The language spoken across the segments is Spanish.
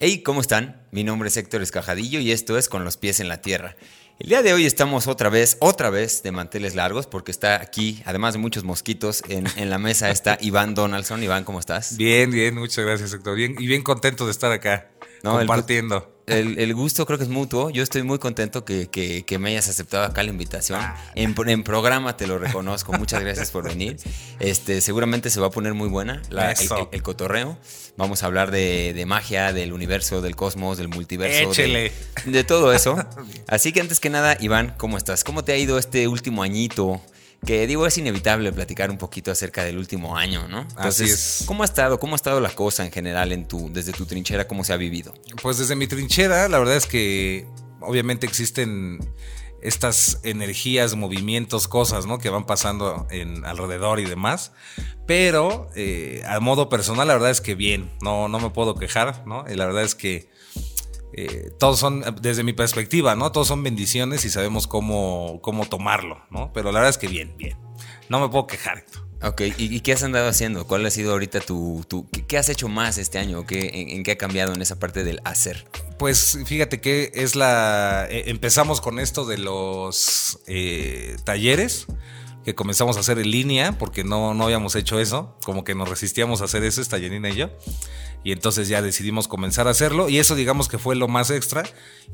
Hey, ¿cómo están? Mi nombre es Héctor Escajadillo y esto es Con los pies en la tierra. El día de hoy estamos otra vez, otra vez de manteles largos porque está aquí, además de muchos mosquitos, en, en la mesa está Iván Donaldson. Iván, ¿cómo estás? Bien, bien, muchas gracias Héctor. Bien, y bien contento de estar acá No, compartiendo. El, el gusto creo que es mutuo. Yo estoy muy contento que, que- que me hayas aceptado acá la invitación. En, en programa te lo reconozco. Muchas gracias por venir. Este, seguramente se va a poner muy buena la- el, el- el cotorreo. Vamos a hablar de, de magia, del universo, del cosmos, del multiverso. Échele. De, de todo eso. Así que antes que nada, Iván, ¿cómo estás? ¿Cómo te ha ido este último añito? Que digo, es inevitable platicar un poquito acerca del último año, ¿no? Así es. ¿cómo ha estado? ¿Cómo ha estado la cosa en general en tu, desde tu trinchera? ¿Cómo se ha vivido? Pues desde mi trinchera, la verdad es que obviamente existen estas energías, movimientos, cosas, ¿no? Que van pasando en alrededor y demás. Pero eh, a modo personal, la verdad es que bien, no, no me puedo quejar, ¿no? Y la verdad es que eh, todos son, desde mi perspectiva, ¿no? Todos son bendiciones y sabemos cómo, cómo tomarlo, ¿no? Pero la verdad es que bien, bien. No me puedo quejar, Héctor. Ok, ¿y, y qué has andado haciendo? ¿Cuál ha sido ahorita tu... tu qué, qué has hecho más este año? ¿Qué, en, en qué ha cambiado en esa parte del hacer? Pues fíjate que es la. eh, empezamos con esto de los eh, talleres que comenzamos a hacer en línea porque no, no habíamos hecho eso. Como que nos resistíamos a hacer eso, esta Janina y yo. Y entonces ya decidimos comenzar a hacerlo. Y eso, digamos que fue lo más extra.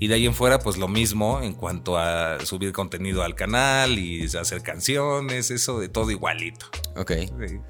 Y de ahí en fuera, pues lo mismo en cuanto a subir contenido al canal y hacer canciones, eso de todo igualito. Ok. Sí.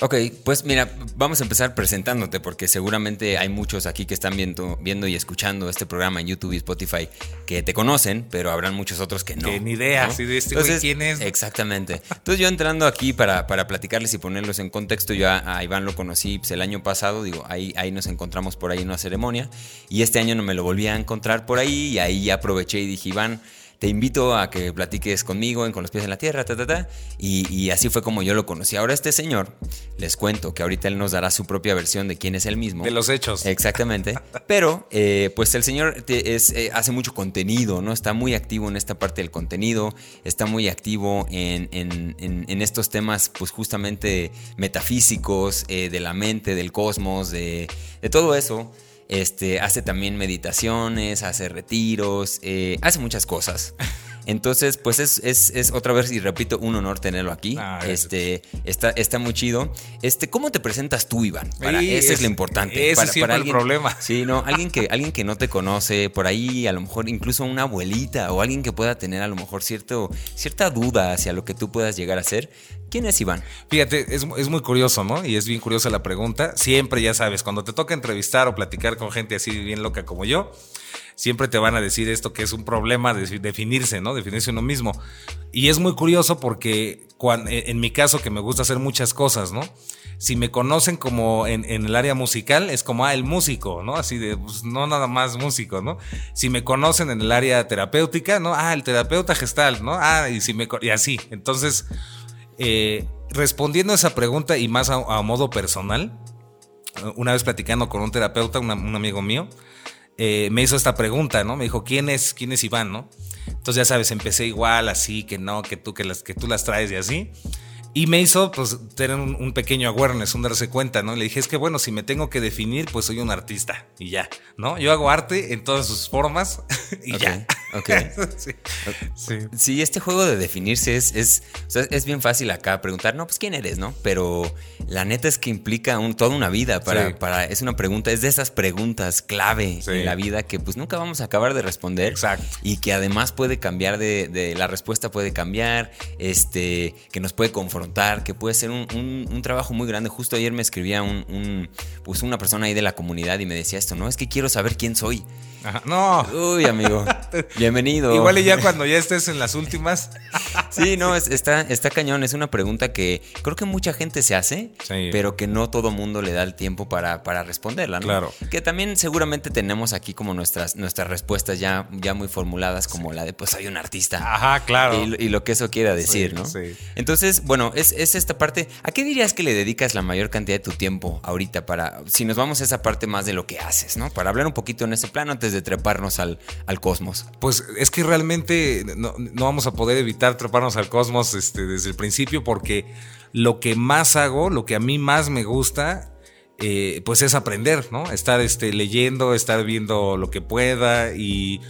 Ok, pues mira, vamos a empezar presentándote porque seguramente hay muchos aquí que están viendo, viendo y escuchando este programa en YouTube y Spotify que te conocen, pero habrán muchos otros que no. Que ni idea, ¿no? así de este güey, ¿quién es? Exactamente. Entonces yo entrando aquí para, para platicarles y ponerlos en contexto, yo a, a Iván lo conocí pues, el año pasado, digo, ahí, ahí nos encontramos por ahí en una ceremonia y este año no me lo volví a encontrar por ahí y ahí ya aproveché y dije, Iván, te invito a que platiques conmigo en Con los pies en la tierra, ta, ta, ta. Y, y así fue como yo lo conocí. Ahora este señor, les cuento que ahorita él nos dará su propia versión de quién es él mismo. De los hechos. Exactamente. Pero, eh, pues el señor te- es, eh, hace mucho contenido, ¿no? Está muy activo en esta parte del contenido, está muy activo en, en- en- en estos temas, pues justamente metafísicos, eh, de la mente, del cosmos, de, de todo eso. Este, hace también meditaciones, hace retiros, eh, hace muchas cosas. Entonces, pues es, es- es otra vez, y repito, un honor tenerlo aquí. Ah, este, está, está muy chido. Este, ¿Cómo te presentas tú, Iván? Para, Sí, ese es, es- lo importante. ese para, siempre el problema. Sí, no, alguien que, alguien que no te conoce, por ahí a lo mejor incluso una abuelita o alguien que pueda tener a lo mejor cierto, cierta duda hacia lo que tú puedas llegar a ser. ¿Quién es Iván? Fíjate, es, es muy curioso, ¿no? Y es bien curiosa la pregunta. Siempre, ya sabes, cuando te toca entrevistar o platicar con gente así bien loca como yo, siempre te van a decir esto que es un problema de definirse, ¿no? Definirse uno mismo. Y es muy curioso porque cuan- en mi caso, que me gusta hacer muchas cosas, ¿no? Si me conocen como en, el área musical, es como, ah, el músico, ¿no? Así de, pues, no nada más músico, ¿no? Si me conocen en el área terapéutica, ¿no? Ah, el terapeuta gestal, ¿no? Ah, y, si me, y así. Entonces, eh, respondiendo a esa pregunta y más a, modo personal, una vez platicando con un terapeuta, un amigo mío, eh, me hizo esta pregunta, ¿no? Me dijo, ¿quién es, quién es Iván, no? Entonces ya sabes, empecé igual, así, que no, que tú, que las, que tú las traes y así. Y me hizo, pues, tener un, un pequeño awareness, un darse cuenta, ¿no? Le dije, es que bueno, si me tengo que definir, pues soy un artista y ya, ¿no? Yo hago arte en todas sus formas y Ok, ya. ok. sí. Sí. Sí, este juego de definirse es, es, o sea, es bien fácil acá preguntar, no, pues quién eres, ¿no? Pero la neta es que implica un- toda una vida para, Sí. para, es una pregunta, es de esas preguntas clave Sí. en la vida que pues nunca vamos a acabar de responder. Exacto. Y que además puede cambiar de, de- la respuesta puede cambiar, este, que nos puede confrontar, que puede ser un, un- un trabajo muy grande. Justo ayer me escribía un, un- pues una persona ahí de la comunidad y me decía esto, no, es que quiero saber quién soy. Ajá. No. Uy, amigo, bienvenido. Igual y ya cuando ya estés en las últimas. Sí, no, es- está, está cañón. Es una pregunta que creo que mucha gente se hace, Sí. pero que no todo mundo le da el tiempo para, para responderla, ¿no? Claro. Que también seguramente tenemos aquí como nuestras, nuestras respuestas ya, ya muy formuladas, como la de pues soy un artista. Ajá, claro. Y, lo- y lo que eso quiera decir, Sí, ¿no? sí. Entonces, bueno, es, es esta parte. ¿A qué dirías que le dedicas la mayor cantidad de tu tiempo ahorita para, si nos vamos a esa parte más de lo que haces, ¿no? Para hablar un poquito en ese plano antes de treparnos al, al cosmos. Pues es que realmente no, no vamos a poder evitar treparnos al cosmos este, desde el principio porque lo que más hago, lo que a mí más me gusta eh, pues es aprender, ¿no? Estar este, leyendo, estar viendo lo que pueda y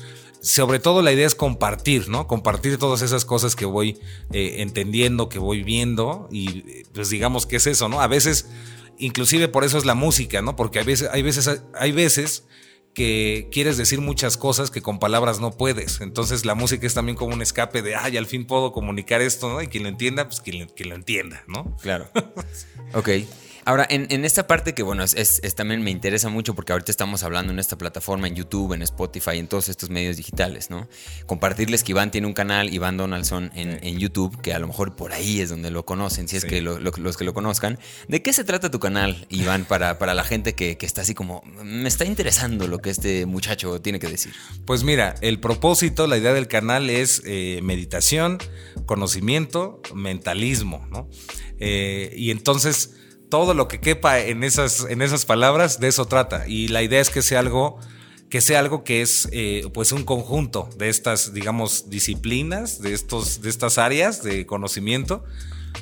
sobre todo la idea es compartir, ¿no? Compartir todas esas cosas que voy eh, entendiendo, que voy viendo y pues digamos que es eso, ¿no? A veces, inclusive por eso es la música, ¿no? Porque hay veces, hay veces, hay veces que quieres decir muchas cosas que con palabras no puedes. Entonces la música es también como un escape de, ay, al fin puedo comunicar esto, ¿no? Y quien lo entienda, pues quien, quien lo entienda, ¿no? Claro. ok. Ahora, en, esta parte que, bueno, es, también me interesa mucho porque ahorita estamos hablando en esta plataforma, en YouTube, en Spotify, en todos estos medios digitales, ¿no? Compartirles que Iván tiene un canal, Iván Donaldson, en, YouTube, que a lo mejor por ahí es donde lo conocen, si es que los que lo conozcan. ¿De qué se trata tu canal, Iván, para, para la gente que, está así como, me está interesando lo que este muchacho tiene que decir? Pues mira, el propósito, la idea del canal es eh, meditación, conocimiento, mentalismo, ¿no? Eh, y entonces todo lo que quepa en esas, en esas palabras, de eso trata. Y la idea es que sea algo que sea algo que es eh, pues un conjunto de estas, digamos, disciplinas, de, estos, de estas áreas de conocimiento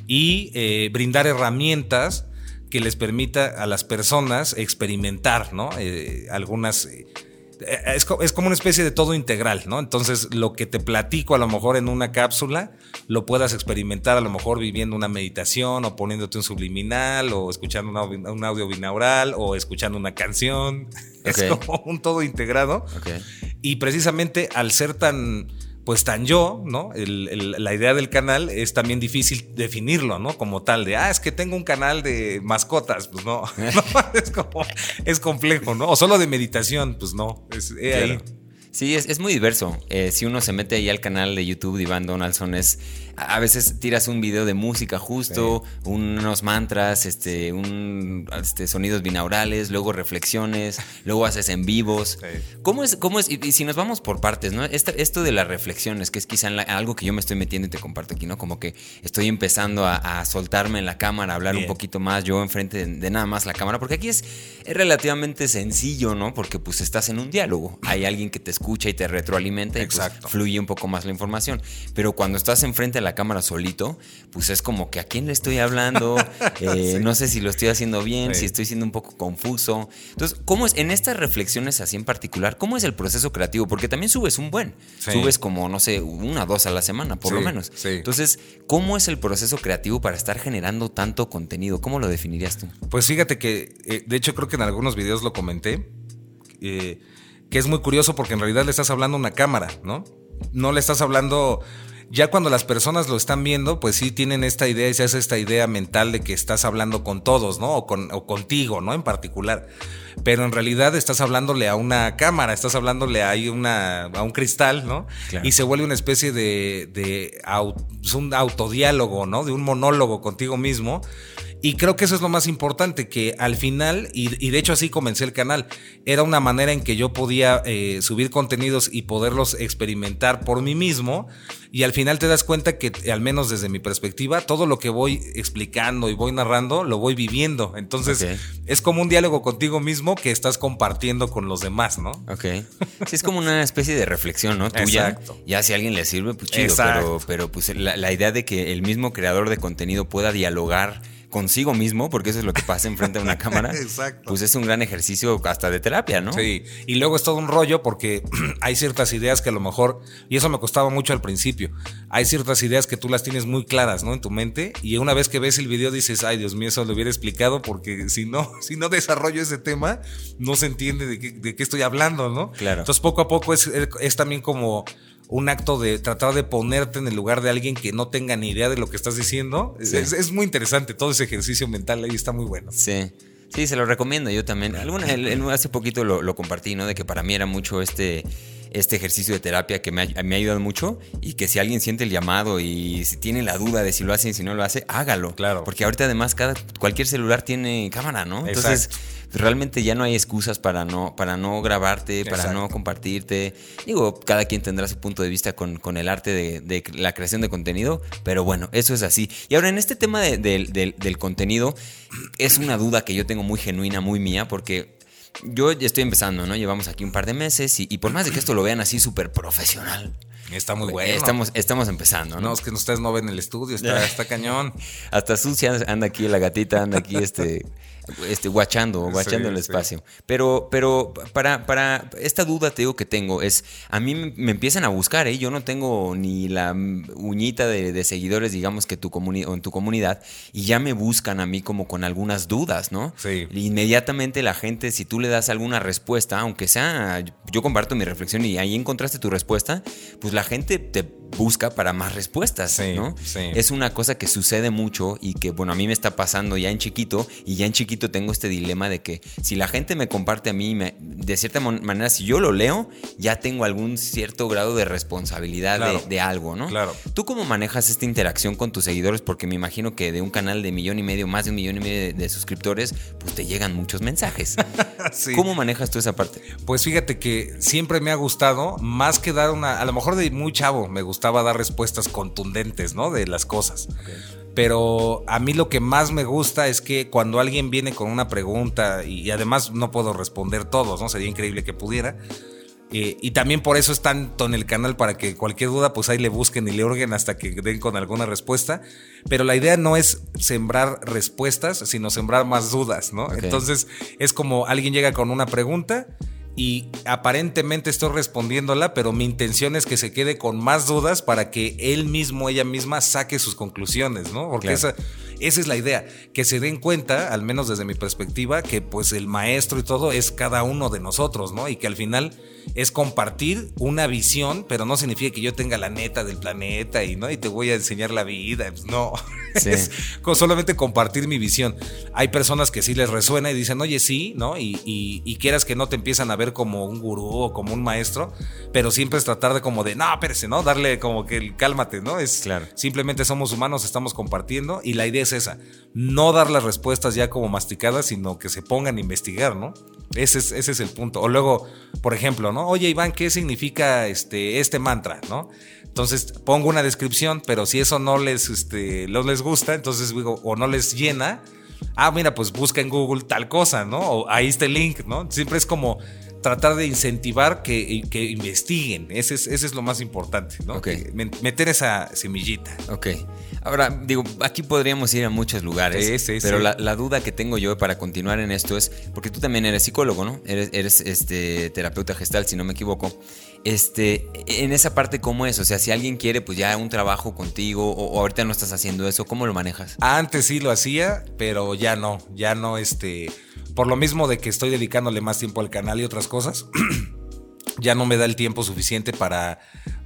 y eh, brindar herramientas que les permita a las personas experimentar, ¿no? Eh, algunas eh, es, como una especie de todo integral, ¿no? Entonces, lo que te platico a lo mejor en una cápsula, lo puedas experimentar a lo mejor viviendo una meditación o poniéndote un subliminal o escuchando un audio binaural o escuchando una canción. Es como un todo integrado. Y precisamente al ser tan pues tan yo, ¿no? la idea del canal es también difícil definirlo, ¿no? Como tal de, ah, es que tengo un canal de mascotas, pues no, es como, es complejo, ¿no? O solo de meditación, pues no, es ahí. Sí, es, muy diverso. Eh, si uno se mete ahí al canal de YouTube de Iván Donaldson, es a veces tiras un video de música justo, unos mantras, este, un, este, sonidos binaurales, luego reflexiones, luego haces en vivos. ¿Cómo es? ¿Cómo es? Y, si nos vamos por partes, ¿no? esto de las reflexiones, que es quizá algo que yo me estoy metiendo y te comparto aquí, ¿no? Como que estoy empezando a, soltarme en la cámara, a hablar un poquito más yo enfrente de, nada más la cámara, porque aquí es, es relativamente sencillo, ¿no? Porque pues estás en un diálogo, hay alguien que te escucha y te retroalimenta y pues, fluye un poco más la información. Pero cuando estás enfrente de la cámara solito, pues es como que a quién le estoy hablando, eh, no sé si lo estoy haciendo bien, si estoy siendo un poco confuso. Entonces, ¿cómo es en estas reflexiones así en particular, cómo es el proceso creativo? Porque también subes un buen, subes como, no sé, una, dos a la semana, por lo menos. Entonces, ¿cómo es el proceso creativo para estar generando tanto contenido? ¿Cómo lo definirías tú? Pues fíjate que, eh, de hecho creo que en algunos videos lo comenté. Eh, que es muy curioso porque en realidad le estás hablando a una cámara, ¿no? No le estás hablando... Ya cuando las personas lo están viendo, pues sí tienen esta idea y se hace esta idea mental de que estás hablando con todos, ¿no? O, con, o contigo, ¿no? En particular. Pero en realidad estás hablándole a una cámara, estás hablándole a, una, a un cristal, ¿no? Y se vuelve una especie de, de un autodiálogo, ¿no? De un monólogo contigo mismo y creo que eso es lo más importante, que al final, y, de hecho así comencé el canal, era una manera en que yo podía eh, subir contenidos y poderlos experimentar por mí mismo. Y al final te das cuenta que, al menos desde mi perspectiva, todo lo que voy explicando y voy narrando, lo voy viviendo. Entonces, es como un diálogo contigo mismo que estás compartiendo con los demás, ¿no? Ok. Sí, es como una especie de reflexión, ¿no? Tuya. Exacto. Ya si a alguien le sirve, pues chido. Pero, pero pues la idea de que el mismo creador de contenido pueda dialogar consigo mismo, porque eso es lo que pasa enfrente de una cámara, Exacto. pues es un gran ejercicio hasta de terapia, ¿no? Sí, y luego es todo un rollo porque hay ciertas ideas que a lo mejor, y eso me costaba mucho al principio, hay ciertas ideas que tú las tienes muy claras, ¿no? En tu mente, y una vez que ves el video dices, ay Dios mío, eso lo hubiera explicado porque si no, si no desarrollo ese tema, no se entiende de qué, de qué estoy hablando, ¿no? Claro. Entonces poco a poco es, es también como un acto de tratar de ponerte en el lugar de alguien que no tenga ni idea de lo que estás diciendo. Es, muy interesante, todo ese ejercicio mental ahí está muy bueno. Sí. Sí, se lo recomiendo yo también. Alguna, hace poquito lo, lo, compartí, ¿no? De que para mí era mucho este, este ejercicio de terapia que me ha, me ha, ayudado mucho y que si alguien siente el llamado y si tiene la duda de si lo hace y si no lo hace, hágalo. Claro. Porque ahorita además cada, cualquier celular tiene cámara, ¿no? Entonces realmente ya no hay excusas para no, para no grabarte, para no compartirte. Digo, cada quien tendrá su punto de vista con, el arte de, la creación de contenido, pero bueno, eso es así. Y ahora en este tema del, contenido, es una duda que yo tengo muy genuina, muy mía, porque yo estoy empezando, ¿no? Llevamos aquí un par de meses y, por más de que esto lo vean así súper profesional. Está muy bueno. Estamos, estamos empezando, ¿no? No, es que ustedes no ven el estudio, está, está cañón. Hasta sucia anda aquí, la gatita anda aquí, este, este, guachando, guachando el espacio. Pero, pero para, para esta duda te digo que tengo es, a mí me, empiezan a buscar, ¿eh? Yo no tengo ni la uñita de, seguidores, digamos, que tu o en tu comunidad, y ya me buscan a mí como con algunas dudas, ¿no? Sí. Inmediatamente la gente, si tú le das alguna respuesta, aunque sea, yo comparto mi reflexión y ahí encontraste tu respuesta, pues la gente te busca para más respuestas, ¿no? Es una cosa que sucede mucho y que, bueno, a mí me está pasando ya en chiquito y ya en chiquito tengo este dilema de que si la gente me comparte a mí, de cierta manera, si yo lo leo, ya tengo algún cierto grado de responsabilidad de, algo, ¿no? Claro. ¿Tú cómo manejas esta interacción con tus seguidores? Porque me imagino que de un canal de millón y medio, más de un millón y medio de, suscriptores, pues te llegan muchos mensajes. ¿Cómo manejas tú esa parte? Pues fíjate que siempre me ha gustado, más que dar una, a lo mejor de muy chavo, me gusta a dar respuestas contundentes, ¿no? De las cosas. Pero a mí lo que más me gusta es que cuando alguien viene con una pregunta y, además no puedo responder todos, ¿no? Sería increíble que pudiera. Eh, y también por eso es tanto en el canal para que cualquier duda pues ahí le busquen y le orguen hasta que den con alguna respuesta. Pero la idea no es sembrar respuestas, sino sembrar más dudas, ¿no? Entonces es como alguien llega con una pregunta y aparentemente estoy respondiéndola, pero mi intención es que se quede con más dudas para que él mismo, ella misma, saque sus conclusiones, ¿no? Porque esa, esa es la idea, que se den cuenta, al menos desde mi perspectiva, que pues el maestro y todo es cada uno de nosotros, ¿no? Y que al final es compartir una visión, pero no significa que yo tenga la neta del planeta y no y te voy a enseñar la vida, pues, no. Es solamente compartir mi visión. Hay personas que sí les resuena y dicen, oye, sí, ¿no? Y, y, quieras que no te empiezan a ver como un gurú o como un maestro, pero siempre es tratar de como de, no, espérese, ¿no? Darle como que cálmate, ¿no? Es claro. simplemente somos humanos, estamos compartiendo y la idea es esa, no dar las respuestas ya como masticadas, sino que se pongan a investigar, ¿no? Ese es, ese es el punto. O luego, por ejemplo, ¿no? Oye, Iván, ¿qué significa este, este mantra? ¿No? Entonces pongo una descripción, pero si eso no les, este, no les gusta, entonces digo, o no les llena, ah, mira, pues busca en Google tal cosa, ¿no? O ahí está el link, ¿no? Siempre es como tratar de incentivar que, que investiguen. Ese es, ese es, lo más importante, ¿no? Meter esa semillita. Ok. Ahora, digo, aquí podríamos ir a muchos lugares. Sí, sí, pero La, la, duda que tengo yo para continuar en esto es, porque tú también eres psicólogo, ¿no? Eres, eres este, terapeuta gestal, si no me equivoco. Este, en esa parte, ¿cómo es? O sea, si alguien quiere, pues ya un trabajo contigo, o, o ahorita no estás haciendo eso, ¿cómo lo manejas? Antes sí lo hacía, pero ya no, ya no, este por lo mismo de que estoy dedicándole más tiempo al canal y otras cosas, ya no me da el tiempo suficiente para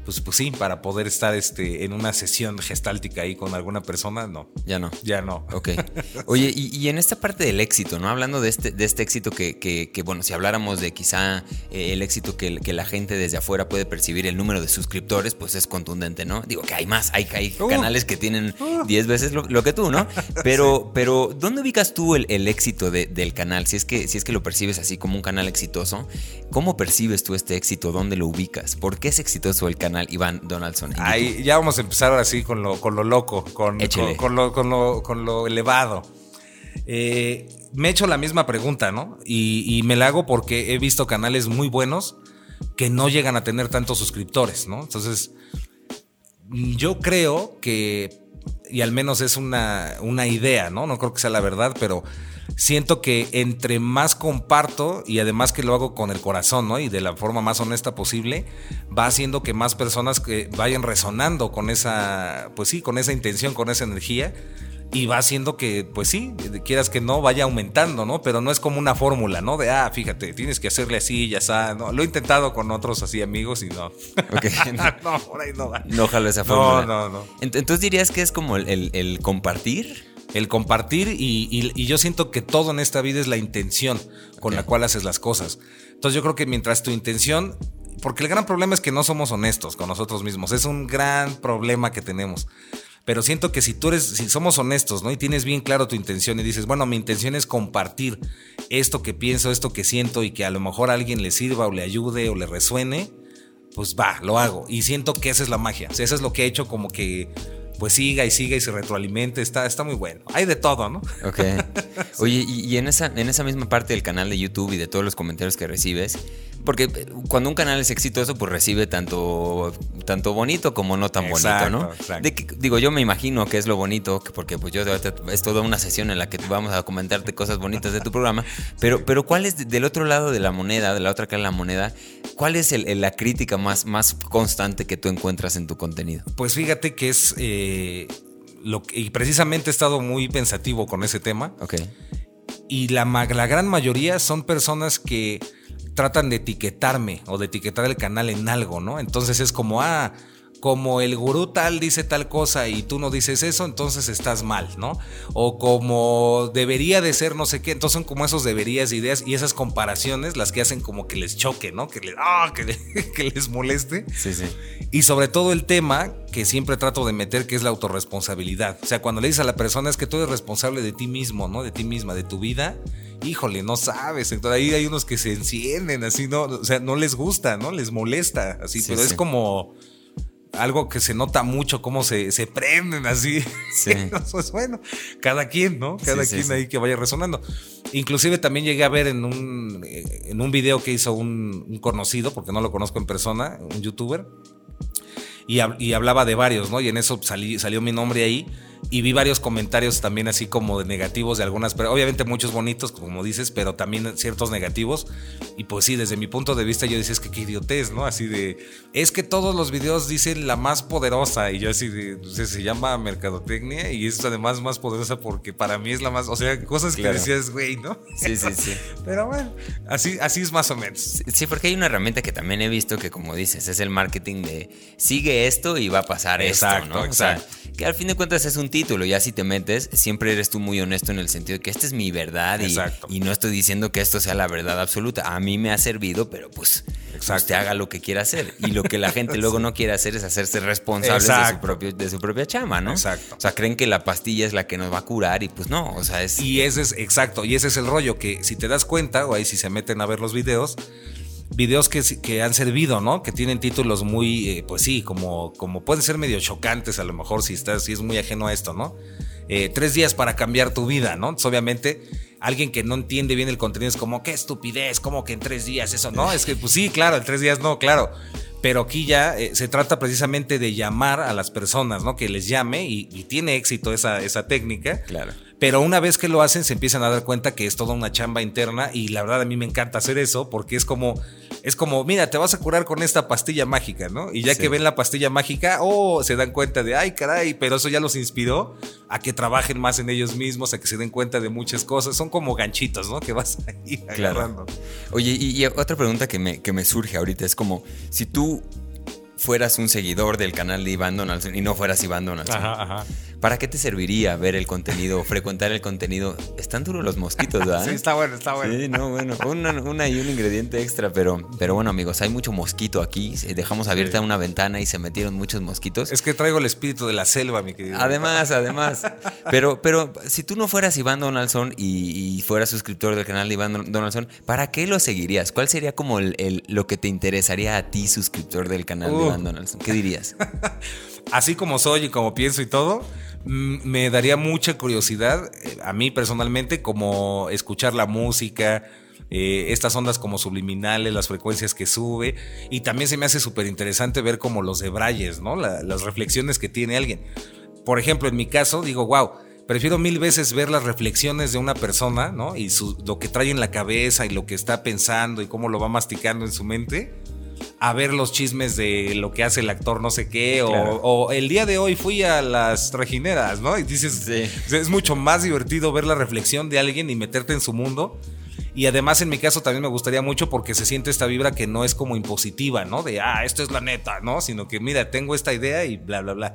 pues, pues sí, para poder estar este, en una sesión gestáltica ahí con alguna persona, no. Ya no. Ya no. Ok. Oye, y, en esta parte del éxito, ¿no? Hablando de este, de este éxito que, que, bueno, si habláramos de quizá eh, el éxito que, que, la gente desde afuera puede percibir, el número de suscriptores, pues es contundente, ¿no? Digo que hay más, hay, hay uh. canales que tienen 10 uh. veces lo, que tú, ¿no? Pero, pero ¿dónde ubicas tú el, el éxito del canal? Si es, que, si es que lo percibes así como un canal exitoso, ¿cómo percibes tú este éxito? ¿Dónde lo ubicas? ¿Por qué es exitoso el canal? Iván Donaldson. Ahí ya vamos a empezar así con lo, con lo loco, con, con, lo, con, lo, elevado. Eh, me he hecho la misma pregunta, ¿no? Y, me la hago porque he visto canales muy buenos que no llegan a tener tantos suscriptores, ¿no? Entonces, yo creo que, y al menos es una, una idea, ¿no? No creo que sea la verdad, pero siento que entre más comparto y además que lo hago con el corazón, ¿no? Y de la forma más honesta posible, va haciendo que más personas que vayan resonando con esa, pues sí, con esa intención, con esa energía. Y va haciendo que, pues sí, quieras que no, vaya aumentando, ¿no? Pero no es como una fórmula, ¿no? De, ah, fíjate, tienes que hacerle así, ya está. ¿no? Lo he intentado con otros así amigos y no. no, por ahí no va. No jalo esa fórmula. No, no, no. Entonces dirías que es como el compartir el compartir y, yo siento que todo en esta vida es la intención con la cual haces las cosas. Entonces yo creo que mientras tu intención, porque el gran problema es que no somos honestos con nosotros mismos, es un gran problema que tenemos. Pero siento que si tú eres, si somos honestos, ¿no? Y tienes bien claro tu intención y dices, bueno, mi intención es compartir esto que pienso, esto que siento y que a lo mejor a alguien le sirva o le ayude o le resuene, pues va, lo hago. Y siento que esa es la magia. O sea, eso es lo que he hecho como que pues siga y siga y se retroalimente. Está, está muy bueno. Hay de todo, ¿no? Ok. Oye, y, en, esa, en esa misma parte del canal de YouTube y de todos los comentarios que recibes, porque eh, cuando un canal es exitoso, pues recibe tanto, tanto bonito como no tan bonito, ¿no? digo, yo me imagino que es lo bonito, porque pues yo es toda una sesión en la que vamos a comentarte cosas bonitas de tu programa, pero, pero ¿cuál es del otro lado de la moneda, de la otra cara de la moneda, cuál es la crítica más, más constante que tú encuentras en tu contenido? Pues fíjate que es... Eh, lo, y precisamente he estado muy pensativo con ese tema. Ok. Y la, la gran mayoría son personas que tratan de etiquetarme o de etiquetar el canal en algo, ¿no? Entonces es como, ah, como el gurú tal dice tal cosa y tú no dices eso, entonces estás mal, ¿no? O como debería de ser no sé qué, entonces son como esos deberías, ideas y esas comparaciones las que hacen como que les choque, ¿no? Que, ah, que, les moleste. Sí, sí. Y sobre todo el tema que siempre trato de meter, que es la autorresponsabilidad. O sea, cuando le dices a la persona es que tú eres responsable de ti mismo, ¿no? De ti misma, de tu vida. Híjole, no sabes. Entonces ahí hay unos que se encienden así, ¿no? O sea, no les gusta, ¿no? Les molesta, así, pero es como algo que se nota mucho cómo se, se prenden así. Sí. pues bueno, cada quien, ¿no? Cada quien ahí que vaya resonando. Inclusive también llegué a ver en un, en un video que hizo un, conocido, porque no lo conozco en persona, un youtuber, y, y hablaba de varios, ¿no? Y en eso salió mi nombre ahí y vi varios comentarios también así como de negativos de algunas, pero obviamente muchos bonitos, como dices, pero también ciertos negativos. Y pues sí, desde mi punto de vista yo decía, es que qué idiotez, ¿no? Así de, es que todos los videos dicen la más poderosa y yo así de, se llama mercadotecnia y es además más poderosa porque para mí es la más, o sea, cosas que decías, güey, ¿no? Sí, sí, sí. pero bueno, así, así es más o menos. Sí, porque hay una herramienta que también he visto que como dices, es el marketing de sigue esto y va a pasar esto, ¿no? O sea, que al fin de cuentas es un título, ya si te metes, siempre eres tú muy honesto en el sentido de que esta es mi verdad y, y, no estoy diciendo que esto sea la verdad absoluta. A mí me ha servido, pero pues, usted haga lo que quiera hacer. Y lo que la gente luego no quiere hacer es hacerse responsable de su, propio, de su propia chama, ¿no? Exacto. O sea, creen que la pastilla es la que nos va a curar y pues no, o sea, es... Y ese es, exacto, y ese es el rollo, que si te das cuenta, o ahí si se meten a ver los videos, videos que, que, han servido, ¿no? Que tienen títulos muy, eh, pues sí, como, como pueden ser medio chocantes a lo mejor si estás, si es muy ajeno a esto, ¿no? Eh, tres días para cambiar tu vida, ¿no? Entonces, obviamente, alguien que no entiende bien el contenido es como, qué estupidez, como que en tres días eso, ¿no? Es que, pues sí, claro, en tres días no, claro. Pero aquí ya eh, se trata precisamente de llamar a las personas, ¿no? Que les llame y, y tiene éxito esa, esa técnica. Claro pero una vez que lo hacen se empiezan a dar cuenta que es toda una chamba interna y la verdad a mí me encanta hacer eso porque es como es como, mira, te vas a curar con esta pastilla mágica, ¿no? Y ya que ven la pastilla mágica, oh, se dan cuenta de, ay, caray, pero eso ya los inspiró a que trabajen más en ellos mismos, a que se den cuenta de muchas cosas. Son como ganchitos, ¿no? Que vas ahí agarrando. Oye, y, y, otra pregunta que me, que me surge ahorita es como, si tú fueras un seguidor del canal de Iván Donaldson y no fueras Iván Donaldson, ¿para qué te serviría ver el contenido, frecuentar el contenido? Están duros los mosquitos, ¿verdad? sí, está bueno, está bueno. Sí, no, bueno, una, y un ingrediente extra, pero, pero bueno, amigos, hay mucho mosquito aquí. Dejamos abierta una ventana y se metieron muchos mosquitos. Es que traigo el espíritu de la selva, mi querido. Además, además. Pero, pero si tú no fueras Iván Donaldson y, fueras suscriptor del canal de Iván Donaldson, ¿para qué lo seguirías? ¿Cuál sería como el, lo que te interesaría a ti, suscriptor del canal de Iván Donaldson? ¿Qué dirías? Así como soy y como pienso y todo, me daría mucha curiosidad, eh, a mí personalmente, como escuchar la música, eh, estas ondas como subliminales, las frecuencias que sube, y también se me hace súper interesante ver como los debrayes, ¿no? las reflexiones que tiene alguien. Por ejemplo, en mi caso, digo, wow, prefiero mil veces ver las reflexiones de una persona, ¿no? Y lo que trae en la cabeza y lo que está pensando y cómo lo va masticando en su mente a ver los chismes de lo que hace el actor no sé qué, o, el día de hoy fui a las trajineras, ¿no? Y dices, es mucho más divertido ver la reflexión de alguien y meterte en su mundo. Y además en mi caso también me gustaría mucho porque se siente esta vibra que no es como impositiva, ¿no? De, ah, esto es la neta, ¿no? Sino que, mira, tengo esta idea y bla, bla, bla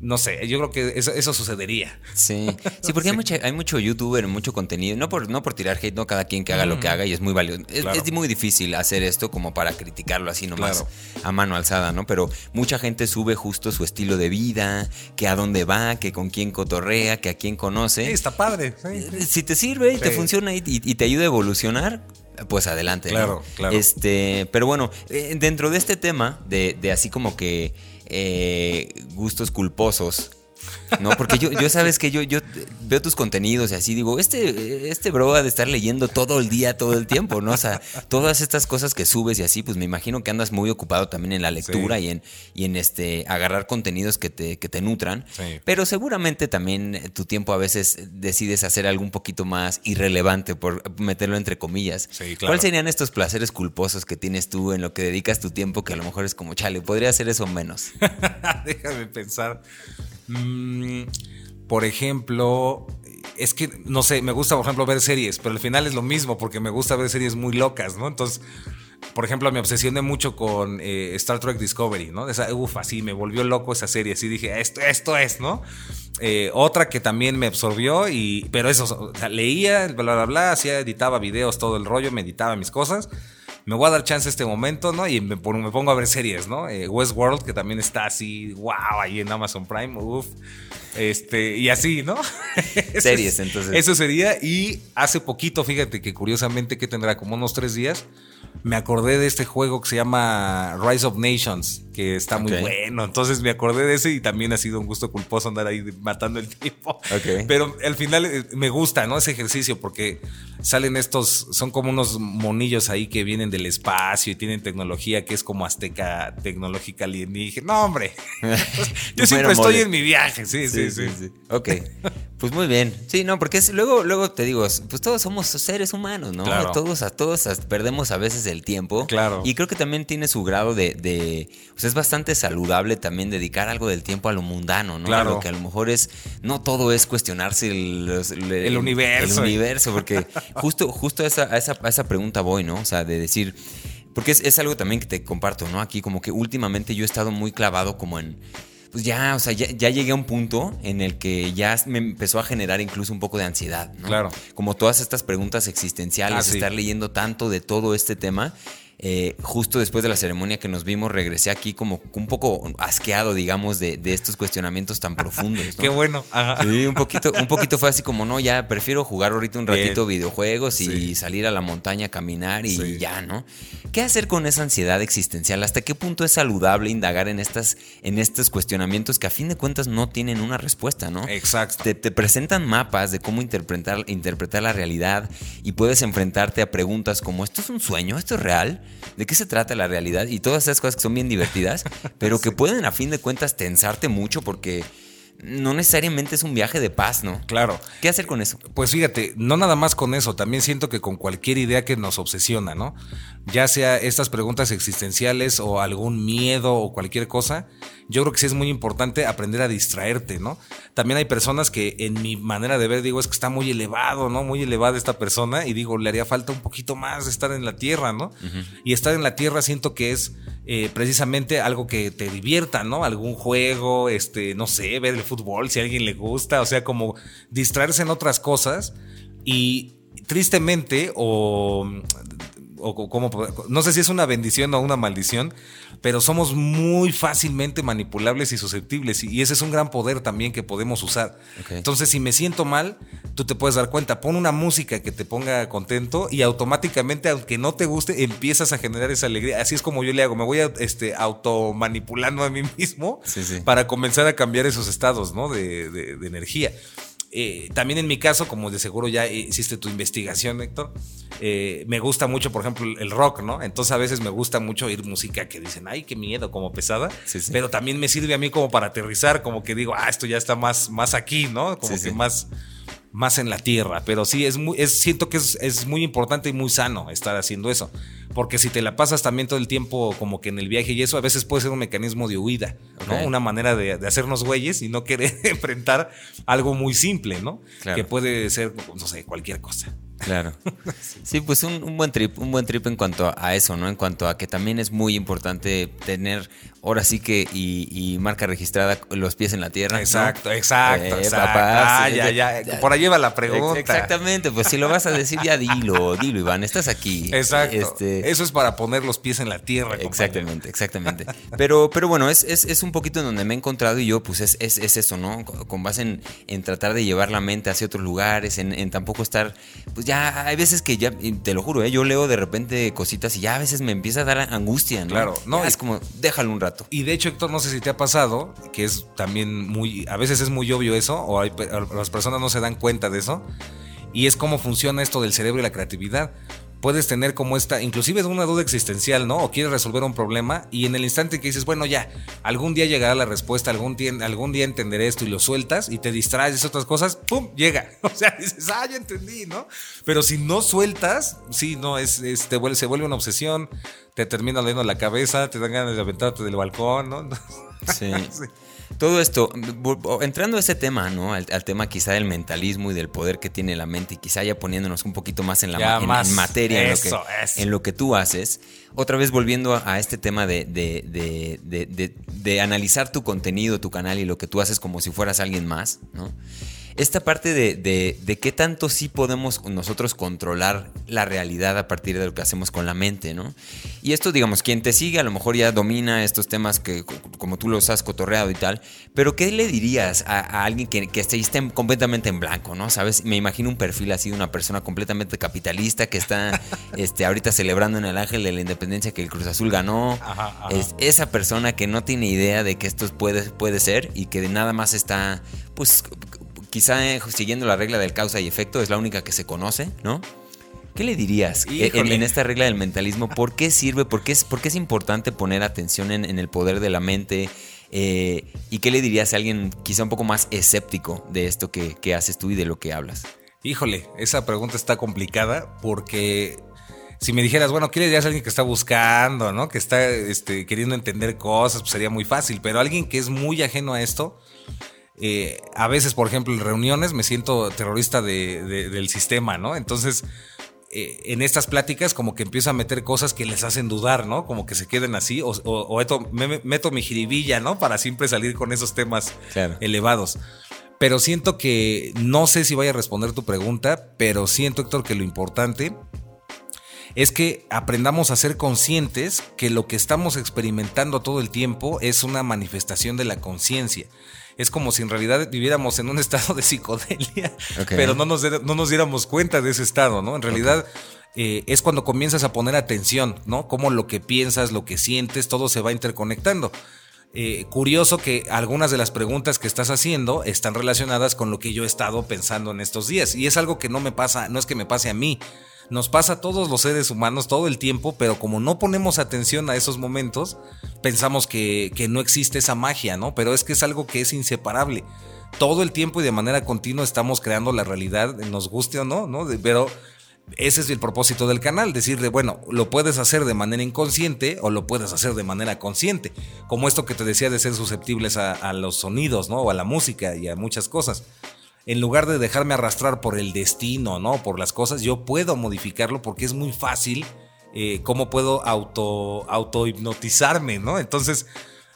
no sé, yo creo que eso, sucedería. Sí, sí, porque Hay, mucho youtuber, mucho contenido, no por, no por tirar hate, no cada quien que haga lo que haga y es muy valioso. Es, muy difícil hacer esto como para criticarlo así nomás a mano alzada, ¿no? Pero mucha gente sube justo su estilo de vida, que a dónde va, que con quién cotorrea, que a quién conoce. Sí, está padre. Eh, si te sirve y te funciona y, te ayuda a evolucionar, pues adelante. Claro, claro. Este, pero bueno, eh, dentro de este tema, de, de así como que eh, gustos culposos No, porque yo, yo sabes que yo, yo veo tus contenidos y así digo, este, este bro ha de estar leyendo todo el día, todo el tiempo, ¿no? O sea, todas estas cosas que subes y así, pues me imagino que andas muy ocupado también en la lectura y en, y en este agarrar contenidos que te, que te nutran. Pero seguramente también tu tiempo a veces decides hacer algo un poquito más irrelevante, por meterlo entre comillas. ¿Cuáles serían estos placeres culposos que tienes tú en lo que dedicas tu tiempo que a lo mejor es como, chale, podría hacer eso menos? Déjame pensar. Mm, por ejemplo, es que, no sé, me gusta, por ejemplo, ver series, pero al final es lo mismo, porque me gusta ver series muy locas, ¿no? Entonces, por ejemplo, me obsesioné mucho con eh, Star Trek Discovery, ¿no? Esa, uf, así me volvió loco esa serie, así dije, esto, esto es, ¿no? Eh, otra que también me absorbió, y, pero eso, o sea, leía, bla, bla, bla, hacía, editaba videos, todo el rollo, me editaba mis cosas me voy a dar chance este momento, ¿no? Y me, pongo a ver series, ¿no? Eh, Westworld, que también está así, wow, ahí en Amazon Prime, uff. Este, y así, ¿no? series, entonces. Eso sería. Y hace poquito, fíjate que curiosamente, que tendrá como unos tres días, me acordé de este juego que se llama Rise of Nations, que está muy bueno. Entonces me acordé de ese y también ha sido un gusto culposo andar ahí matando el tiempo. Pero al final eh, me gusta, ¿no? Ese ejercicio porque salen estos, son como unos monillos ahí que vienen del espacio y tienen tecnología que es como azteca tecnológica alienígena. No, hombre. Yo siempre estoy en mi viaje, sí, sí, sí. sí, Ok. Pues muy bien. Sí, no, porque luego, luego te digo, pues todos somos seres humanos, ¿no? Todos, a todos perdemos a veces el tiempo. Claro. Y creo que también tiene su grado de, de o sea, es bastante saludable también dedicar algo del tiempo a lo mundano, ¿no? Claro. A lo que a lo mejor es, no todo es cuestionarse el, el, universo. El universo, porque justo, justo a esa, a esa, a esa pregunta voy, ¿no? O sea, de decir, porque es, es algo también que te comparto, ¿no? Aquí como que últimamente yo he estado muy clavado como en pues ya, o sea, ya, llegué a un punto en el que ya me empezó a generar incluso un poco de ansiedad, ¿no? Claro. Como todas estas preguntas existenciales, ah, estar leyendo tanto de todo este tema. Eh, justo después de la ceremonia que nos vimos, regresé aquí como un poco asqueado, digamos, de, estos cuestionamientos tan profundos. Qué bueno. Sí, un poquito, un poquito fue así como, no, ya prefiero jugar ahorita un ratito videojuegos y salir a la montaña a caminar y ya, ¿no? ¿Qué hacer con esa ansiedad existencial? ¿Hasta qué punto es saludable indagar en, estas, en estos cuestionamientos que a fin de cuentas no tienen una respuesta, ¿no? Exacto. Te, te presentan mapas de cómo interpretar, interpretar la realidad y puedes enfrentarte a preguntas como, ¿esto es un sueño? ¿Esto es real? De qué se trata la realidad y todas esas cosas que son bien divertidas, pero que pueden a fin de cuentas tensarte mucho porque no necesariamente es un viaje de paz, ¿no? Claro. ¿Qué hacer con eso? Pues fíjate, no nada más con eso, también siento que con cualquier idea que nos obsesiona, ¿no? Ya sea estas preguntas existenciales o algún miedo o cualquier cosa, yo creo que sí es muy importante aprender a distraerte, ¿no? También hay personas que en mi manera de ver digo, es que está muy elevado, ¿no? Muy elevada esta persona y digo, le haría falta un poquito más de estar en la tierra, ¿no? Y estar en la tierra siento que es eh, precisamente algo que te divierta, ¿no? Algún juego, este, no sé, ver el fútbol si a alguien le gusta, o sea, como distraerse en otras cosas y tristemente o o como, no sé si es una bendición o una maldición, pero somos muy fácilmente manipulables y susceptibles y ese es un gran poder también que podemos usar. Entonces, si me siento mal, tú te puedes dar cuenta, pon una música que te ponga contento y automáticamente, aunque no te guste, empiezas a generar esa alegría. Así es como yo le hago, me voy a, este, automanipulando a mí mismo para comenzar a cambiar esos estados ¿no? de, de energía. Eh, también en mi caso, como de seguro ya hiciste tu investigación, Héctor, eh, me gusta mucho, por ejemplo, el rock, ¿no? Entonces a veces me gusta mucho oír música que dicen, ay, qué miedo, como pesada, pero también me sirve a mí como para aterrizar, como que digo, ah, esto ya está más, más aquí, ¿no? Como que más más en la tierra. Pero sí, es muy, es, siento que es, muy importante y muy sano estar haciendo eso. Porque si te la pasas también todo el tiempo como que en el viaje y eso, a veces puede ser un mecanismo de huida, ¿no? Una manera de, hacernos güeyes y no querer enfrentar algo muy simple, ¿no? Que puede ser, no sé, cualquier cosa. Claro. Sí, pues un, buen trip, un buen trip en cuanto a eso, ¿no? En cuanto a que también es muy importante tener, ahora sí que, y, marca registrada los pies en la tierra. Exacto, exacto, eh, exacto. ah, ya, ya. Por ahí va la pregunta. Exactamente, pues si lo vas a decir, ya dilo, dilo, Iván, estás aquí. Exacto. Este, eso es para poner los pies en la tierra. Exactamente, exactamente. Pero, pero bueno, es, es, un poquito en donde me he encontrado y yo, pues es, es, eso, ¿no? Con base en, en, tratar de llevar la mente hacia otros lugares, en, en tampoco estar, pues ya hay veces que ya, te lo juro, ¿eh? yo leo de repente cositas y ya a veces me empieza a dar angustia, ¿no? Claro, no. es como, déjalo un rato. Y de hecho, Héctor, no sé si te ha pasado, que es también muy, a veces es muy obvio eso, o las personas no se dan cuenta de eso, y es cómo funciona esto del cerebro y la creatividad puedes tener como esta, inclusive es una duda existencial, ¿no? O quieres resolver un problema y en el instante que dices, bueno, ya, algún día llegará la respuesta, algún día, algún día entenderé esto y lo sueltas y te distraes de otras cosas, ¡pum! Llega. O sea, dices, ah, ya entendí, ¿no? Pero si no sueltas, sí, no, es, se vuelve una obsesión, te termina leyendo la cabeza, te dan ganas de aventarte del balcón, ¿no? sí. Todo esto, entrando a ese tema, ¿no? Al, tema quizá del mentalismo y del poder que tiene la mente y quizá ya poniéndonos un poquito más en la materia, en, lo que, en, lo que, tú haces. Otra vez volviendo a, este tema de, de, analizar tu contenido, tu canal y lo que tú haces como si fueras alguien más, ¿no? Esta parte de, de, qué tanto sí podemos nosotros controlar la realidad a partir de lo que hacemos con la mente, ¿no? Y esto, digamos, quien te sigue a lo mejor ya domina estos temas que como tú los has cotorreado y tal, pero ¿qué le dirías a, alguien que, que esté, completamente en blanco, ¿no? ¿Sabes? Me imagino un perfil así de una persona completamente capitalista que está este, ahorita celebrando en el Ángel de la Independencia que el Cruz Azul ganó. Es esa persona que no tiene idea de que esto puede, puede ser y que de nada más está, pues quizá eh, siguiendo la regla del causa y efecto, es la única que se conoce, ¿no? ¿Qué le dirías en, esta regla del mentalismo? ¿Por qué sirve? ¿Por qué es, por qué es importante poner atención en, el poder de la mente? Eh, ¿Y qué le dirías a alguien quizá un poco más escéptico de esto que, haces tú y de lo que hablas? Híjole, esa pregunta está complicada porque si me dijeras, bueno, ¿qué le dirías a alguien que está buscando, ¿no? Que está este, queriendo entender cosas, pues sería muy fácil. Pero alguien que es muy ajeno a esto, eh, a veces, por ejemplo, en reuniones me siento terrorista del sistema, ¿no? Entonces, eh, en estas pláticas como que empiezo a meter cosas que les hacen dudar, ¿no? Como que se queden así, o, meto mi jiribilla, ¿no? Para siempre salir con esos temas elevados. Pero siento que, no sé si vaya a responder tu pregunta, pero siento, Héctor, que lo importante es que aprendamos a ser conscientes que lo que estamos experimentando todo el tiempo es una manifestación de la conciencia es como si en realidad viviéramos en un estado de psicodelia, pero no nos, no nos diéramos cuenta de ese estado, ¿no? En realidad... Eh, es cuando comienzas a poner atención, ¿no? Cómo lo que piensas, lo que sientes, todo se va interconectando. Eh, curioso que algunas de las preguntas que estás haciendo están relacionadas con lo que yo he estado pensando en estos días. Y es algo que no me pasa, no es que me pase a mí, nos pasa a todos los seres humanos todo el tiempo, pero como no ponemos atención a esos momentos, pensamos que, no existe esa magia, ¿no? Pero es que es algo que es inseparable. Todo el tiempo y de manera continua estamos creando la realidad, nos guste o no, ¿no? Pero ese es el propósito del canal, decirle, bueno, lo puedes hacer de manera inconsciente o lo puedes hacer de manera consciente, como esto que te decía de ser susceptibles a, a los sonidos, ¿no? O a la música y a muchas cosas en lugar de dejarme arrastrar por el destino, ¿no? Por las cosas, yo puedo modificarlo porque es muy fácil eh, cómo puedo auto, auto hipnotizarme, ¿no? Entonces,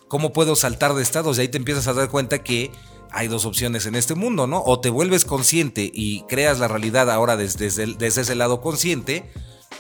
¿cómo puedo saltar de estados? Y ahí te empiezas a dar cuenta que hay dos opciones en este mundo, ¿no? O te vuelves consciente y creas la realidad ahora desde, desde ese lado consciente,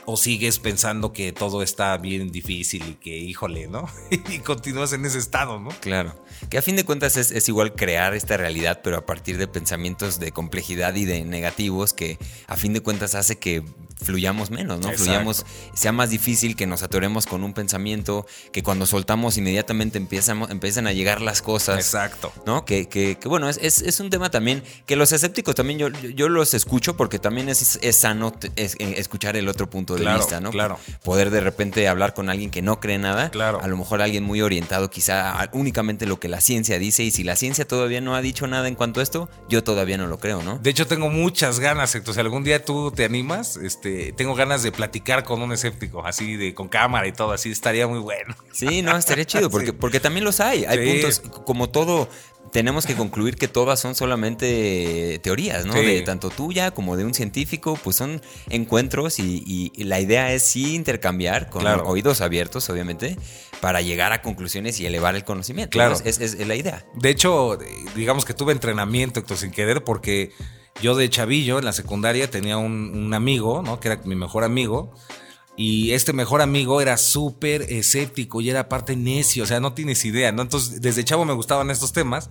o sigues pensando que todo está bien difícil y que, híjole, ¿no? y continúas en ese estado, ¿no? Claro. Que a fin de cuentas es, igual crear esta realidad, pero a partir de pensamientos de complejidad y de negativos que a fin de cuentas hace que fluyamos menos, ¿no? Fluyamos, sea más difícil que nos atoremos con un pensamiento, que cuando soltamos inmediatamente empiezan, empiezan a llegar las cosas. Exacto. ¿No? Que, que, bueno, es, es, un tema también que los escépticos también yo, yo los escucho porque también es, es sano eh, escuchar el otro punto de vista, ¿no? Claro. Poder de repente hablar con alguien que no cree nada. Claro. A lo mejor alguien muy orientado quizá a únicamente lo que la ciencia dice y si la ciencia todavía no ha dicho nada en cuanto a esto, yo todavía no lo creo, ¿no? De hecho, tengo muchas ganas, entonces algún día tú te animas, este tengo ganas de platicar con un escéptico, así de con cámara y todo, así estaría muy bueno. Sí, no, estaría chido, porque, porque también los hay. Hay puntos, como todo, tenemos que concluir que todas son solamente teorías, ¿no? De tanto tuya como de un científico, pues son encuentros y, la idea es sí intercambiar con oídos abiertos, obviamente, para llegar a conclusiones y elevar el conocimiento. Claro. Es, es, la idea. De hecho, digamos que tuve entrenamiento, Héctor, sin querer, porque yo de chavillo en la secundaria tenía un, amigo, ¿no? Que era mi mejor amigo. Y este mejor amigo era súper escéptico y era aparte necio, o sea, no tienes idea, ¿no? Entonces, desde chavo me gustaban estos temas.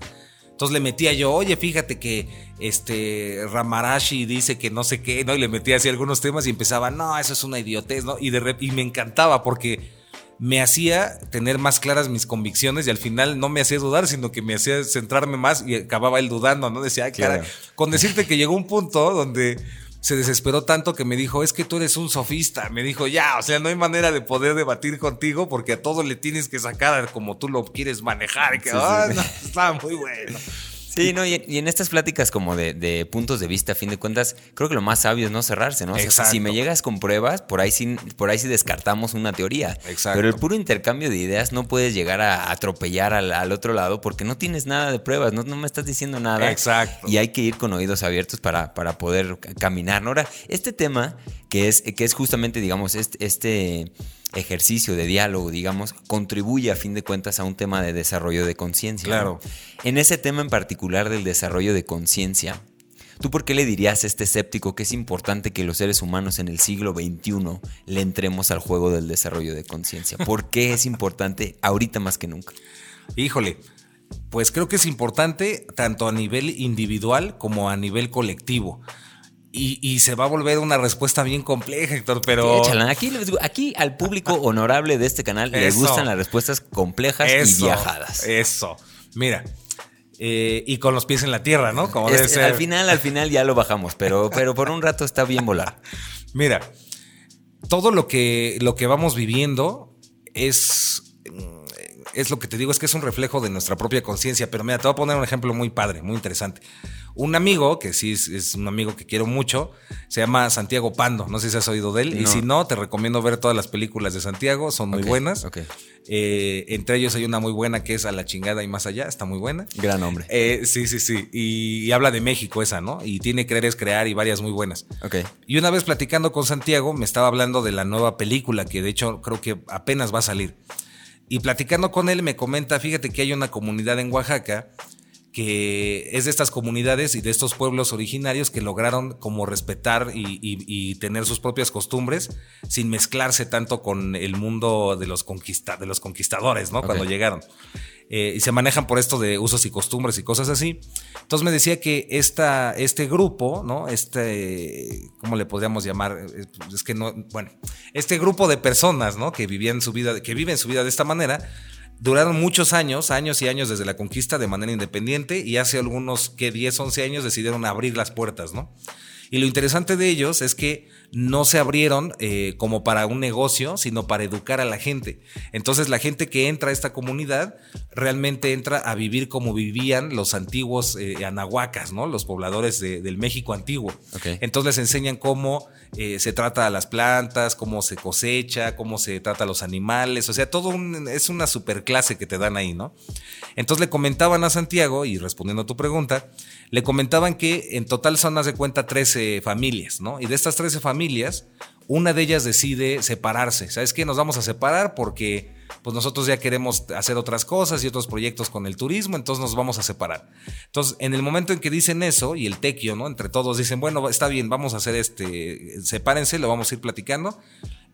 Entonces le metía yo, oye, fíjate que este Ramarashi dice que no sé qué, ¿no? Y le metía así algunos temas y empezaba, no, eso es una idiotez, ¿no? Y, de, y me encantaba porque me hacía tener más claras mis convicciones y al final no me hacía dudar, sino que me hacía centrarme más y acababa él dudando, ¿no? Decía, ay, cara, con decirte que llegó un punto donde se desesperó tanto que me dijo, es que tú eres un sofista. Me dijo, ya, o sea, no hay manera de poder debatir contigo porque a todo le tienes que sacar como tú lo quieres manejar. que, ah, está muy bueno. Sí, no, y, en estas pláticas como de, puntos de vista, a fin de cuentas, creo que lo más sabio es no cerrarse, ¿no? si me llegas con pruebas, por ahí sí, por ahí sí descartamos una teoría. Exacto. Pero el puro intercambio de ideas no puedes llegar a atropellar al, otro lado porque no tienes nada de pruebas, no, no, me estás diciendo nada. Exacto. Y hay que ir con oídos abiertos para, para poder caminar. Ahora, este tema que es, que es justamente, digamos, este, este ejercicio de diálogo, digamos, contribuye a fin de cuentas a un tema de desarrollo de conciencia. Claro. En ese tema en particular del desarrollo de conciencia, ¿tú por qué le dirías a este escéptico que es importante que los seres humanos en el siglo XXI le entremos al juego del desarrollo de conciencia? ¿Por qué es importante ahorita más que nunca? Híjole, pues creo que es importante tanto a nivel individual como a nivel colectivo. Y, se va a volver una respuesta bien compleja, Héctor, pero... Aquí, aquí al público honorable de este canal le gustan las respuestas complejas y viajadas. Eso. Mira, eh, y con los pies en la tierra, ¿no? Como debe ser. Al final, al final ya lo bajamos, pero, pero por un rato está bien volar. Mira, todo lo que, lo que vamos viviendo es es lo que te digo, es que es un reflejo de nuestra propia conciencia. Pero mira, te voy a poner un ejemplo muy padre, muy interesante. Un amigo, que sí es, un amigo que quiero mucho, se llama Santiago Pando. No sé si has oído de él. Y si no, te recomiendo ver todas las películas de Santiago, son muy buenas. Eh, entre ellos hay una muy buena que es A la chingada y más allá, está muy buena. Gran hombre. Eh, sí, sí, sí. Y, habla de México esa, ¿no? Y tiene Creer es Crear y varias muy buenas. Y una vez platicando con Santiago, me estaba hablando de la nueva película, que de hecho creo que apenas va a salir. Y platicando con él me comenta, fíjate que hay una comunidad en Oaxaca que es de estas comunidades y de estos pueblos originarios que lograron como respetar y, tener sus propias costumbres sin mezclarse tanto con el mundo de los, de los conquistadores, ¿no? Cuando llegaron. Eh, y se manejan por esto de usos y costumbres y cosas así. Entonces me decía que esta, este grupo, ¿no? Este, ¿cómo le podríamos llamar? Eh, es que no, bueno, este grupo de personas, ¿no? Que vivían su vida, que viven su vida de esta manera, duraron muchos años, años y años desde la conquista de manera independiente y hace algunos que 10, 11 años decidieron abrir las puertas, ¿no? Y lo interesante de ellos es que no se abrieron eh, como para un negocio, sino para educar a la gente. Entonces la gente que entra a esta comunidad realmente entra a vivir como vivían los antiguos eh, anahuacas, ¿no? Los pobladores del México antiguo. Entonces les enseñan cómo eh, se trata a las plantas, cómo se cosecha, cómo se trata a los animales. O sea, todo es una superclase que te dan ahí, ¿no? Entonces le comentaban a Santiago, y respondiendo a tu pregunta, le comentaban que en total son, más de cuenta, 13 familias, ¿no? Y de estas 13 familias, una de ellas decide separarse. ¿Sabes qué? Nos vamos a separar porque pues nosotros ya queremos hacer otras cosas y otros proyectos con el turismo, entonces nos vamos a separar. Entonces, en el momento en que dicen eso y el tequio, ¿no? Entre todos dicen, bueno, está bien, vamos a hacer este, sepárense, lo vamos a ir platicando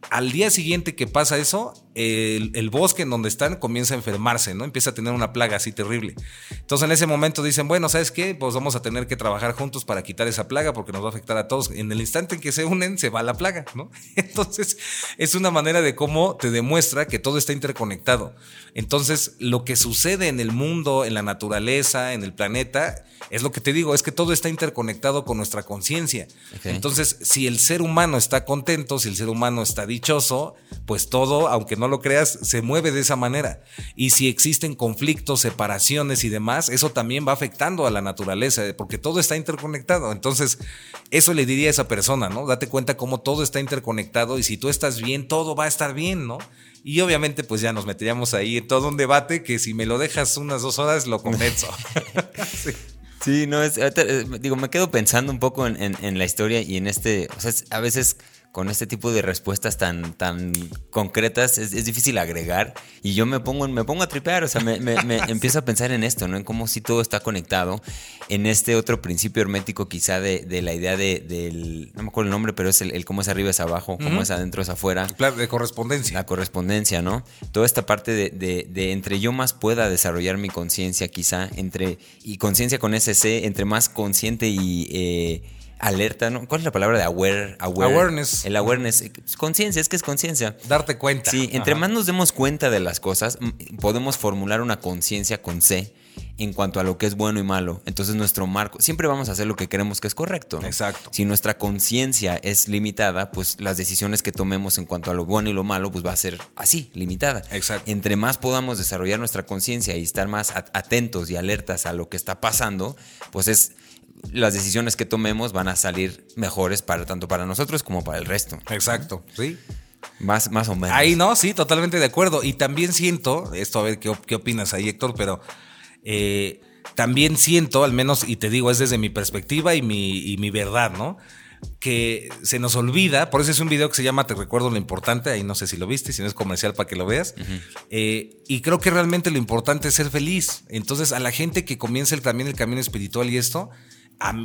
al día siguiente que pasa eso, el, bosque en donde están comienza a enfermarse, ¿no? Empieza a tener una plaga así terrible. Entonces en ese momento dicen, bueno, ¿sabes qué? Pues vamos a tener que trabajar juntos para quitar esa plaga porque nos va a afectar a todos. En el instante en que se unen, se va la plaga, ¿no? Entonces es una manera de cómo te demuestra que todo está interconectado. Entonces lo que sucede en el mundo, en la naturaleza, en el planeta, es lo que te digo, es que todo está interconectado con nuestra conciencia. Entonces, si el ser humano está contento, si el ser humano está dichoso, pues todo, aunque no lo creas, se mueve de esa manera. Y si existen conflictos, separaciones y demás, eso también va afectando a la naturaleza, porque todo está interconectado. Entonces, eso le diría a esa persona, ¿no? Date cuenta cómo todo está interconectado y si tú estás bien, todo va a estar bien, ¿no? Y obviamente, pues ya nos meteríamos ahí en todo un debate que si me lo dejas unas dos horas, lo convenzo. sí. Sí, no, es, eh, digo, me quedo pensando un poco en, la historia y en este, o sea, a veces con este tipo de respuestas tan, tan concretas es, difícil agregar y yo me pongo, me pongo a tripear, o sea, me, empiezo a pensar en esto, ¿no? En cómo si todo está conectado, en este otro principio hermético quizá de, la idea de, del, no me acuerdo el nombre, pero es el, cómo es arriba es abajo, cómo es adentro es afuera. Claro, de correspondencia. La correspondencia, ¿no? Toda esta parte de, entre yo más pueda desarrollar mi conciencia quizá, entre, y conciencia con ese C, entre más consciente y... Eh, alerta, ¿no? ¿Cuál es la palabra de aware? awareness. El awareness. Conciencia, es que es conciencia. Darte cuenta. Sí, entre más nos demos cuenta de las cosas, podemos formular una conciencia con C en cuanto a lo que es bueno y malo. Entonces nuestro marco, siempre vamos a hacer lo que creemos que es correcto. Exacto. Si nuestra conciencia es limitada, pues las decisiones que tomemos en cuanto a lo bueno y lo malo, pues va a ser así, limitada. Exacto. Entre más podamos desarrollar nuestra conciencia y estar más atentos y alertas a lo que está pasando, pues es las decisiones que tomemos van a salir mejores para tanto para nosotros como para el resto. Exacto, sí. Más, más o menos. Ahí no, sí, totalmente de acuerdo. Y también siento, esto a ver qué, qué opinas ahí, Héctor, pero eh, también siento, al menos, y te digo, es desde mi perspectiva y mi, y mi verdad, ¿no? que se nos olvida, por eso es un video que se llama Te recuerdo lo importante, ahí no sé si lo viste, si no es comercial para que lo veas, eh, y creo que realmente lo importante es ser feliz. Entonces a la gente que comienza el, también el camino espiritual y esto,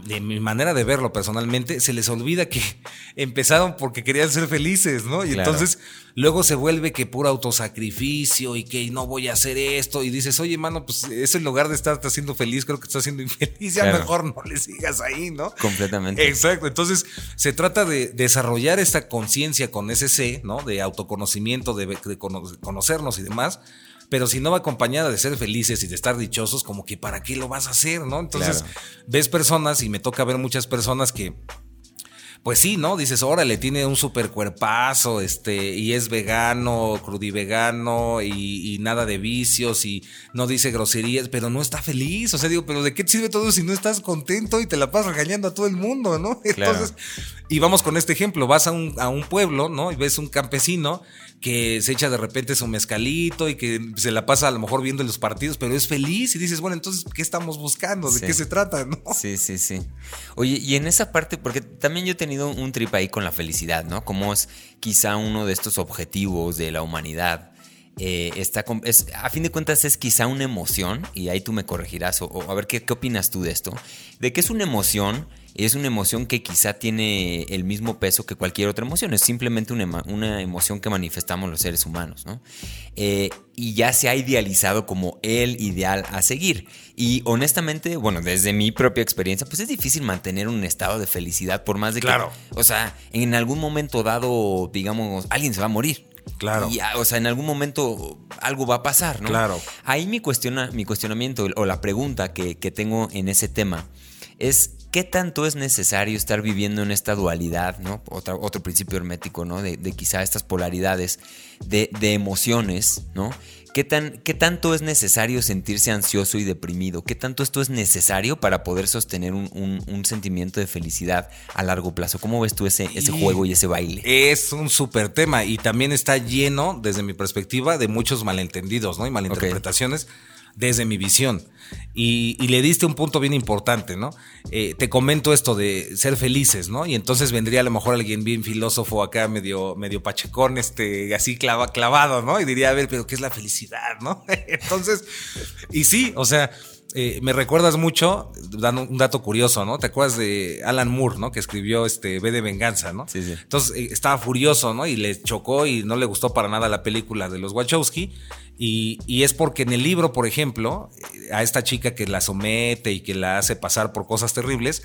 de mi manera de verlo personalmente, se les olvida que empezaron porque querían ser felices, ¿no? Y entonces luego se vuelve que puro autosacrificio y que no voy a hacer esto. Y dices, oye, mano, pues eso en lugar de estar haciendo feliz, creo que estás siendo infeliz. Ya mejor no le sigas ahí, ¿no? Completamente. Exacto. Entonces se trata de desarrollar esta conciencia con ese C, ¿no? De autoconocimiento, de, de conocernos y demás pero si no va acompañada de ser felices y de estar dichosos, como que para qué lo vas a hacer, ¿no? Entonces, ves personas y me toca ver muchas personas que pues sí, ¿no? Dices, órale, tiene un super cuerpazo, este, y es vegano, crudivegano, y, y nada de vicios, y no dice groserías, pero no está feliz. O sea, digo, pero ¿de qué te sirve todo si no estás contento y te la pasas regañando a todo el mundo, ¿no? Entonces, y vamos con este ejemplo, vas a un, a un pueblo, ¿no? Y ves un campesino que se echa de repente su mezcalito y que se la pasa a lo mejor viendo los partidos, pero es feliz y dices, bueno, entonces, ¿qué estamos buscando? ¿De qué se trata? ¿no? Sí, sí, sí. Oye, y en esa parte, porque también yo he tenido un trip ahí con la felicidad, ¿no? Como es quizá uno de estos objetivos de la humanidad. Eh, está es, a fin de cuentas es quizá una emoción, y ahí tú me corregirás, o, a ver ¿qué, qué opinas tú de esto, de que es una emoción es una emoción que quizá tiene el mismo peso que cualquier otra emoción, es simplemente una, una emoción que manifestamos los seres humanos, ¿no? Eh, y ya se ha idealizado como el ideal a seguir. Y honestamente, bueno, desde mi propia experiencia, pues es difícil mantener un estado de felicidad por más de claro. que, o sea, en algún momento dado, digamos, alguien se va a morir. Claro. Y, o sea, en algún momento algo va a pasar, ¿no? Claro. Ahí mi, cuestiona, mi cuestionamiento o la pregunta que, que tengo en ese tema es ¿Qué tanto es necesario estar viviendo en esta dualidad, ¿no? otro principio hermético, ¿no? De, quizá estas polaridades de, emociones, ¿no? ¿Qué, tan, ¿Qué tanto es necesario sentirse ansioso y deprimido? ¿Qué tanto esto es necesario para poder sostener un, sentimiento de felicidad a largo plazo? ¿Cómo ves tú ese, ese juego y ese baile? Es un súper tema y también está lleno, desde mi perspectiva, de muchos malentendidos, ¿no? Y malinterpretaciones desde mi visión. Y, le diste un punto bien importante, ¿no? Eh, te comento esto de ser felices, ¿no? Y entonces vendría a lo mejor alguien bien filósofo acá, medio, medio pachecón, este, así clava, clavado, ¿no? Y diría, a ver, pero ¿qué es la felicidad, no? entonces, y sí, o sea, eh, me recuerdas mucho, dando un dato curioso, ¿no? ¿Te acuerdas de Alan Moore, ¿no? Que escribió este B de Venganza, ¿no? Sí, sí. Entonces eh, estaba furioso, ¿no? Y le chocó y no le gustó para nada la película de los Wachowski. Y, y, es porque en el libro, por ejemplo, a esta chica que la somete y que la hace pasar por cosas terribles,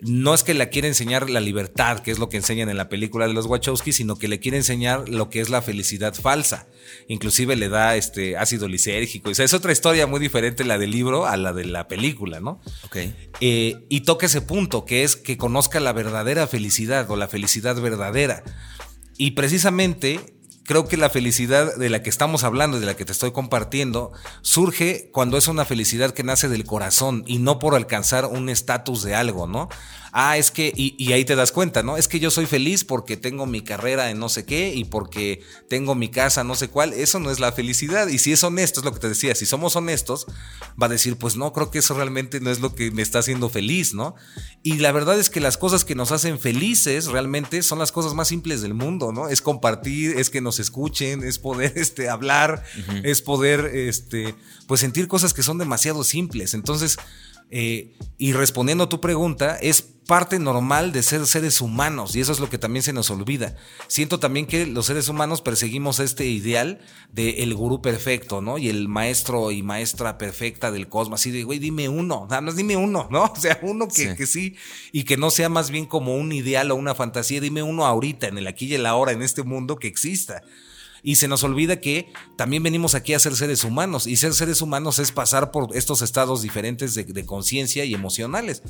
no es que la quiere enseñar la libertad, que es lo que enseñan en la película de los Wachowski, sino que le quiere enseñar lo que es la felicidad falsa. Inclusive le da este ácido lisérgico. O sea, es otra historia muy diferente la del libro a la de la película, ¿no? Ok. Eh, y toca ese punto, que es que conozca la verdadera felicidad o la felicidad verdadera. Y precisamente creo que la felicidad de la que estamos hablando y de la que te estoy compartiendo surge cuando es una felicidad que nace del corazón y no por alcanzar un estatus de algo, ¿no? ah, es que, y, ahí te das cuenta, ¿no? Es que yo soy feliz porque tengo mi carrera en no sé qué y porque tengo mi casa no sé cuál. Eso no es la felicidad. Y si es honesto, es lo que te decía, si somos honestos, va a decir, pues no, creo que eso realmente no es lo que me está haciendo feliz, ¿no? Y la verdad es que las cosas que nos hacen felices realmente son las cosas más simples del mundo, ¿no? Es compartir, es que nos escuchen, es poder este, hablar, es poder, este, pues sentir cosas que son demasiado simples. Entonces, eh, y respondiendo a tu pregunta, es parte normal de ser seres humanos y eso es lo que también se nos olvida. Siento también que los seres humanos perseguimos este ideal del el gurú perfecto, ¿no? Y el maestro y maestra perfecta del cosmos, así de, güey, dime uno, nada más dime uno, ¿no? O sea, uno que sí. que sí y que no sea más bien como un ideal o una fantasía, dime uno ahorita, en el aquí y el ahora, en este mundo que exista. Y se nos olvida que también venimos aquí a ser seres humanos. Y ser seres humanos es pasar por estos estados diferentes de, conciencia y emocionales.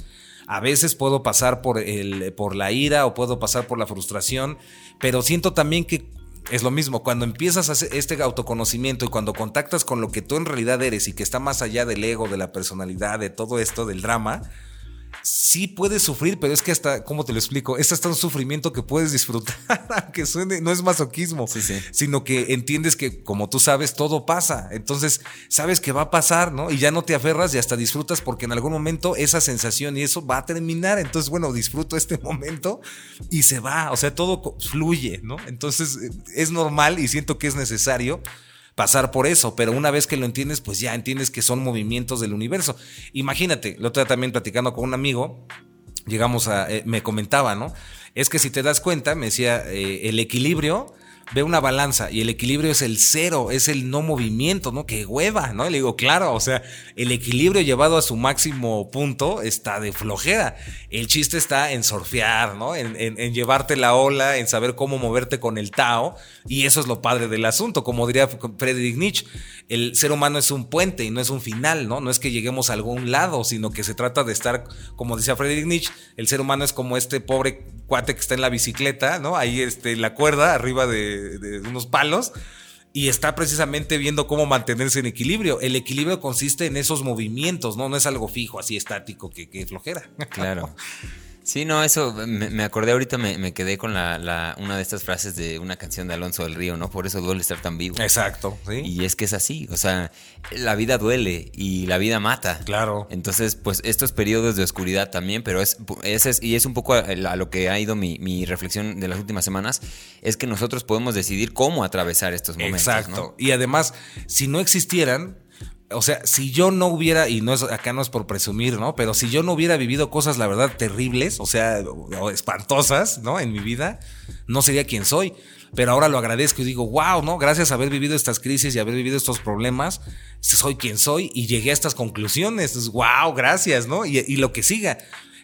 A veces puedo pasar por, el, por la ira o puedo pasar por la frustración, pero siento también que es lo mismo, cuando empiezas a hacer este autoconocimiento y cuando contactas con lo que tú en realidad eres y que está más allá del ego, de la personalidad, de todo esto, del drama, sí puedes sufrir, pero es que hasta, ¿cómo te lo explico? Es hasta un sufrimiento que puedes disfrutar, aunque suene, no es masoquismo, sino que entiendes que, como tú sabes, todo pasa. Entonces, sabes que va a pasar, ¿no? Y ya no te aferras y hasta disfrutas porque en algún momento esa sensación y eso va a terminar. Entonces, bueno, disfruto este momento y se va. O sea, todo fluye, ¿no? Entonces, es normal y siento que es necesario pasar por eso, pero una vez que lo entiendes, pues ya entiendes que son movimientos del universo. Imagínate, lo otra también platicando con un amigo, llegamos a, eh, me comentaba, ¿no? Es que si te das cuenta, me decía, eh, el equilibrio ve una balanza y el equilibrio es el cero, es el no movimiento, ¿no? Que hueva, ¿no? Y le digo, claro, o sea, el equilibrio llevado a su máximo punto está de flojera. El chiste está en surfear, ¿no? En, llevarte la ola, en saber cómo moverte con el Tao. Y eso es lo padre del asunto. Como diría Friedrich Nietzsche, el ser humano es un puente y no es un final, ¿no? No es que lleguemos a algún lado, sino que se trata de estar, como decía Friedrich Nietzsche, el ser humano es como este pobre cuate que está en la bicicleta, ¿no? Ahí este, la cuerda arriba de, unos palos y está precisamente viendo cómo mantenerse en equilibrio. El equilibrio consiste en esos movimientos, ¿no? No es algo fijo, así estático, que, que flojera. Claro. Sí, no, eso me, acordé ahorita, me, quedé con la, una de estas frases de una canción de Alonso del Río, ¿no? Por eso duele estar tan vivo. Exacto, sí. Y es que es así, o sea, la vida duele y la vida mata. Claro. Entonces, pues estos periodos de oscuridad también, pero es, es y es un poco a, lo que ha ido mi, mi, reflexión de las últimas semanas, es que nosotros podemos decidir cómo atravesar estos momentos. Exacto. Y además, si no existieran, o sea, si yo no hubiera, y no es, acá no es por presumir, ¿no? Pero si yo no hubiera vivido cosas, la verdad, terribles, o sea, espantosas, ¿no? En mi vida, no sería quien soy. Pero ahora lo agradezco y digo, wow, ¿no? Gracias a haber vivido estas crisis y haber vivido estos problemas, soy quien soy y llegué a estas conclusiones. Wow, gracias, ¿no? Y lo que siga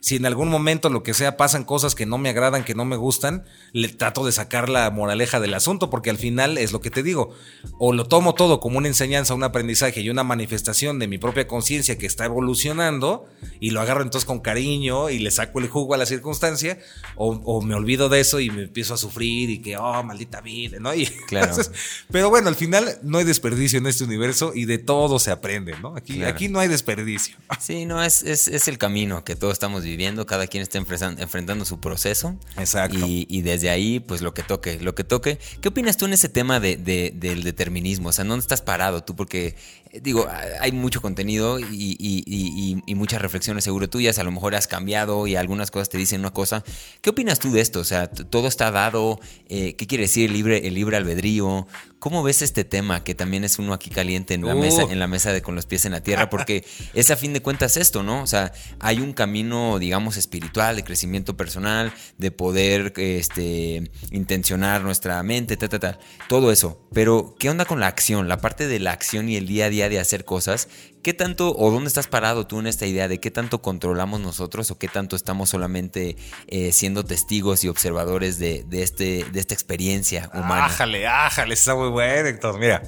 si en algún momento lo que sea pasan cosas que no me agradan, que no me gustan, le trato de sacar la moraleja del asunto, porque al final es lo que te digo, o lo tomo todo como una enseñanza, un aprendizaje y una manifestación de mi propia conciencia que está evolucionando, y lo agarro entonces con cariño y le saco el jugo a la circunstancia, o, me olvido de eso y me empiezo a sufrir y que, oh, maldita vida, ¿no? Y claro. pero bueno, al final no hay desperdicio en este universo y de todo se aprende, ¿no? Aquí, aquí no hay desperdicio. Sí, no, es, es, es el camino que todos estamos viviendo viviendo, cada quien está enfrentando su proceso. Exacto. Y, desde ahí, pues lo que toque, lo que toque. ¿Qué opinas tú en ese tema de, del determinismo? O sea, ¿dónde estás parado tú? Porque, eh, digo, hay mucho contenido y, muchas reflexiones seguro tuyas, a lo mejor has cambiado y algunas cosas te dicen una cosa. ¿Qué opinas tú de esto? O sea, todo está dado, eh, ¿qué quiere decir el libre, el libre albedrío? ¿Cómo ves este tema que también es uno aquí caliente en la mesa, en la mesa de con los pies en la tierra? Porque es a fin de cuentas esto, ¿no? O sea, hay un camino, digamos, espiritual, de crecimiento personal, de poder este, intencionar nuestra mente, ta, ta, ta, todo eso. Pero, ¿qué onda con la acción? La parte de la acción y el día a día de hacer cosas. ¿Qué tanto o dónde estás parado tú en esta idea de qué tanto controlamos nosotros o qué tanto estamos solamente eh, siendo testigos y observadores de, este, de esta experiencia humana? Ájale, ájale, está muy bueno, Héctor. Mira,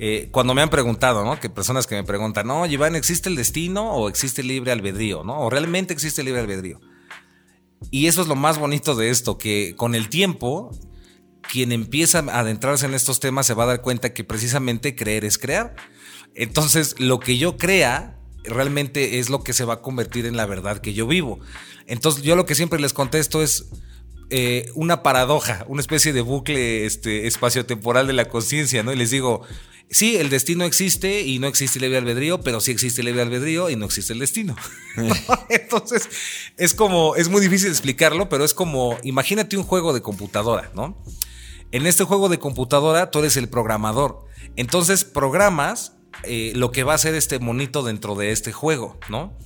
eh, cuando me han preguntado, ¿no? Que personas que me preguntan, no, Iván, ¿existe el destino o existe el libre albedrío, ¿no? ¿O realmente existe el libre albedrío? Y eso es lo más bonito de esto, que con el tiempo, quien empieza a adentrarse en estos temas se va a dar cuenta que precisamente creer es crear. Entonces, lo que yo crea realmente es lo que se va a convertir en la verdad que yo vivo. Entonces yo lo que siempre les contesto es eh, una paradoja, una especie de bucle este, espaciotemporal de la conciencia, ¿no? Y les digo, sí, el destino existe y no existe el libre albedrío, pero sí existe el libre albedrío y no existe el destino. Entonces, es como, es muy difícil explicarlo, pero es como, imagínate un juego de computadora, ¿no? En este juego de computadora tú eres el programador. Entonces programas eh, lo que va a hacer este monito dentro de este juego, ¿no?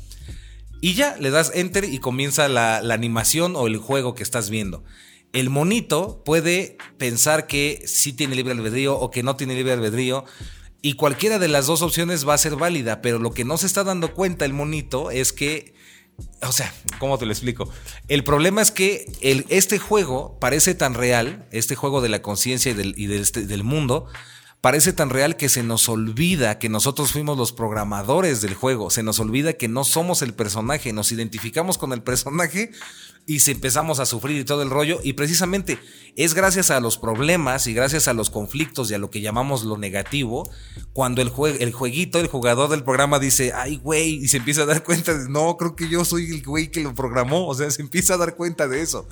Y ya le das enter y comienza la, animación o el juego que estás viendo el monito puede pensar que sí tiene libre albedrío o que no tiene libre albedrío. Y cualquiera de las dos opciones va a ser válida, pero lo que no se está dando cuenta el monito es que, o sea, ¿cómo te lo explico? El problema es que este juego parece tan real, este juego de la conciencia y, del, este, del mundo, parece tan real que se nos olvida que nosotros fuimos los programadores del juego, se nos olvida que no somos el personaje, nos identificamos con el personaje y se empezamos a sufrir y todo el rollo. Y precisamente es gracias a los problemas y gracias a los conflictos y a lo que llamamos lo negativo, cuando el, el jueguito, el jugador del programa dice, ay, güey, y se empieza a dar cuenta de, no, creo que yo soy el güey que lo programó. O sea, se empieza a dar cuenta de eso.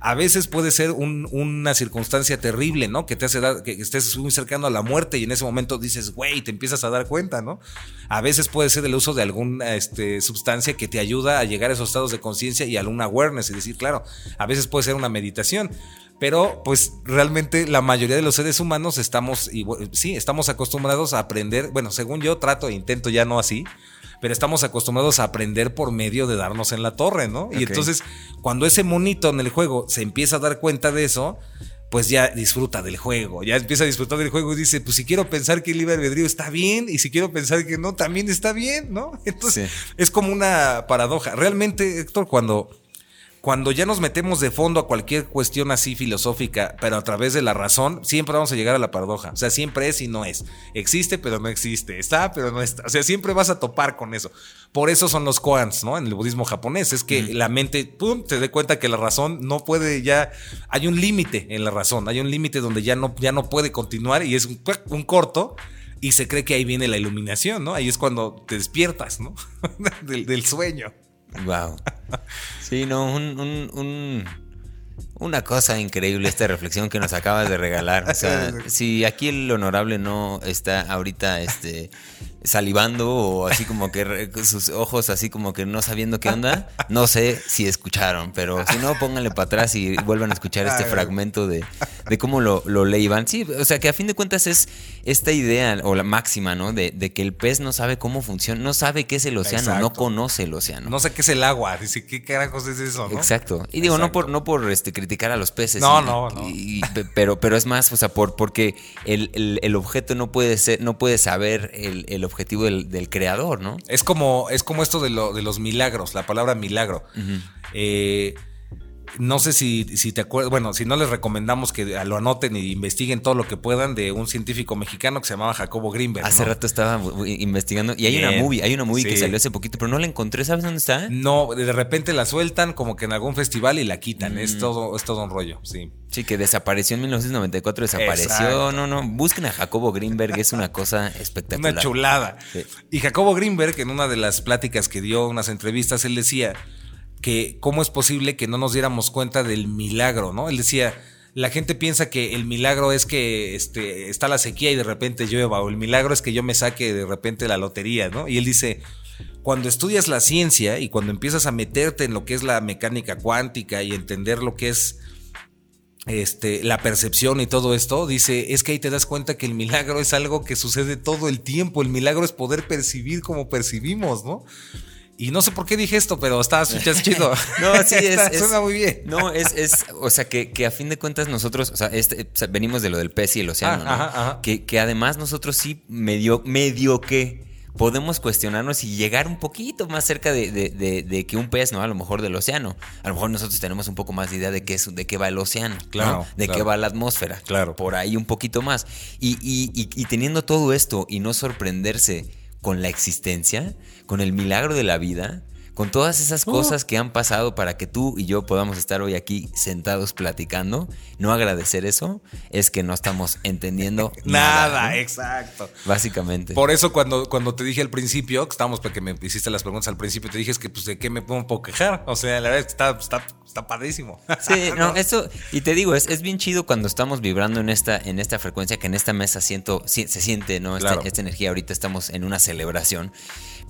A veces puede ser una circunstancia terrible, ¿no? Que te hace dar, que estés muy cercano a la muerte y en ese momento dices, güey, te empiezas a dar cuenta, ¿no? A veces puede ser el uso de alguna este, sustancia que te ayuda a llegar a esos estados de conciencia y a alguna awareness es decir, claro, a veces puede ser una meditación, pero pues realmente la mayoría de los seres humanos estamos, y, sí, estamos acostumbrados a aprender, bueno, según yo trato e intento ya no así, pero estamos acostumbrados a aprender por medio de darnos en la torre, ¿no? Y entonces, cuando ese monito en el juego se empieza a dar cuenta de eso, pues ya disfruta del juego, ya empieza a disfrutar del juego y dice, pues si quiero pensar que el libre albedrío está bien y si quiero pensar que no, también está bien, ¿no? Entonces, es como una paradoja. Realmente, Héctor, cuando cuando ya nos metemos de fondo a cualquier cuestión así filosófica, pero a través de la razón, siempre vamos a llegar a la paradoja. O sea, siempre es y no es. Existe, pero no existe. Está, pero no está. O sea, siempre vas a topar con eso. Por eso son los koans, ¿no? En el budismo japonés. Es que la mente, pum, te dé cuenta que la razón no puede ya. Hay un límite en la razón. Hay un límite donde ya no, ya no puede continuar y es un, un corto y se cree que ahí viene la iluminación, ¿no? Ahí es cuando te despiertas, ¿no? del, del, sueño. Wow. Sí, no, un, un, un, una cosa increíble esta reflexión que nos acabas de regalar. O sea, si aquí el honorable no está ahorita este, salivando o así como que sus ojos así como que no sabiendo qué onda, no sé si escucharon, pero si no, pónganle para atrás y vuelvan a escuchar este fragmento de, de cómo lo, lo leíban. Sí, o sea que a fin de cuentas es esta idea o la máxima, ¿no? De, de que el pez no sabe cómo funciona, no sabe qué es el océano, no conoce el océano. No sé qué es el agua, dice, ¿qué carajos es eso? ¿no? Exacto. Y digo, no por, no por este, criticar a los peces. No, no, no. pero, pero es más, o sea, por, porque el, el, el, objeto no puede ser, no puede saber el, el objetivo del, creador, ¿no? Es como, es como esto de, lo, de los milagros, la palabra milagro. eh, no sé si, si te acuerdas, bueno, si no les recomendamos que lo anoten y investiguen todo lo que puedan de un científico mexicano que se llamaba Jacobo Greenberg. Hace rato estaba investigando y hay una movie, hay una movie que salió hace poquito, pero no la encontré, ¿sabes dónde está? No, de repente la sueltan como que en algún festival y la quitan, es, mm. todo, es todo un rollo, sí. Sí, que desapareció en 1994, desapareció. No, no, busquen a Jacobo Greenberg, es una cosa espectacular. Una chulada. Y Jacobo Greenberg, en una de las pláticas que dio, unas entrevistas, él decía que cómo es posible que no nos diéramos cuenta del milagro, ¿no? Él decía, la gente piensa que el milagro es que este, está la sequía y de repente llueva, o el milagro es que yo me saque de repente la lotería, ¿no? Y él dice, cuando estudias la ciencia y cuando empiezas a meterte en lo que es la mecánica cuántica y entender lo que es este, la percepción y todo esto, dice, es que ahí te das cuenta que el milagro es algo que sucede todo el tiempo, el milagro es poder percibir como percibimos, ¿no? Y no sé por qué dije esto, pero está chido. no, sí, es, suena muy bien. No, es, es o sea, que, que, a fin de cuentas nosotros, o sea, este, venimos de lo del pez y el océano, ¿no? Que, que, además nosotros sí medio, medio que podemos cuestionarnos y llegar un poquito más cerca de, de, de, que un pez, ¿no? A lo mejor del océano. A lo mejor nosotros tenemos un poco más de idea de qué, es, de qué va el océano, claro, de qué va la atmósfera. Claro. Por ahí un poquito más. Y, y, y, y teniendo todo esto y no sorprenderse con la existencia, con el milagro de la vida, con todas esas oh. cosas que han pasado para que tú y yo podamos estar hoy aquí sentados platicando, no agradecer eso es que no estamos entendiendo nada. exacto. Básicamente. Por eso cuando, cuando te dije al principio, que estábamos porque me hiciste las preguntas al principio, te dije que pues de qué me puedo quejar. O sea, la verdad está, está, está padrísimo. Sí, no, eso, y te digo, es, es, bien chido cuando estamos vibrando en esta, en esta frecuencia, que en esta mesa siento, se siente, ¿no? Esta, esta energía, ahorita estamos en una celebración.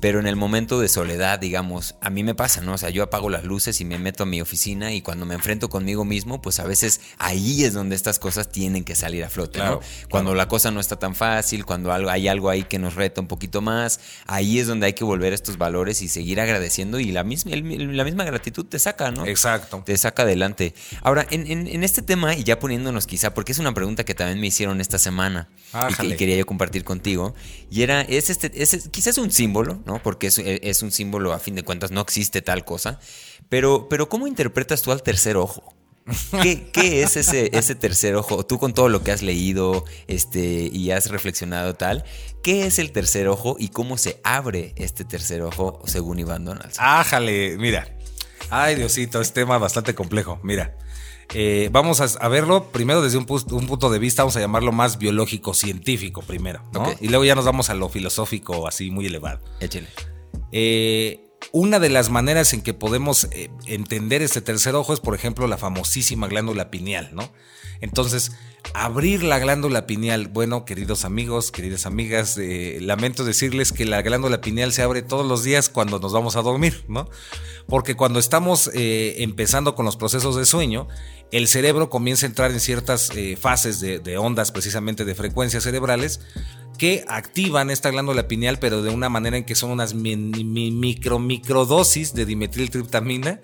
Pero en el momento de soledad, digamos, a mí me pasa, ¿no? O sea, yo apago las luces y me meto a mi oficina y cuando me enfrento conmigo mismo, pues a veces ahí es donde estas cosas tienen que salir a flote, ¿no? Cuando la cosa no está tan fácil, cuando hay algo ahí que nos reta un poquito más, ahí es donde hay que volver a estos valores y seguir agradeciendo y la misma, la misma gratitud te saca, ¿no? Exacto. Te saca adelante. Ahora, en, este tema, y ya poniéndonos quizá, porque es una pregunta que también me hicieron esta semana y, quería yo compartir contigo, y era, es este, es, quizás un símbolo, porque es, un símbolo, a fin de cuentas, no existe tal cosa. Pero, pero ¿cómo interpretas tú al tercer ojo? ¿Qué, es ese, ese, tercer ojo? Tú con todo lo que has leído este, y has reflexionado tal, ¿qué es el tercer ojo y cómo se abre este tercer ojo según Iván Donaldson? Ájale, mira. Ay, Diosito, es tema bastante complejo. Mira, eh, vamos a, verlo primero desde un, punto de vista, vamos a llamarlo más biológico, científico primero, Y luego ya nos vamos a lo filosófico, así muy elevado. Échale. Eh, una de las maneras en que podemos eh, entender este tercer ojo es, por ejemplo, la famosísima glándula pineal, ¿no? Entonces, abrir la glándula pineal, bueno, queridos amigos, queridas amigas, eh, lamento decirles que la glándula pineal se abre todos los días cuando nos vamos a dormir, ¿no? Porque cuando estamos eh, empezando con los procesos de sueño, el cerebro comienza a entrar en ciertas eh, fases de, ondas, precisamente de frecuencias cerebrales, que activan esta glándula pineal, pero de una manera en que son unas micro microdosis de dimetiltriptamina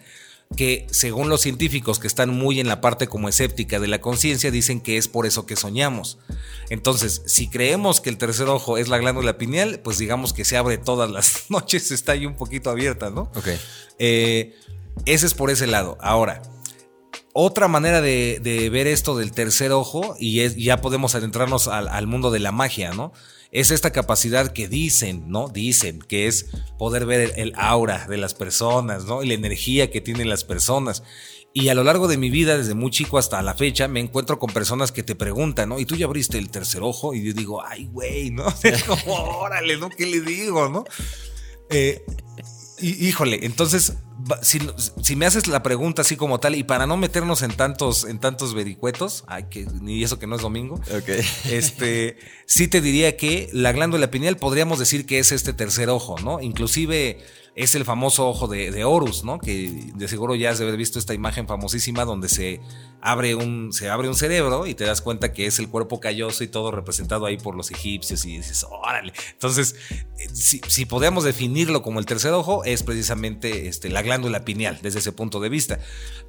que según los científicos que están muy en la parte como escéptica de la conciencia, dicen que es por eso que soñamos. Entonces, si creemos que el tercer ojo es la glándula pineal, pues digamos que se abre todas las noches, está ahí un poquito abierta, ¿no? Ok. Eh, ese es por ese lado. Ahora, otra manera de, ver esto del tercer ojo, y ya podemos adentrarnos al, mundo de la magia, ¿no? es esta capacidad que dicen, ¿no? Dicen que es poder ver el, aura de las personas, ¿no? Y la energía que tienen las personas. Y a lo largo de mi vida, desde muy chico hasta la fecha, me encuentro con personas que te preguntan, ¿no? Y tú ya abriste el tercer ojo. Y yo digo, ay, güey, ¿no? Es órale, ¿no? ¿Qué le digo, no? Eh, híjole, entonces, si, me haces la pregunta así como tal, y para no meternos en tantos, en tantos vericuetos, ay, que ni eso que no es domingo, este, sí te diría que la glándula pineal podríamos decir que es este tercer ojo, ¿no? Inclusive es el famoso ojo de, Horus, ¿no? Que de seguro ya has de haber visto esta imagen famosísima donde se abre, un, se abre un cerebro y te das cuenta que es el cuerpo calloso y todo representado ahí por los egipcios y dices, órale. Entonces, eh, si, si podemos definirlo como el tercer ojo, es precisamente este, la glándula pineal desde ese punto de vista,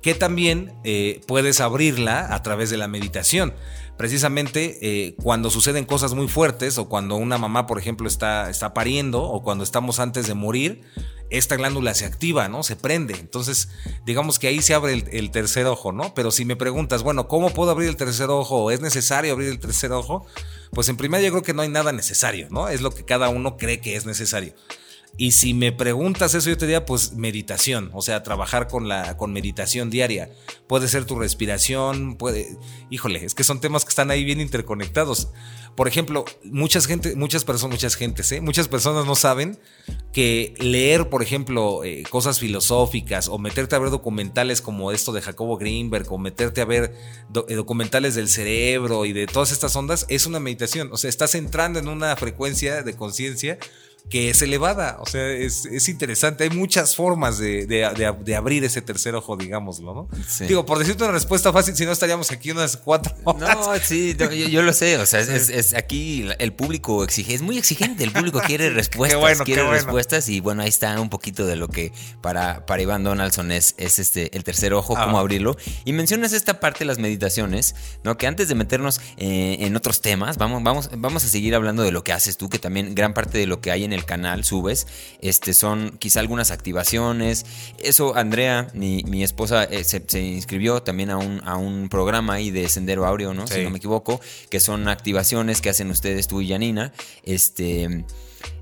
que también eh, puedes abrirla a través de la meditación precisamente eh, cuando suceden cosas muy fuertes o cuando una mamá, por ejemplo, está, está pariendo o cuando estamos antes de morir, esta glándula se activa, ¿no? Se prende. Entonces, digamos que ahí se abre el, tercer ojo, ¿no? Pero si me preguntas, bueno, ¿cómo puedo abrir el tercer ojo? ¿Es necesario abrir el tercer ojo? Pues en primer yo creo que no hay nada necesario, ¿no? Es lo que cada uno cree que es necesario. Y si me preguntas eso, yo te diría, pues meditación, o sea, trabajar con la con meditación diaria. Puede ser tu respiración, puede, híjole, es que son temas que están ahí bien interconectados. Por ejemplo, muchas gente, muchas personas, muchas gentes, ¿eh? muchas personas no saben que leer, por ejemplo, eh, cosas filosóficas o meterte a ver documentales como esto de Jacobo Greenberg o meterte a ver eh, documentales del cerebro y de todas estas ondas es una meditación. O sea, estás entrando en una frecuencia de conciencia que es elevada. O sea, es, interesante. Hay muchas formas de, abrir ese tercer ojo, digámoslo, ¿no? Digo, por decirte una respuesta fácil, si no estaríamos aquí unas cuatro horas. No, sí, yo, lo sé. O sea, es, aquí el público exige, es muy exigente. El público quiere respuestas, quiere respuestas. Y bueno, ahí está un poquito de lo que para, para Iván Donaldson es, es este, el tercer ojo, cómo abrirlo. Y mencionas esta parte de las meditaciones, ¿no? Que antes de meternos eh, en otros temas, vamos, vamos, vamos a seguir hablando de lo que haces tú, que también gran parte de lo que hay en el canal, subes, este, son quizá algunas activaciones. Eso, Andrea, mi, mi esposa, eh, se, inscribió también a un, a un programa ahí de Sendero Aureo, ¿no? Si no me equivoco, que son activaciones que hacen ustedes, tú y Janina. Este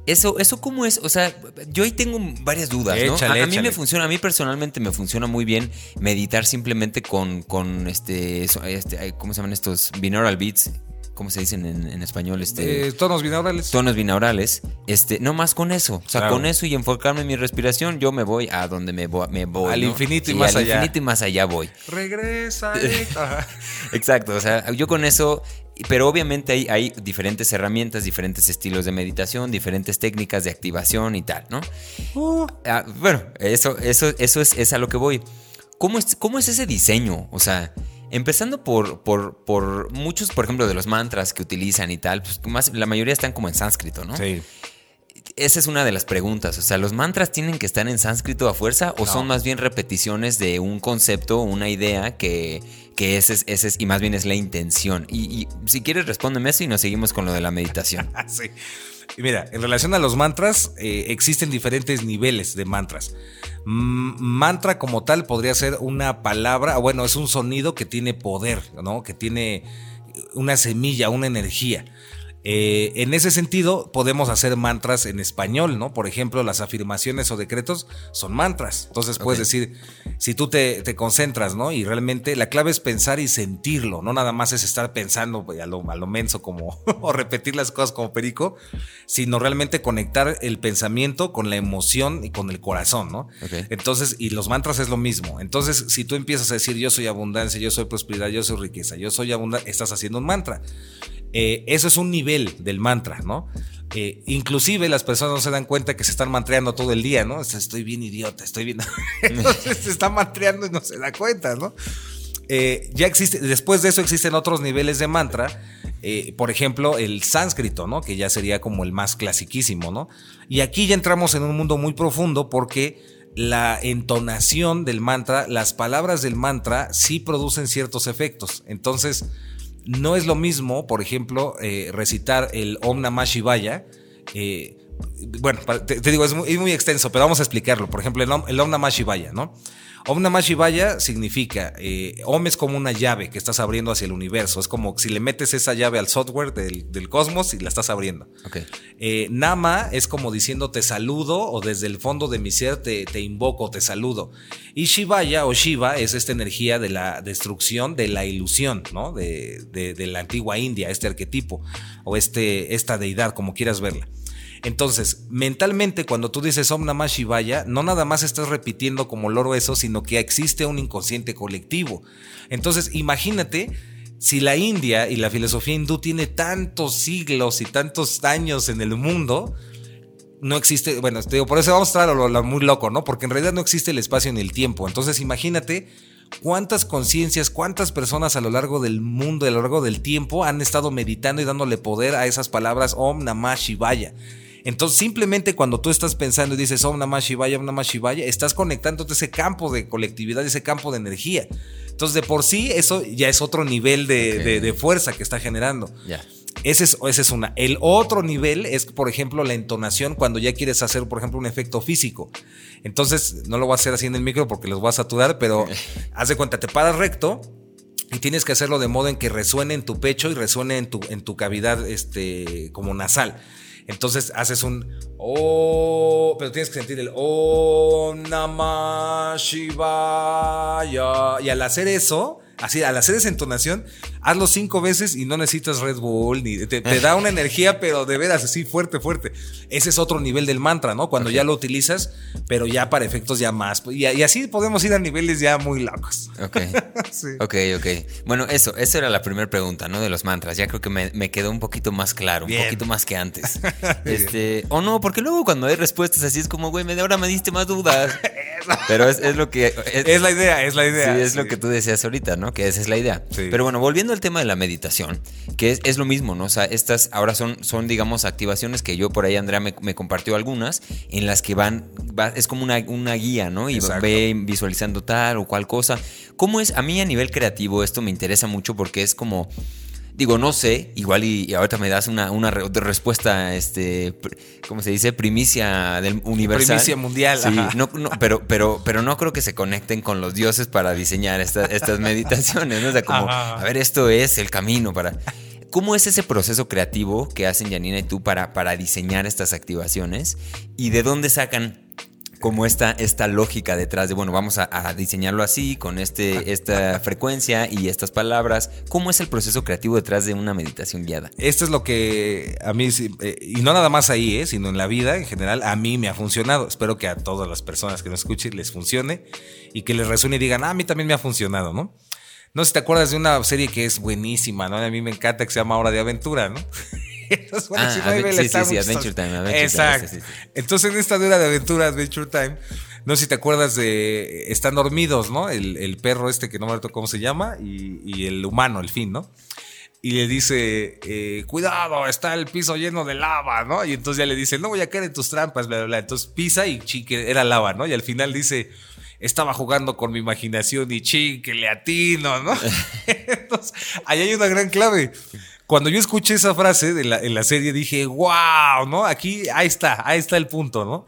Eso, eso cómo es, o sea, yo ahí tengo varias dudas, ¿no? Échale, a, a mí échale. me funciona, a mí personalmente me funciona muy bien meditar simplemente con, con este, este, ¿cómo se llaman estos? Binaural beats, ¿cómo se dicen en, en español? Este, Eh, tonos binaurales. tonos binaurales, este, no más con eso, o sea, Claro. con eso y enfocarme en mi respiración, yo me voy a donde me voy, me voy Al ¿no? infinito y más al allá. infinito y más allá voy. Regresa. Exacto, o sea, yo con eso, pero obviamente hay, hay diferentes herramientas, diferentes estilos de meditación, diferentes técnicas de activación y tal, ¿no? Uh, Ah, bueno, eso, eso, eso es, es a lo que voy. ¿Cómo es, ¿Cómo es ese diseño? O sea, empezando por, por, por muchos, por ejemplo, de los mantras que utilizan y tal, pues más, la mayoría están como en sánscrito, ¿no? Sí. Esa es una de las preguntas. O sea, ¿los mantras tienen que estar en sánscrito a fuerza o No. son más bien repeticiones de un concepto, una idea que, que ese, es, ese es, y más bien es la intención? Y, y si quieres, respóndeme eso y nos seguimos con lo de la meditación. Sí. Mira, en relación a los mantras, eh, existen diferentes niveles de mantras. Mantra como tal podría ser una palabra, bueno, es un sonido que tiene poder, ¿no? Que tiene una semilla, una energía. Eh, en ese sentido, podemos hacer mantras en español, ¿no? Por ejemplo, las afirmaciones o decretos son mantras. Entonces puedes Ok. decir, si tú te, te concentras, ¿no? Y realmente la clave es pensar y sentirlo, no nada más es estar pensando pues, a lo, a lo menso como, o repetir las cosas como perico, sino realmente conectar el pensamiento con la emoción y con el corazón, ¿no? Ok. Entonces, y los mantras es lo mismo. Entonces, si tú empiezas a decir yo soy abundancia, yo soy prosperidad, yo soy riqueza, yo soy abundancia, estás haciendo un mantra. Eh, eso es un nivel del mantra, ¿no? Eh, inclusive las personas no se dan cuenta que se están mantreando todo el día, ¿no? Estoy bien idiota, estoy bien... Entonces se está mantreando y no se da cuenta, ¿no? Eh, ya existe, después de eso existen otros niveles de mantra, eh, por ejemplo el sánscrito, ¿no? Que ya sería como el más clasiquísimo, ¿no? Y aquí ya entramos en un mundo muy profundo porque la entonación del mantra, las palabras del mantra sí producen ciertos efectos. Entonces, no es lo mismo, por ejemplo, eh, recitar el Om Namah Shivaya. eh, bueno, te, digo, es muy, es muy extenso, pero vamos a explicarlo. Por ejemplo, el Om, el Om Namah Shivaya, ¿no? Om Namah Shivaya significa, eh, Om es como una llave que estás abriendo hacia el universo. Es como si le metes esa llave al software del, del cosmos y la estás abriendo. Ok. Eh, Nama es como diciendo te saludo o desde el fondo de mi ser te, te invoco, te saludo. Y Shivaya o Shiva es esta energía de la destrucción de la ilusión, ¿no? De, de- de la antigua India, este arquetipo o este, esta deidad, como quieras verla. Entonces, mentalmente, cuando tú dices Om Namah Shivaya, no nada más estás repitiendo como loro eso, sino que existe un inconsciente colectivo. Entonces, imagínate si la India y la filosofía hindú tiene tantos siglos y tantos años en el mundo, no existe, bueno, te digo, por eso vamos a estar lo, lo muy loco, ¿no? Porque en realidad no existe el espacio ni el tiempo. Entonces imagínate cuántas conciencias, cuántas personas a lo largo del mundo, a lo largo del tiempo han estado meditando y dándole poder a esas palabras Om Namah Shivaya. Entonces, simplemente cuando tú estás pensando y dices Om Namah Shivaya, Om Namah Shivaya, estás conectándote a ese campo de colectividad, ese campo de energía. Entonces, de por sí, eso ya es otro nivel de, Ok. de- de fuerza que está generando. Ya. Ese es, ese es una. El otro nivel es, por ejemplo, la entonación cuando ya quieres hacer, por ejemplo, un efecto físico. Entonces, no lo voy a hacer así en el micro porque los voy a saturar, pero haz de cuenta, te paras recto y tienes que hacerlo de modo en que resuene en tu pecho y resuene en tu, en tu cavidad este, como nasal. Entonces haces un oh, pero tienes que sentir el Om Namah. Y al hacer eso, así, al hacer esa entonación, hazlo cinco veces y no necesitas Red Bull, ni te, te da una energía, pero de veras así fuerte, fuerte. Ese es otro nivel del mantra, ¿no? Cuando ya lo utilizas, pero ya para efectos ya más. Y, y así podemos ir a niveles ya muy locos. Ok. Sí. Ok, ok. Bueno, eso, esa era la primera pregunta, ¿no? De los mantras. Ya creo que me, me quedó un poquito más claro, Bien. un poquito más que antes. este, o no, porque luego cuando hay respuestas así es como, güey, me- ahora me diste más dudas. Pero es, es lo que. Es, Es la idea, es la idea. Sí, es sí. lo que tú decías ahorita, ¿no? Que esa es la idea. Sí. Pero bueno, volviendo al tema de la meditación, que es, es lo mismo, ¿no? O sea, estas ahora son, son digamos, activaciones que yo por ahí, Andrea me, me compartió algunas, en las que van, va- es como una, una guía, ¿no? Y Exacto. ve visualizando tal o cual cosa. ¿Cómo es? A mí a nivel creativo esto me interesa mucho porque es como... Digo, no sé, igual y, y ahorita me das una, una re- respuesta, este, ¿cómo se dice? Primicia del universal. Primicia mundial, Sí, ajá. no, no, pero, pero, pero no creo que se conecten con los dioses para diseñar esta- estas meditaciones, ¿no? O sea, como, Ajá. a ver, esto es el camino para... ¿Cómo es ese proceso creativo que hacen Janina y tú para, para diseñar estas activaciones? ¿Y de dónde sacan como esta, esta lógica detrás de, bueno, vamos a, diseñarlo así, con este, esta frecuencia y estas palabras. ¿Cómo es el proceso creativo detrás de una meditación guiada? Esto es lo que a mí, eh, y no nada más ahí, eh, sino en la vida en general, a mí me ha funcionado. Espero que a todas las personas que nos escuchen les funcione y que les resuene y digan, ah, a mí también me ha funcionado, ¿no? No sé si te acuerdas de una serie que es buenísima, ¿no? A mí me encanta que se llama Hora de Aventura, ¿no? ah, sí, sí, sí, Adventure Time. Exacto. Entonces, en esta dura de aventura, Adventure Time, no sé si te acuerdas de. Están dormidos, ¿no? El, perro este que no me acuerdo cómo se llama y, el humano, el fin, ¿no? Y le dice, eh, cuidado, está el piso lleno de lava, ¿no? Y entonces ya le dice, no voy a caer en tus trampas, bla, bla, bla. Entonces pisa y chique, era lava, ¿no? Y al final dice, estaba jugando con mi imaginación y chique, le atino, ¿no? entonces, ahí hay una gran clave cuando yo escuché esa frase en la serie dije, wow, ¿no? Aquí, ahí está, ahí está el punto, ¿no?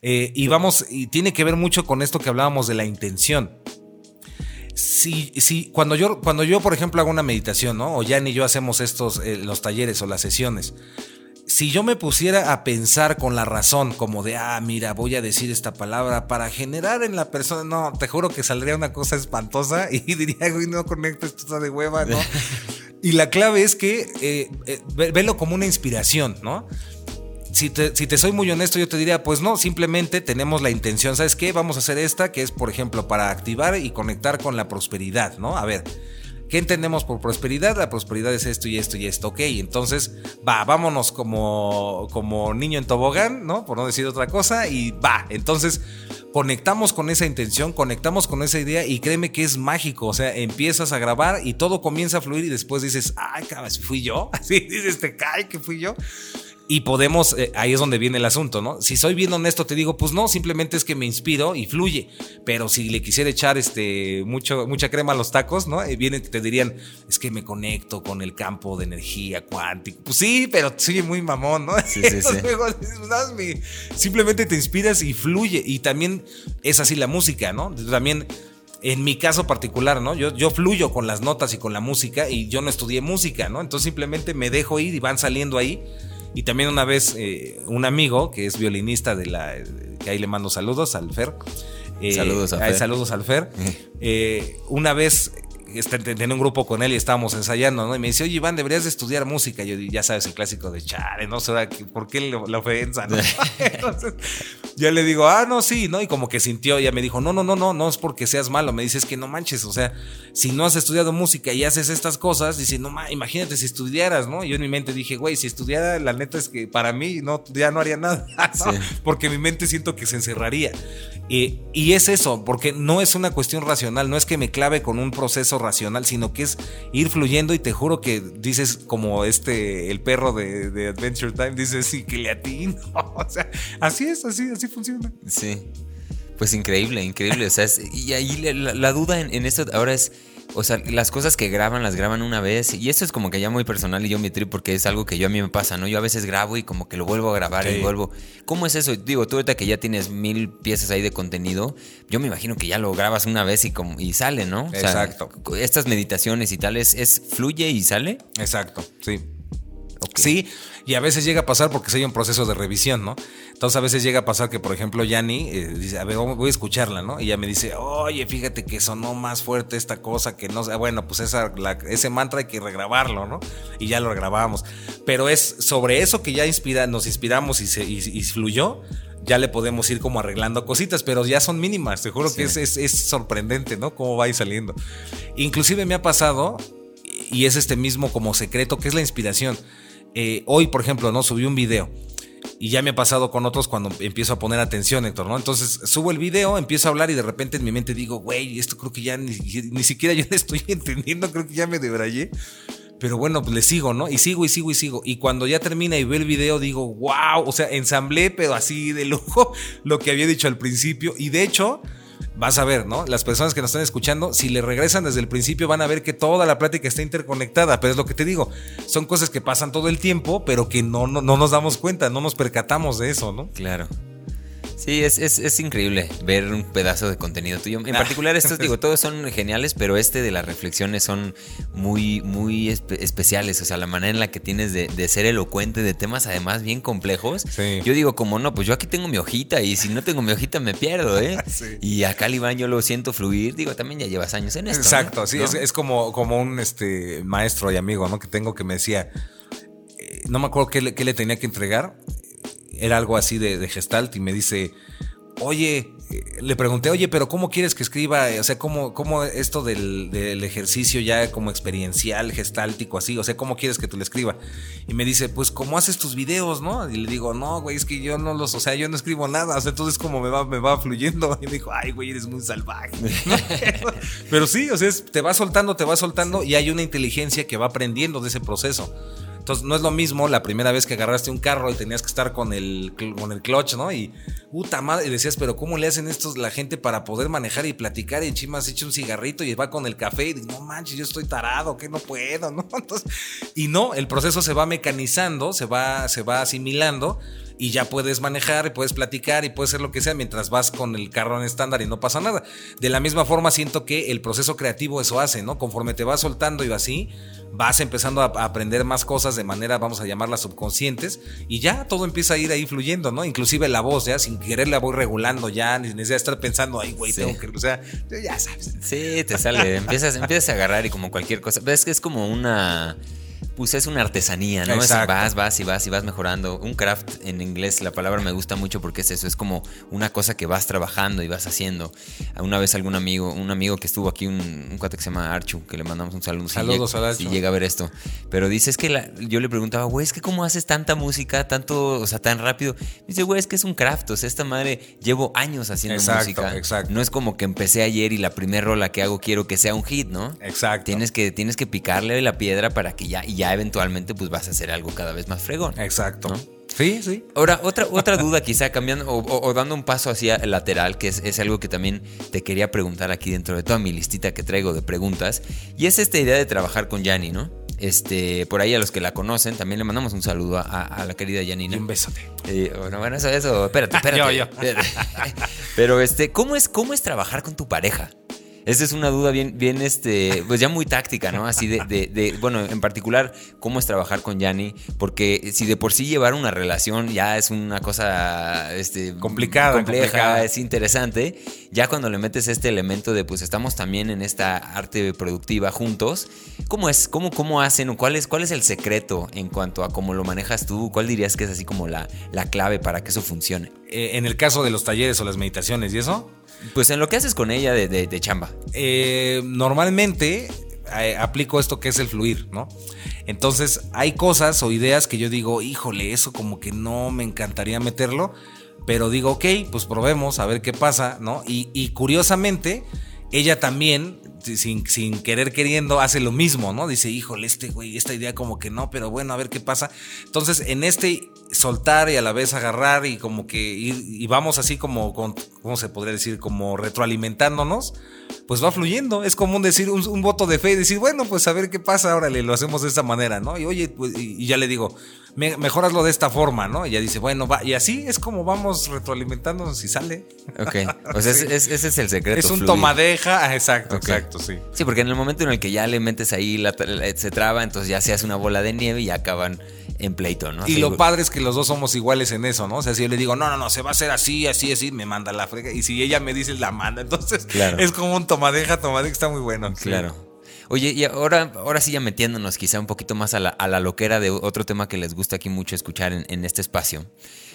Eh, y vamos, y tiene que ver mucho con esto que hablábamos de la intención. Si, si, cuando yo, cuando yo, por ejemplo, hago una meditación, ¿no? O Jan y yo hacemos estos, eh, los talleres o las sesiones. Si yo me pusiera a pensar con la razón, como de, ah, mira, voy a decir esta palabra para generar en la persona, no, te juro que saldría una cosa espantosa y diría, güey, no conecto, esto está de hueva, ¿no? Y la clave es que eh, eh velo como una inspiración, ¿no? Si te, si te, soy muy honesto, yo te diría, pues no, simplemente tenemos la intención, ¿sabes qué? Vamos a hacer esta, que es, por ejemplo, para activar y conectar con la prosperidad, ¿no? A ver, ¿qué entendemos por prosperidad? La prosperidad es esto y esto y esto, ok, entonces, va, vámonos como, como niño en tobogán, ¿no? Por no decir otra cosa, y va, entonces conectamos con esa intención, conectamos con esa idea y créeme que es mágico. O sea, empiezas a grabar y todo comienza a fluir y después dices, ay, cabrón, fui yo. Así dices, te cae que fui yo. Y podemos, eh, ahí es donde viene el asunto, ¿no? Si soy bien honesto, te digo, pues no, simplemente es que me inspiro y fluye. Pero si le quisiera echar este, mucho, mucha crema a los tacos, ¿no? Eh, vienen te dirían, es que me conecto con el campo de energía cuántico. Pues sí, pero sigue muy mamón, ¿no? Sí, sí, sí. simplemente te inspiras y fluye. Y también es así la música, ¿no? También en mi caso particular, ¿no? Yo, yo fluyo con las notas y con la música y yo no estudié música, ¿no? Entonces simplemente me dejo ir y van saliendo ahí y también una vez eh, un amigo que es violinista de la. que ahí le mando saludos al Fer. Eh, saludos a Fer. Saludos al Fer. Eh, una vez tenía un grupo con él y estábamos ensayando, ¿no? Y me dice, oye, Iván, deberías de estudiar música. yo, ya sabes, el clásico de chare, ¿no? ¿por qué la ofensa? ¿no? Entonces, ya le digo, ah, no, sí, ¿no? Y como que sintió, ya me dijo, no, no, no, no, no es porque seas malo. Me dice, es que no manches, o sea, si no has estudiado música y haces estas cosas, dice, no, imagínate si estudiaras, ¿no? Y yo en mi mente dije, güey, si estudiara, la neta es que para mí no, ya no haría nada, ¿no? Porque mi mente siento que se encerraría. y es eso, porque no es una cuestión racional, no es que me clave con un proceso racional, sino que es ir fluyendo y te juro que dices como este, el perro de, Adventure Time, dices, sí, que le atino. O sea, así es, así, así funciona. Sí. Pues increíble, increíble. O sea, y ahí la, duda en, en, esto ahora es, o sea, las cosas que graban las graban una vez. Y esto es como que ya muy personal y yo me trip porque es algo que yo a mí me pasa, ¿no? Yo a veces grabo y como que lo vuelvo a grabar y vuelvo. ¿Cómo es eso? Digo, tú ahorita que ya tienes mil piezas ahí de contenido, yo me imagino que ya lo grabas una vez y, como, y sale, ¿no? Exacto. estas meditaciones y tal, ¿es, fluye y sale? Exacto, sí. Sí, y a veces llega a pasar porque hay un proceso de revisión, ¿no? Entonces a veces llega a pasar que, por ejemplo, Yanni eh, dice, a ver, voy a escucharla, ¿no? Y ella me dice, oye, fíjate que sonó más fuerte esta cosa que no sé. Bueno, pues esa, ese mantra hay que regrabarlo, ¿no? Y ya lo regrabamos. Pero es sobre eso que ya inspira, nos inspiramos y, se, y, fluyó ya le podemos ir como arreglando cositas, pero ya son mínimas. Te juro que es, es, sorprendente, ¿no? Cómo va a ir saliendo. Inclusive me ha pasado, y es este mismo como secreto, que es la inspiración. Eh, hoy, por ejemplo, ¿no? Subí un video y ya me ha pasado con otros cuando empiezo a poner atención, Héctor, ¿no? Entonces subo el video, empiezo a hablar y de repente en mi mente digo, güey, esto creo que ya ni, siquiera yo le estoy entendiendo, creo que ya me debrayé. Pero bueno, pues le sigo, ¿no? Y sigo y sigo y sigo. Y cuando ya termina y veo el video, digo, wow, o sea, ensamblé, pero así de lujo, lo que había dicho al principio. Y de hecho, vas a ver, ¿no? Las personas que nos están escuchando, si le regresan desde el principio, van a ver que toda la plática está interconectada. Pero es lo que te digo, son cosas que pasan todo el tiempo, pero que no, no, nos damos cuenta, no nos percatamos de eso, ¿no? Claro. Sí, es, es, es, increíble ver un pedazo de contenido tuyo. En particular, estos, digo, todos son geniales, pero este de las reflexiones son muy, muy especiales. O sea, la manera en la que tienes de, de ser elocuente de temas además bien complejos. Yo digo, como no, pues yo aquí tengo mi hojita y si no tengo mi hojita me pierdo, ¿eh? Y acá, Iván, yo lo siento fluir. Digo, también ya llevas años en esto. Exacto, sí, es, es, como, como un este, maestro y amigo, ¿no? Que tengo que me decía, eh, no me acuerdo qué le, qué le tenía que entregar era algo así de, de gestalt y me dice, oye, eh, le pregunté, oye, pero ¿cómo quieres que escriba? O sea, ¿cómo, cómo esto del, del, ejercicio ya como experiencial, gestáltico, así? O sea, ¿cómo quieres que tú le escriba? Y me dice, pues, ¿cómo haces tus videos, no? Y le digo, no, güey, es que yo no los, o sea, yo no escribo nada. O sea, entonces como me va, me va fluyendo. Y me dijo, ay, güey, eres muy salvaje. pero sí, o sea, te va soltando, te va soltando y hay una inteligencia que va aprendiendo de ese proceso. Entonces no es lo mismo la primera vez que agarraste un carro y tenías que estar con el, con el clutch, ¿no? Y puta madre, y decías, pero ¿cómo le hacen estos la gente para poder manejar y platicar? Y encima se echa un cigarrito y va con el café y dices, no manches, yo estoy tarado, que no puedo, ¿no? Entonces, y no, el proceso se va mecanizando, se va, se va asimilando y ya puedes manejar y puedes platicar y puedes hacer lo que sea mientras vas con el carro en estándar y no pasa nada. De la misma forma siento que el proceso creativo eso hace, ¿no? Conforme te vas soltando y así, vas empezando a aprender más cosas de manera, vamos a llamarlas subconscientes, y ya todo empieza a ir ahí fluyendo, ¿no? Inclusive la voz, ya sin querer la voy regulando ya, ni necesidad de estar pensando, ay, güey, tengo que, o sea, ya sabes. Sí, te sale, empiezas, empiezas a agarrar y como cualquier cosa, ves que es como una pues es una artesanía, ¿no? Es, vas, vas y vas y vas mejorando. Un craft en inglés, la palabra me gusta mucho porque es eso, es como una cosa que vas trabajando y vas haciendo. Una vez algún amigo, un amigo que estuvo aquí, un, un cuate que se llama Archu, que le mandamos un saludo. Saludos si a Si llega a ver esto. Pero dice, es que yo le preguntaba, güey, es que cómo haces tanta música, tanto, o sea, tan rápido. Dice, güey, es que es un craft, o sea, esta madre llevo años haciendo exacto, música. Exacto. No es como que empecé ayer y la primera rola que hago quiero que sea un hit, ¿no? Exacto. Tienes que, tienes que picarle la piedra para que ya, y ya eventualmente, pues vas a hacer algo cada vez más fregón. Exacto. Sí, sí. Ahora, otra, otra duda quizá cambiando o, o, dando un paso hacia el lateral, que es, es, algo que también te quería preguntar aquí dentro de toda mi listita que traigo de preguntas, y es esta idea de trabajar con Yanni, ¿no? Este, por ahí a los que la conocen, también le mandamos un saludo a, a la querida Yanina. Y un besote. Eh, bueno, bueno, eso, eso, espérate, espérate. yo, yo. Pero este, ¿cómo es, ¿cómo es trabajar con tu pareja? Esa es una duda bien, bien, este, pues ya muy táctica, ¿no? Así de, de, de bueno, en particular, cómo es trabajar con Yanni, porque si de por sí llevar una relación ya es una cosa, este, complicada, compleja, complicada. es interesante, ya cuando le metes este elemento de, pues estamos también en esta arte productiva juntos, ¿cómo es, cómo, cómo hacen o cuál es, cuál es el secreto en cuanto a cómo lo manejas tú? ¿Cuál dirías que es así como la, la clave para que eso funcione? Eh, en el caso de los talleres o las meditaciones y eso. Pues en lo que haces con ella de, de, chamba. Eh, normalmente eh, aplico esto que es el fluir, ¿no? Entonces hay cosas o ideas que yo digo, híjole, eso como que no me encantaría meterlo, pero digo, ok, pues probemos a ver qué pasa, ¿no? Y curiosamente, ella también, sin, sin, querer queriendo, hace lo mismo, ¿no? Dice, híjole, este güey, esta idea como que no, pero bueno, a ver qué pasa. Entonces, en este soltar y a la vez agarrar y como que ir, y vamos así como, con, ¿cómo se podría decir? Como retroalimentándonos, pues va fluyendo. Es común decir un, voto de fe y decir, bueno, pues a ver qué pasa, órale, lo hacemos de esta manera, ¿no? Y oye, pues, y ya le digo, me, mejoraslo de esta forma, ¿no? Y ella dice, bueno, va, y así es como vamos retroalimentándonos y sale. Ok, o sea, sí. ese, ese es el secreto. Es un tomadeja, ah, exacto, okay. exacto, sí. Sí, porque en el momento en el que ya le metes ahí, la, la, se traba, entonces ya se hace una bola de nieve y acaban en pleito, ¿no? Y lo padre es que los dos somos iguales en eso, ¿no? O sea, si yo le digo, no, no, no, se va a hacer así, así, así, me manda la frega. Y si ella me dice, la manda. Entonces, claro. es como un tomadeja, tomadeja, está muy bueno. Claro. Sí. Oye, y ahora, ahora sí ya metiéndonos quizá un poquito más a la, a la loquera de otro tema que les gusta aquí mucho escuchar en, en este espacio.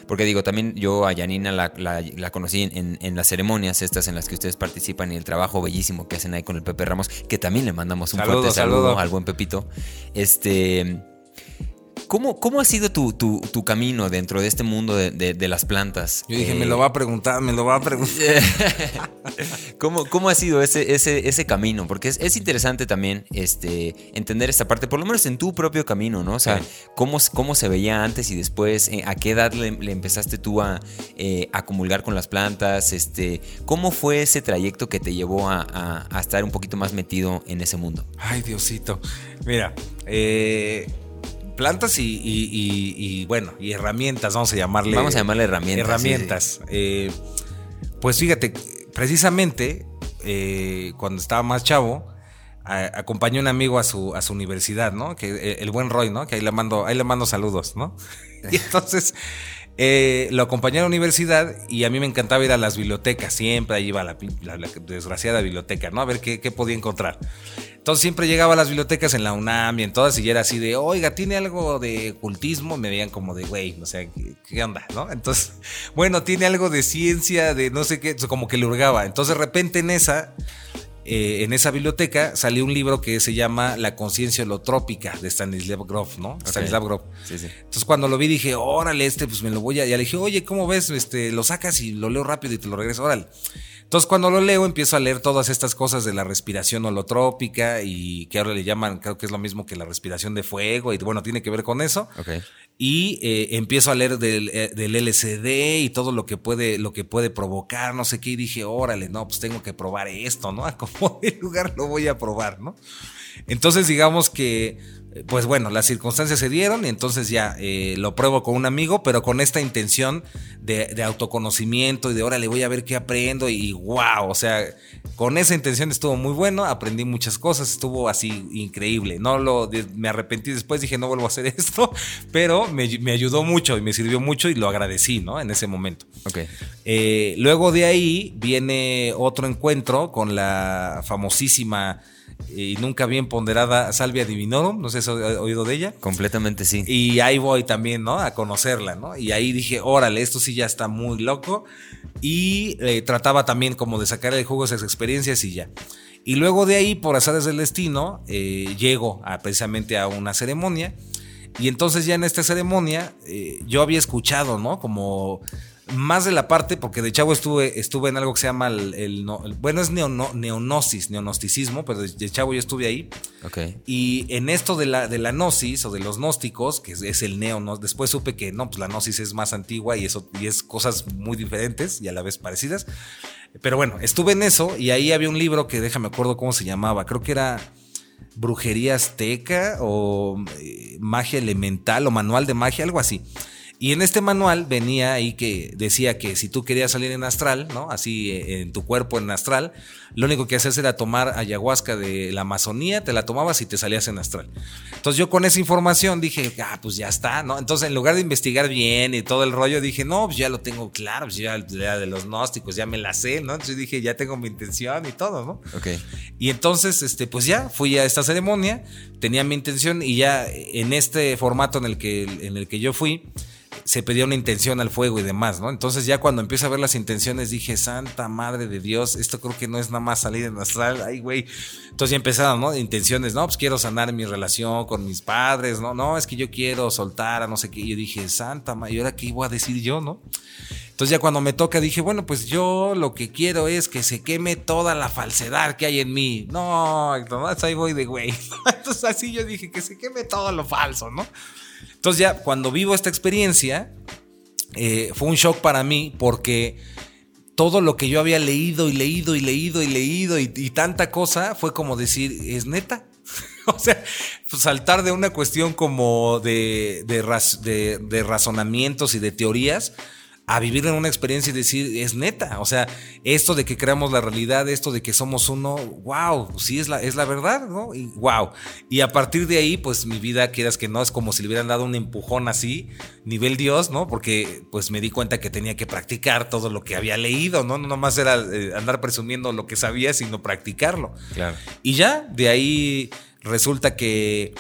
Porque digo, también yo a Yanina la, la, la conocí en, en, las ceremonias estas en las que ustedes participan y el trabajo bellísimo que hacen ahí con el Pepe Ramos, que también le mandamos un saludo, fuerte saludo, saludo. al buen Pepito. Este ¿Cómo, ¿Cómo, ha sido tu, tu, tu, camino dentro de este mundo de, de, de las plantas? Yo dije, eh, me lo va a preguntar, me lo va a preguntar. ¿Cómo, ¿Cómo, ha sido ese, ese, ese camino? Porque es, es, interesante también este, entender esta parte, por lo menos en tu propio camino, ¿no? O sea, sí. cómo, cómo se veía antes y después, eh, a qué edad le, le empezaste tú a, eh, a, comulgar con las plantas, este, ¿cómo fue ese trayecto que te llevó a, a, a estar un poquito más metido en ese mundo? Ay, Diosito. Mira, eh plantas y, y- y- y, bueno, y herramientas, vamos a llamarle. Vamos a llamarle herramientas. Herramientas. Eh, pues fíjate, precisamente eh, cuando estaba más chavo, a- acompañé a un amigo a su, a su universidad, ¿no? Que eh, el buen Roy, ¿no? Que ahí le mando, ahí le mando saludos, ¿no? Y entonces eh, lo acompañé a la universidad y a mí me encantaba ir a las bibliotecas, siempre ahí iba a la, pi- la- la desgraciada biblioteca, ¿no? A ver qué, qué podía encontrar. Entonces siempre llegaba a las bibliotecas en la UNAM y en todas y era así de, oiga, ¿tiene algo de ocultismo? Me veían como de, güey, o sea, ¿qué, qué onda? ¿no? Entonces, bueno, tiene algo de ciencia, de no sé qué, como que le hurgaba. Entonces de repente en esa, eh, en esa biblioteca salió un libro que se llama La conciencia holotrópica de Stanislav Grof, ¿no? Stanislav Grof. Sí, sí. Entonces cuando lo vi dije, órale, este, pues me lo voy a. Ya le dije, oye, ¿cómo ves? Este, lo sacas y lo leo rápido y te lo regreso, órale. Entonces cuando lo leo empiezo a leer todas estas cosas de la respiración holotrópica y que ahora le llaman, creo que es lo mismo que la respiración de fuego y bueno, tiene que ver con eso. Ok. Y eh, empiezo a leer del, eh, del LCD y todo lo que puede, lo que puede provocar, no sé qué, y dije, órale, no, pues tengo que probar esto, ¿no? A como de lugar lo voy a probar, ¿no? Entonces, digamos que, pues bueno, las circunstancias se dieron y entonces ya eh, lo pruebo con un amigo, pero con esta intención de, de autoconocimiento y de órale, voy a ver qué aprendo y wow, o sea, con esa intención estuvo muy bueno, aprendí muchas cosas, estuvo así increíble. No lo, me arrepentí después, dije no vuelvo a hacer esto, pero me, me ayudó mucho y me sirvió mucho y lo agradecí, ¿no? En ese momento. Ok. Eh, luego de ahí viene otro encuentro con la famosísima y nunca bien ponderada Salvia Divinorum, no sé si has oído de ella. Completamente sí. Y ahí voy también, ¿no? A conocerla, ¿no? Y ahí dije, órale, esto sí ya está muy loco. Y eh, trataba también como de sacar el jugo esas experiencias y ya. Y luego de ahí, por azares del destino, eh, llego a, precisamente a una ceremonia. Y entonces ya en esta ceremonia eh, yo había escuchado, ¿no? Como más de la parte, porque de chavo estuve, estuve en algo que se llama el, el no- el- bueno, es neono- neonosis, neonosticismo, pero de, chavo yo estuve ahí. Ok. Y en esto de la, de la gnosis o de los gnósticos, que es, es el neo, ¿no? después supe que no, pues la gnosis es más antigua y eso y es cosas muy diferentes y a la vez parecidas. Pero bueno, estuve en eso y ahí había un libro que déjame acuerdo cómo se llamaba, creo que era Brujería Azteca o eh, Magia Elemental o Manual de Magia, algo así. Y en este manual venía ahí que decía que si tú querías salir en astral, ¿no? Así eh, en tu cuerpo en astral, lo único que hacías era tomar ayahuasca de la Amazonía, te la tomabas y te salías en astral. Entonces yo con esa información dije, ah, pues ya está, ¿no? Entonces en lugar de investigar bien y todo el rollo, dije, no, pues ya lo tengo claro, pues ya, ya de los gnósticos, ya me la sé, ¿no? Entonces dije, ya tengo mi intención y todo, ¿no? Ok. Y entonces, este, pues ya fui a esta ceremonia, tenía mi intención y ya en este formato en el que, en el que yo fui, se pedía una intención al fuego y demás, ¿no? Entonces ya cuando empiezo a ver las intenciones dije, Santa Madre de Dios, esto creo que no es nada más salir en astral, ay güey. Entonces ya empezaron, ¿no? Intenciones, no, pues quiero sanar mi relación con mis padres, ¿no? No, es que yo quiero soltar a no sé qué. Yo dije, Santa Madre, ¿y ahora qué iba a decir yo, no? Entonces ya cuando me toca dije, bueno, pues yo lo que quiero es que se queme toda la falsedad que hay en mí. No, nomás ahí voy de güey. Entonces así yo dije, que se queme todo lo falso, ¿no? Entonces ya cuando vivo esta experiencia, eh, fue un shock para mí porque todo lo que yo había leído y leído y leído y leído y, tanta cosa fue como decir, ¿es neta? o sea, pues, saltar de una cuestión como de, de, de- de razonamientos y de teorías a vivir en una experiencia y decir, es neta. O sea, esto de que creamos la realidad, esto de que somos uno, wow, sí es la, es la verdad, ¿no? Y wow. Y a partir de ahí, pues mi vida, quieras que no, es como si le hubieran dado un empujón así, nivel Dios, ¿no? Porque pues me di cuenta que tenía que practicar todo lo que había leído, ¿no? No nomás era eh, andar presumiendo lo que sabía, sino practicarlo. Claro. Y ya, de ahí resulta que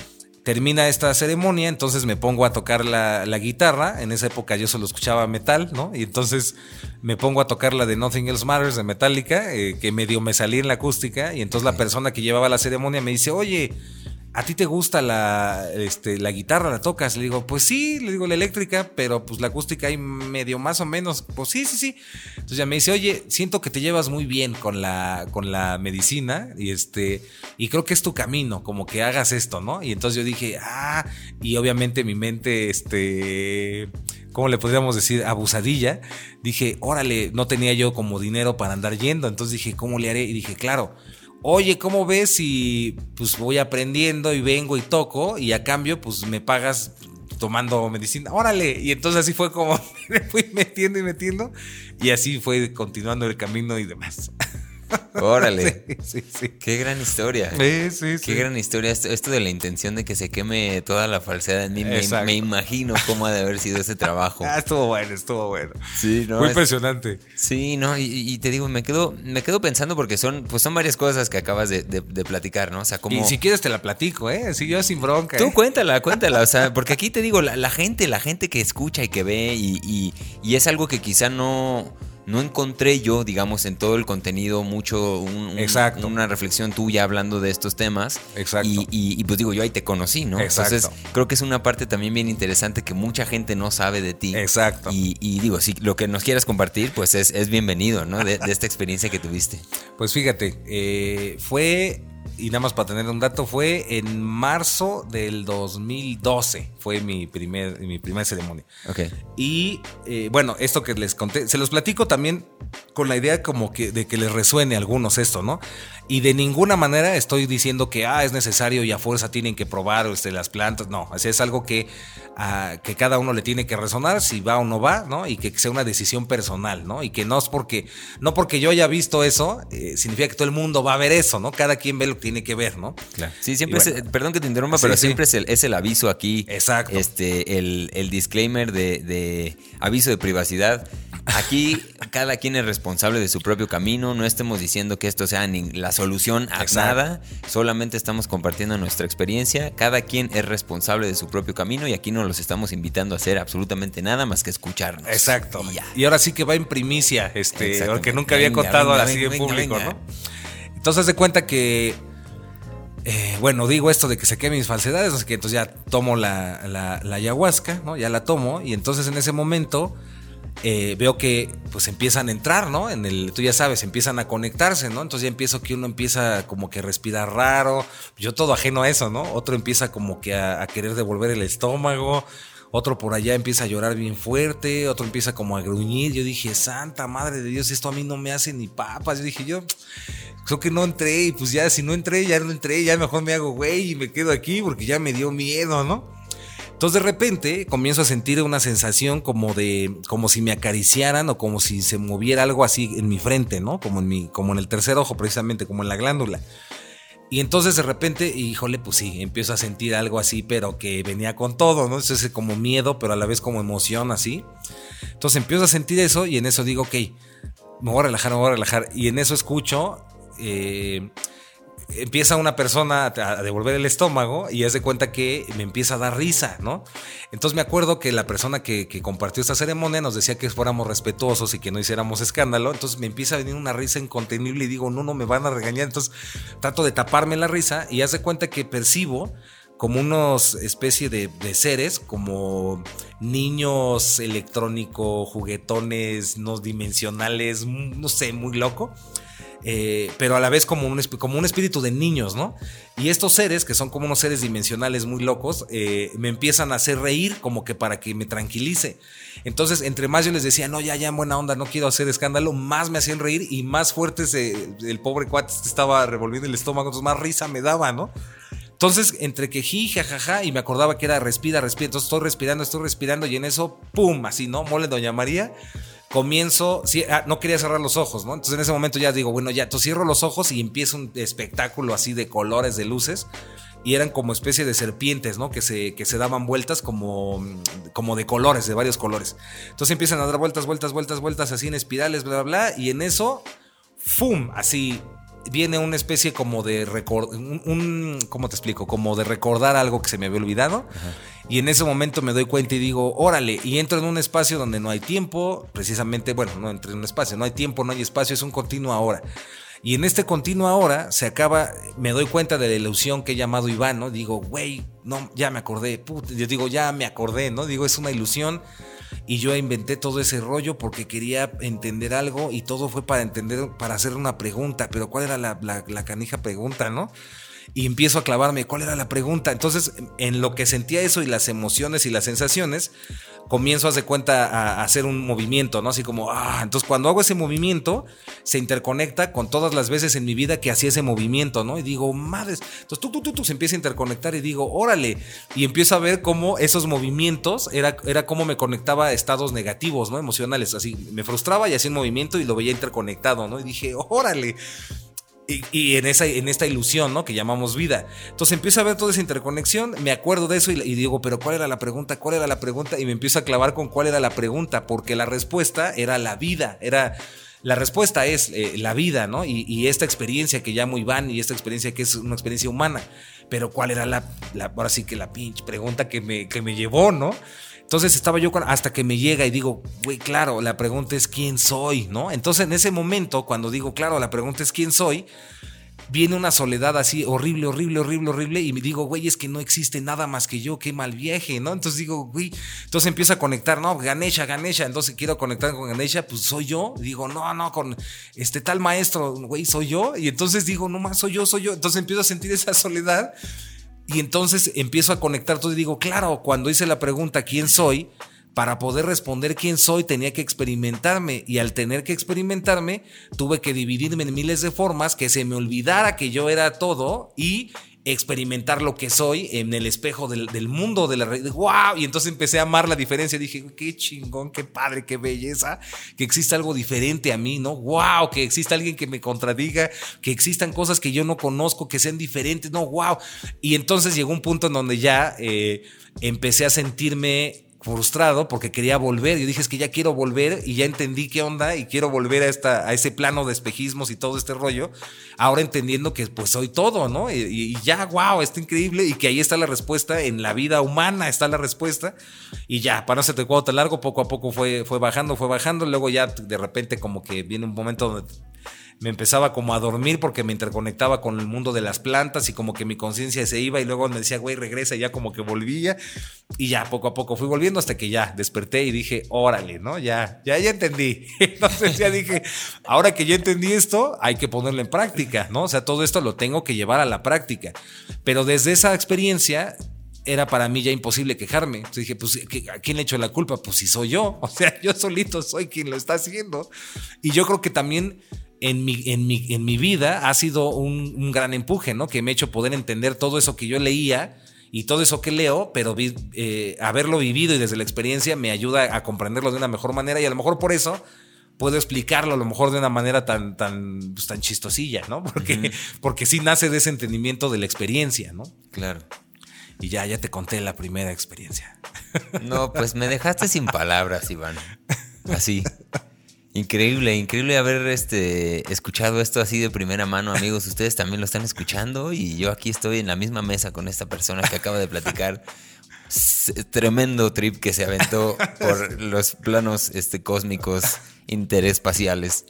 termina esta ceremonia, entonces me pongo a tocar la, la guitarra. En esa época yo solo escuchaba metal, ¿no? Y entonces me pongo a tocar la de Nothing Else Matters de Metallica, eh, que medio me salí en la acústica. Y entonces la persona que llevaba la ceremonia me dice, oye, ¿a ti te gusta la, este, la guitarra? ¿La tocas? Le digo, pues sí, le digo la eléctrica, pero pues la acústica ahí medio más o menos. Pues sí, sí, sí. Entonces ya me dice, oye, siento que te llevas muy bien con la, con la medicina y este, y creo que es tu camino, como que hagas esto, ¿no? Y entonces yo dije, ah, y obviamente mi mente, este, ¿cómo le podríamos decir? Abusadilla. Dije, órale, no tenía yo como dinero para andar yendo. Entonces dije, ¿cómo le haré? Y dije, claro, oye, ¿cómo ves si pues voy aprendiendo y vengo y toco y a cambio pues me pagas tomando medicina? Órale. Y entonces así fue como me fui metiendo y metiendo y así fue continuando el camino y demás. Órale. Sí, sí, sí. Qué gran historia. Sí, sí, sí. Qué gran historia. Esto, esto de la intención de que se queme toda la falsedad en mí. Me, imagino cómo ha de haber sido ese trabajo. Ah, estuvo bueno, estuvo bueno. Sí, no, Muy es- impresionante. Sí, no, y, y te digo, me quedo, me quedo pensando porque son, pues son varias cosas que acabas de, de- de platicar, ¿no? O sea, como. Y si quieres te la platico, ¿eh? Sí, yo sin bronca. Tú ¿eh? cuéntala, cuéntala, o sea, porque aquí te digo, la, la gente, la gente que escucha y que ve y, y- y es algo que quizá no, no encontré yo, digamos, en todo el contenido, mucho, un- un- Exacto. una reflexión tuya hablando de estos temas. Exacto. Y, y- y, pues digo, yo ahí te conocí, ¿no? Exacto. Entonces, creo que es una parte también bien interesante que mucha gente no sabe de ti. Exacto. Y, y digo, si lo que nos quieras compartir, pues es, es bienvenido, ¿no? De, de esta experiencia que tuviste. Pues fíjate, eh, fue, y nada más para tener un dato, fue en marzo del 2012, fue mi, primer, mi primera ceremonia. Ok. Y eh, bueno, esto que les conté, se los platico también con la idea como que de que les resuene a algunos esto, ¿no? Y de ninguna manera estoy diciendo que ah, es necesario y a fuerza tienen que probar este, las plantas, no, así es algo que, ah, que cada uno le tiene que resonar si va o no va, ¿no? Y que sea una decisión personal, ¿no? Y que no es porque, no porque yo haya visto eso, eh, significa que todo el mundo va a ver eso, ¿no? Cada quien ve lo que tiene que ver, ¿no? Claro. Sí, siempre bueno. es, perdón que te interrumpa, Sí, pero sí. siempre es el, es el aviso aquí. Exacto. Este, el, el disclaimer de, de aviso de privacidad. Aquí cada quien es responsable de su propio camino. No estemos diciendo que esto sea ni la solución a Exacto. nada. Solamente estamos compartiendo nuestra experiencia. Cada quien es responsable de su propio camino y aquí no los estamos invitando a hacer absolutamente nada más que escucharnos. Exacto. Y ya. Y ahora sí que va en primicia, este, porque nunca había Venga, contado venga, así venga, en público. ¿no? Entonces de cuenta que, eh, bueno, digo esto de que se quemen mis falsedades, no sé qué, entonces ya tomo la ayahuasca, ¿no? Ya la tomo y entonces en ese momento eh, veo que pues empiezan a entrar, ¿no? En el, tú ya sabes, empiezan a conectarse, ¿no? Entonces ya empiezo que uno empieza como que a respirar raro, yo todo ajeno a eso, ¿no? Otro empieza como que a, a querer devolver el estómago, otro por allá empieza a llorar bien fuerte, otro empieza como a gruñir, yo dije, santa madre de Dios, esto a mí no me hace ni papas, yo dije, yo creo que no entré y pues ya si no entré, ya no entré, ya mejor me hago güey y me quedo aquí porque ya me dio miedo, ¿no? Entonces de repente comienzo a sentir una sensación como de, como si me acariciaran o como si se moviera algo así en mi frente, ¿no? Como en mi, como en el tercer ojo precisamente, como en la glándula. Y entonces de repente, híjole, pues sí, empiezo a sentir algo así, pero que venía con todo, ¿no? Entonces como miedo, pero a la vez como emoción así. Entonces empiezo a sentir eso y en eso digo, ok, me voy a relajar, me voy a relajar. Y en eso escucho, eh, empieza una persona a devolver el estómago y haz de cuenta que me empieza a dar risa, ¿no? Entonces me acuerdo que la persona que, compartió esta ceremonia nos decía que fuéramos respetuosos y que no hiciéramos escándalo. Entonces me empieza a venir una risa incontenible y digo, no, no me van a regañar. Entonces trato de taparme la risa y haz de cuenta que percibo como unos especie de, seres, como niños electrónicos, juguetones no dimensionales, no sé, muy loco. Eh, pero a la vez como un, como un espíritu de niños, ¿no? Y estos seres, que son como unos seres dimensionales muy locos, eh, me empiezan a hacer reír como que para que me tranquilice. Entonces, entre más yo les decía, no, ya, ya, en buena onda, no quiero hacer escándalo, más me hacían reír y más fuerte el pobre cuate se estaba revolviendo el estómago, entonces más risa me daba, ¿no? Entonces, entre que ji, jajaja, y me acordaba que era respira, respira. Entonces, estoy respirando, estoy respirando, y en eso, ¡pum! Así, ¿no? Mole Doña María. Comienzo, ah, no quería cerrar los ojos, ¿no? Entonces, en ese momento ya digo, bueno, ya, entonces cierro los ojos y empieza un espectáculo así de colores, de luces. Y eran como especie de serpientes, ¿no? Que se, que se daban vueltas como, como de colores, de varios colores. Entonces empiezan a dar vueltas, vueltas, vueltas, vueltas, así en espirales, bla, bla, bla. Y en eso, ¡fum! Así viene una especie como de recordar, un, un- ¿cómo te explico? Como de recordar algo que se me había olvidado. Y en ese momento me doy cuenta y digo, órale, y entro en un espacio donde no hay tiempo, precisamente, bueno, no entré en un espacio, no hay tiempo, no hay espacio, es un continuo ahora. Y en este continuo ahora se acaba, me doy cuenta de la ilusión que he llamado Iván, ¿no? Digo, güey, no, ya me acordé, puta, yo digo, ya me acordé, ¿no? Digo, es una ilusión y yo inventé todo ese rollo porque quería entender algo y todo fue para entender, para hacer una pregunta, pero ¿cuál era la, la- canija pregunta, no? Y empiezo a clavarme cuál era la pregunta. Entonces, en lo que sentía eso y las emociones y las sensaciones, comienzo a hacer cuenta a, hacer un movimiento, ¿no? Así como, ah, entonces cuando hago ese movimiento, se interconecta con todas las veces en mi vida que hacía ese movimiento, ¿no? Y digo, madres, entonces tú, tú, tú, tú, se empieza a interconectar y digo, órale, y empiezo a ver cómo esos movimientos era, era cómo me conectaba a estados negativos, ¿no? Emocionales, así, me frustraba y hacía un movimiento y lo veía interconectado, ¿no? Y dije, órale. Y, en, esa, en esta ilusión, ¿no? Que llamamos vida. Entonces empiezo a ver toda esa interconexión, me acuerdo de eso y, digo, pero ¿cuál era la pregunta? ¿Cuál era la pregunta? Y me empiezo a clavar con cuál era la pregunta, porque la respuesta era la vida, era... La respuesta es eh, la vida, ¿no? Y, esta experiencia que llamo Iván y esta experiencia que es una experiencia humana. Pero ¿cuál era la, ahora sí que la pinche pregunta que me, que me llevó, ¿no? Entonces estaba yo hasta que me llega y digo, güey, claro, la pregunta es quién soy, ¿no? Entonces en ese momento, cuando digo, claro, la pregunta es quién soy, viene una soledad así horrible, horrible, horrible, horrible, y me digo, güey, es que no existe nada más que yo, qué mal viaje, ¿no? Entonces digo, güey, entonces empiezo a conectar, no, Ganesha, Ganesha, entonces quiero conectar con Ganesha, pues soy yo, digo, no, no, con este tal maestro, güey, soy yo, y entonces digo, no más, soy yo, soy yo, entonces empiezo a sentir esa soledad y entonces empiezo a conectar todo y digo, claro, cuando hice la pregunta, ¿quién soy? Para poder responder quién soy tenía que experimentarme y al tener que experimentarme tuve que dividirme en miles de formas que se me olvidara que yo era todo y experimentar lo que soy en el espejo del, mundo de la red. ¡Wow! Y entonces empecé a amar la diferencia. Dije, qué chingón, qué padre, qué belleza, que exista algo diferente a mí, ¿no? ¡Wow! Que exista alguien que me contradiga, que existan cosas que yo no conozco, que sean diferentes, ¿no? ¡Wow! Y entonces llegó un punto en donde ya eh, empecé a sentirme frustrado porque quería volver. Yo dije, es que ya quiero volver y ya entendí qué onda y quiero volver a, esta, a ese plano de espejismos y todo este rollo. Ahora entendiendo que pues soy todo, ¿no? Y, ya, wow, está increíble y que ahí está la respuesta, en la vida humana está la respuesta. Y ya, para no se te cuadro tan largo, poco a poco fue, fue bajando, fue bajando. Luego ya de repente como que viene un momento donde me empezaba como a dormir porque me interconectaba con el mundo de las plantas y como que mi conciencia se iba y luego me decía, güey, regresa y ya como que volvía y ya poco a poco fui volviendo hasta que ya desperté y dije, órale, ¿no? Ya, ya, ya entendí. Entonces ya dije, ahora que ya entendí esto, hay que ponerlo en práctica, ¿no? O sea, todo esto lo tengo que llevar a la práctica. Pero desde esa experiencia era para mí ya imposible quejarme. Entonces dije, pues, ¿a quién le echo la culpa? Pues si soy yo. O sea, yo solito soy quien lo está haciendo. Y yo creo que también en mi, en mi, en mi vida ha sido un, gran empuje, ¿no? Que me ha hecho poder entender todo eso que yo leía y todo eso que leo, pero eh, haberlo vivido y desde la experiencia me ayuda a comprenderlo de una mejor manera y a lo mejor por eso puedo explicarlo a lo mejor de una manera tan, tan, pues, tan chistosilla, ¿no? Porque, porque sí nace de ese entendimiento de la experiencia, ¿no? Claro. Y ya, ya te conté la primera experiencia. No, pues me dejaste sin palabras, Iván. Así. Increíble, increíble haber este, escuchado esto así de primera mano, amigos. Ustedes también lo están escuchando y yo aquí estoy en la misma mesa con esta persona que acaba de platicar. Tremendo trip que se aventó por los planos este, cósmicos interespaciales.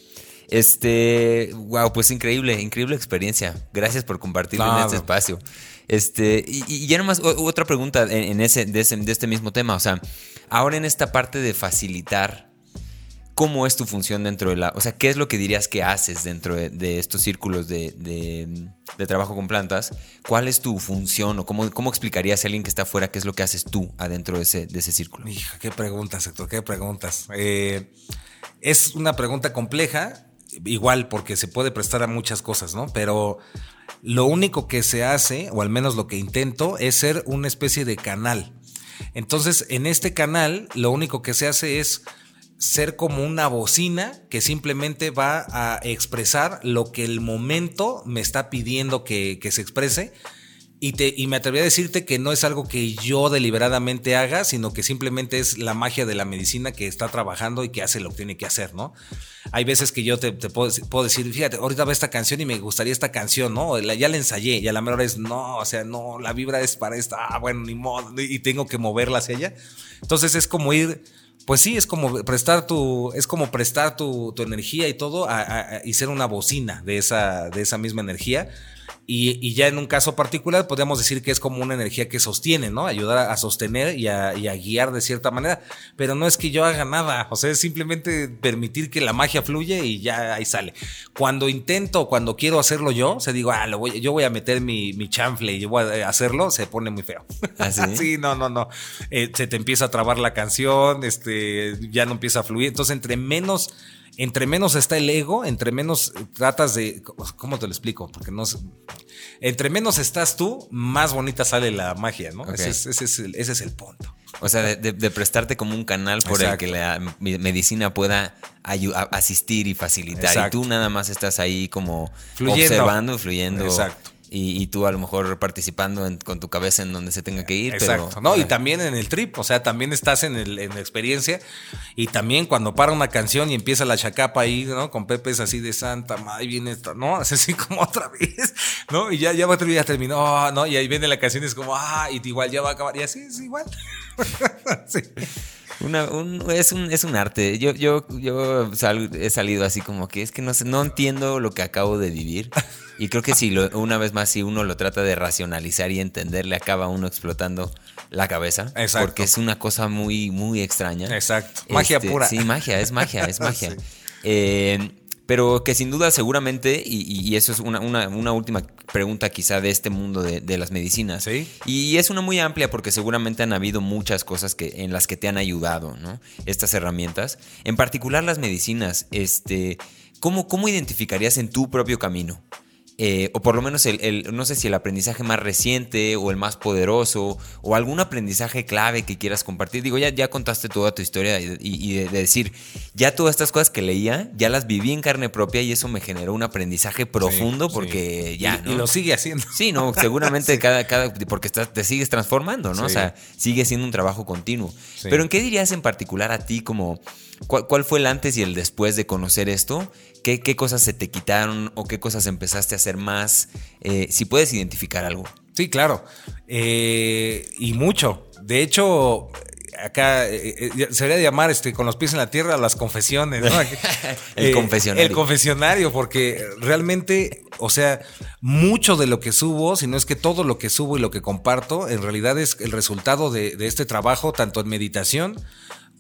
Este, wow, pues increíble, increíble experiencia. Gracias por compartirlo en este espacio. Este, y, ya nomás otra pregunta en, ese, de, ese, de este mismo tema. O sea, ahora en esta parte de facilitar ¿Cómo es tu función dentro de la... O sea, ¿qué es lo que dirías que haces dentro de, estos círculos de, trabajo con plantas? ¿Cuál es tu función o cómo, cómo explicarías a alguien que está afuera qué es lo que haces tú adentro de ese, de ese círculo? Hija, qué preguntas, Héctor, qué preguntas. Eh, es una pregunta compleja, igual porque se puede prestar a muchas cosas, ¿no? Pero lo único que se hace, o al menos lo que intento, es ser una especie de canal. Entonces, en este canal, lo único que se hace es ser como una bocina que simplemente va a expresar lo que el momento me está pidiendo que, se exprese. Y, me atreví a decirte que no es algo que yo deliberadamente haga, sino que simplemente es la magia de la medicina que está trabajando y que hace lo que tiene que hacer, ¿no? Hay veces que yo te, puedo, decir, fíjate, ahorita va esta canción y me gustaría esta canción, ¿no? ya la ensayé y a la mejor es, no, o sea, no, la vibra es para esta, ah, bueno, ni modo, y tengo que moverla hacia ella. Entonces es como ir pues sí, es como prestar tu, es como prestar tu, energía y todo y ser una bocina de esa, de esa misma energía. Y, ya en un caso particular podríamos decir que es como una energía que sostiene, ¿no? Ayudar a, sostener y a, guiar de cierta manera. Pero no es que yo haga nada, o sea, es simplemente permitir que la magia fluye y ya ahí sale. Cuando intento, cuando quiero hacerlo yo, se digo, ah, lo voy, yo voy a meter mi, mi chanfle y yo voy a hacerlo, se pone muy feo. ¿Ah, sí? no, no, no. Eh, se te empieza a trabar la canción, este, ya no empieza a fluir. Entonces, entre menos entre menos está el ego, entre menos tratas de. ¿Cómo te lo explico? Porque no Entre menos estás tú, más bonita sale la magia, ¿no? Ese, es, el, punto. O sea, de, prestarte como un canal por el que la medicina pueda asistir y facilitar. Y tú nada más estás ahí como observando, fluyendo. Exacto y, tú a lo mejor participando con tu cabeza en donde se tenga que ir. Exacto, ¿no? Y también en el trip, o sea, también estás en, el, en la experiencia y también cuando para una canción y empieza la chacapa ahí, ¿no? Con Pepe es así de santa, madre, viene esta, ¿no? Es así como otra vez, ¿no? Y ya, ya, ya terminó, ¿no? Y ahí viene la canción y es como, ah, y igual ya va a acabar, y así es igual. sí. Una, un, es, un, es un arte. Yo, yo, yo he salido así como que es que no sé, no entiendo lo que acabo de vivir. Y creo que si lo, una vez más, si uno lo trata de racionalizar y entender, le acaba uno explotando la cabeza. Exacto. Porque es una cosa muy, muy extraña. Exacto. Magia este, pura. Sí, magia, es magia, es magia. Eh, pero que sin duda seguramente, y, eso es una, última pregunta quizá de este mundo de, las medicinas, ¿Sí? y es una muy amplia porque seguramente han habido muchas cosas que, en las que te han ayudado, ¿no? Estas herramientas, en particular las medicinas, este, ¿cómo, ¿cómo identificarías en tu propio camino? Eh, o por lo menos el, no sé si el aprendizaje más reciente o el más poderoso o algún aprendizaje clave que quieras compartir. Digo, ya, ya contaste toda tu historia y, de, decir, ya todas estas cosas que leía, ya las viví en carne propia y eso me generó un aprendizaje profundo porque ya... Y, lo sigue haciendo. Sí, no, seguramente cada, cada, porque te sigues transformando, ¿no? O sea, sigue siendo un trabajo continuo. Pero ¿en qué dirías en particular a ti como... ¿Cuál, fue el antes y el después de conocer esto? ¿Qué, ¿Qué, cosas se te quitaron o qué cosas empezaste a hacer más? Eh, si puedes identificar algo. Sí, claro. Eh, y mucho. De hecho, acá eh, se debería llamar este, con los pies en la tierra las confesiones, el confesionario. El confesionario, porque realmente, o sea, mucho de lo que subo, si no es que todo lo que subo y lo que comparto, en realidad es el resultado de, de este trabajo, tanto en meditación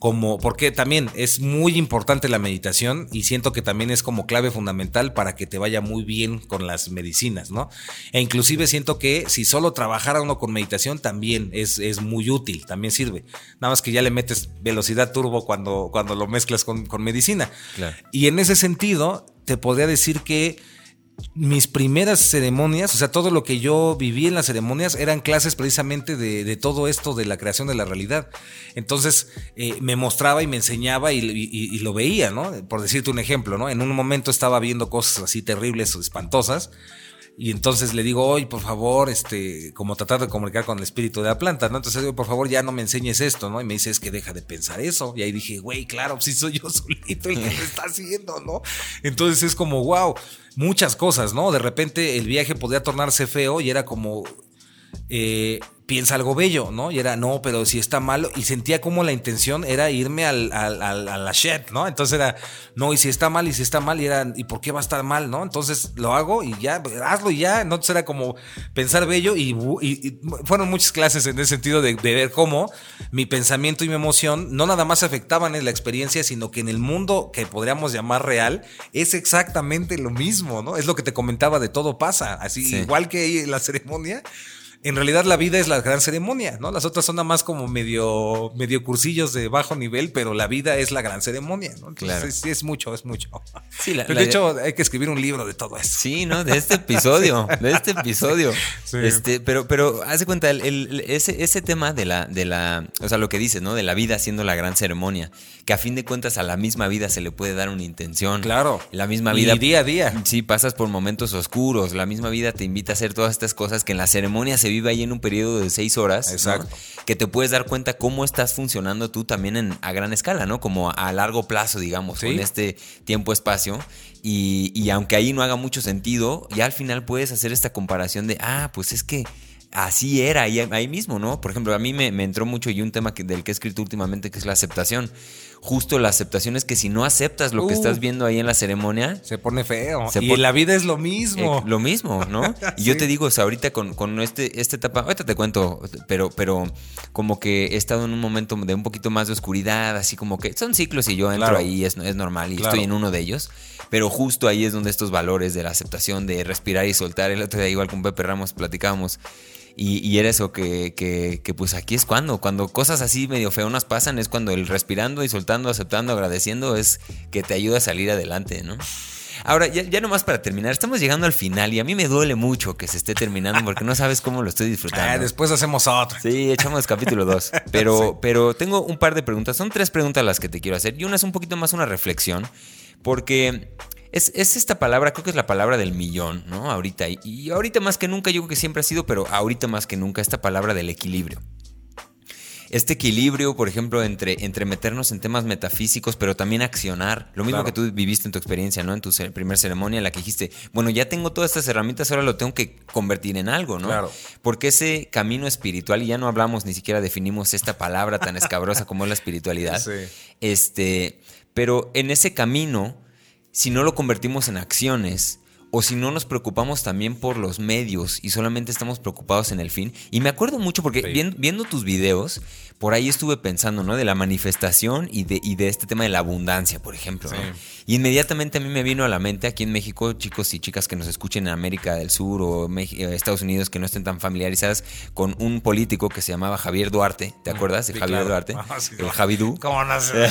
como, porque también es muy importante la meditación y siento que también es como clave fundamental para que te vaya muy bien con las medicinas, ¿no? E inclusive siento que si solo trabajara uno con meditación también es, es muy útil, también sirve. Nada más que ya le metes velocidad turbo cuando, cuando lo mezclas con, con medicina. Y en ese sentido, te podría decir que mis primeras ceremonias, o sea, todo lo que yo viví en las ceremonias eran clases precisamente de, todo esto de la creación de la realidad. Entonces eh, me mostraba y me enseñaba y, lo veía, ¿no? Por decirte un ejemplo, ¿no? En un momento estaba viendo cosas así terribles o espantosas y entonces le digo, oye, por favor, este, como tratar de comunicar con el espíritu de la planta, ¿no? Entonces digo, por favor, ya no me enseñes esto, ¿no? Y me dice, es que deja de pensar eso. Y ahí dije, güey, claro, si soy yo solito el que lo está haciendo, ¿no? Entonces es como, wow, muchas cosas, ¿no? De repente el viaje podía tornarse feo y era como, eh, piensa algo bello, ¿no? Y era, no, pero si está malo. Y sentía como la intención era irme al, al, al, a la shit, ¿no? Entonces era, no, y si está mal, y si está mal, y era, ¿y por qué va a estar mal, no? Entonces lo hago y ya, hazlo y ya. Entonces era como pensar bello y, fueron muchas clases en ese sentido de, ver cómo mi pensamiento y mi emoción no nada más afectaban en la experiencia, sino que en el mundo que podríamos llamar real es exactamente lo mismo, ¿no? Es lo que te comentaba de todo pasa, así igual que la ceremonia en realidad la vida es la gran ceremonia, ¿no? Las otras son nada más como medio, medio cursillos de bajo nivel, pero la vida es la gran ceremonia, ¿no? claro. Sí, es mucho, es mucho. Sí, de hecho, hay que escribir un libro de todo eso. Sí, ¿no? De este episodio, de este episodio. Este, pero, pero, haz de cuenta, el, ese, ese tema de la, de la, o sea, lo que dices, ¿no? De la vida siendo la gran ceremonia, que a fin de cuentas a la misma vida se le puede dar una intención. Claro. La misma vida. Y día a día. Sí, pasas por momentos oscuros, la misma vida te invita a hacer todas estas cosas que en la ceremonia se vive ahí en un periodo de seis horas. Exacto. Que te puedes dar cuenta cómo estás funcionando tú también en, a gran escala, ¿no? Como a largo plazo, digamos, en este tiempo-espacio. Y, y aunque ahí no haga mucho sentido, ya al final puedes hacer esta comparación de, ah, pues es que así era ahí, ahí mismo, ¿no? Por ejemplo, a mí me, me entró mucho y un tema que, del que he escrito últimamente que es la aceptación. Justo la aceptación es que si no aceptas lo que Uh. estás viendo ahí en la ceremonia, Se pone feo. Se y pone- la vida es lo mismo. eh, lo mismo, ¿no? Y yo te digo, o sea, ahorita con, con este, esta etapa, ahorita te cuento, pero, pero como que he estado en un momento de un poquito más de oscuridad, así como que son ciclos y yo entro Claro. ahí, es, es normal y Claro. estoy en uno de ellos, pero justo ahí es donde estos valores de la aceptación, de respirar y soltar, el otro día igual con Pepe Ramos platicábamos. Y, y era eso que, que, que, pues aquí es cuando, cuando cosas así medio feonas pasan, es cuando el respirando y soltando, aceptando, agradeciendo es que te ayuda a salir adelante, ¿no? Ahora, ya, ya nomás para terminar, estamos llegando al final y a mí me duele mucho que se esté terminando porque no sabes cómo lo estoy disfrutando. Ah, después hacemos otra. Sí, echamos capítulo 2. Pero, pero tengo un par de preguntas. Son tres preguntas las que te quiero hacer. Y una es un poquito más una reflexión. Porque es, es esta palabra, creo que es la palabra del millón, ¿no? Ahorita. Y, y ahorita más que nunca, yo creo que siempre ha sido, pero ahorita más que nunca, esta palabra del equilibrio. Este equilibrio, por ejemplo, entre, entre meternos en temas metafísicos, pero también accionar. Lo mismo Claro. que tú viviste en tu experiencia, ¿no? En tu ce- primer ceremonia, en la que dijiste, bueno, ya tengo todas estas herramientas, ahora lo tengo que convertir en algo, ¿no? Claro. Porque ese camino espiritual, y ya no hablamos, ni siquiera definimos esta palabra tan escabrosa como es la espiritualidad. Sí. Este, pero en ese camino, si no lo convertimos en acciones, o si no nos preocupamos también por los medios y solamente estamos preocupados en el fin. Y me acuerdo mucho porque Sí. vien- viendo tus videos, por ahí estuve pensando, ¿no? De la manifestación y de, y de este tema de la abundancia, por ejemplo. ¿no? Y inmediatamente a mí me vino a la mente aquí en México, chicos y chicas que nos escuchen en América del Sur o Mex- eh, Estados Unidos que no estén tan familiarizadas con un político que se llamaba Javier Duarte. ¿Te acuerdas de Sí, Javier claro. Duarte? Ah, el. Javidú. ¿Cómo no se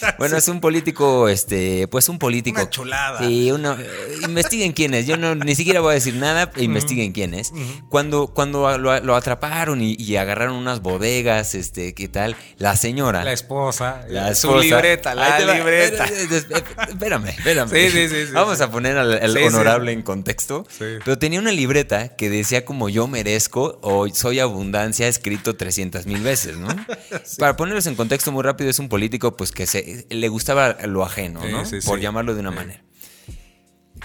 Bueno, es un político, este, pues un político. Una chulada. Sí, uno, eh, investiguen quién es. Yo no, ni siquiera voy a decir nada, investiguen quién es. Cuando, cuando lo, lo atraparon y, y agarraron unas bodegas, este, ¿qué tal? La señora. La esposa. La su esposa. libreta, la va. libreta. Eh, eh, eh, Espérame, espérame. Sí, sí, sí, sí, Vamos a poner al, al honorable en contexto. Sí. Pero tenía una libreta que decía como yo merezco o soy abundancia escrito 300 mil veces, ¿no? Para ponerlos en contexto muy rápido, es un político pues que se, le gustaba lo ajeno, ¿no? Sí, sí, Por sí. llamarlo de una manera.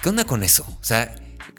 ¿Qué onda con eso? O sea,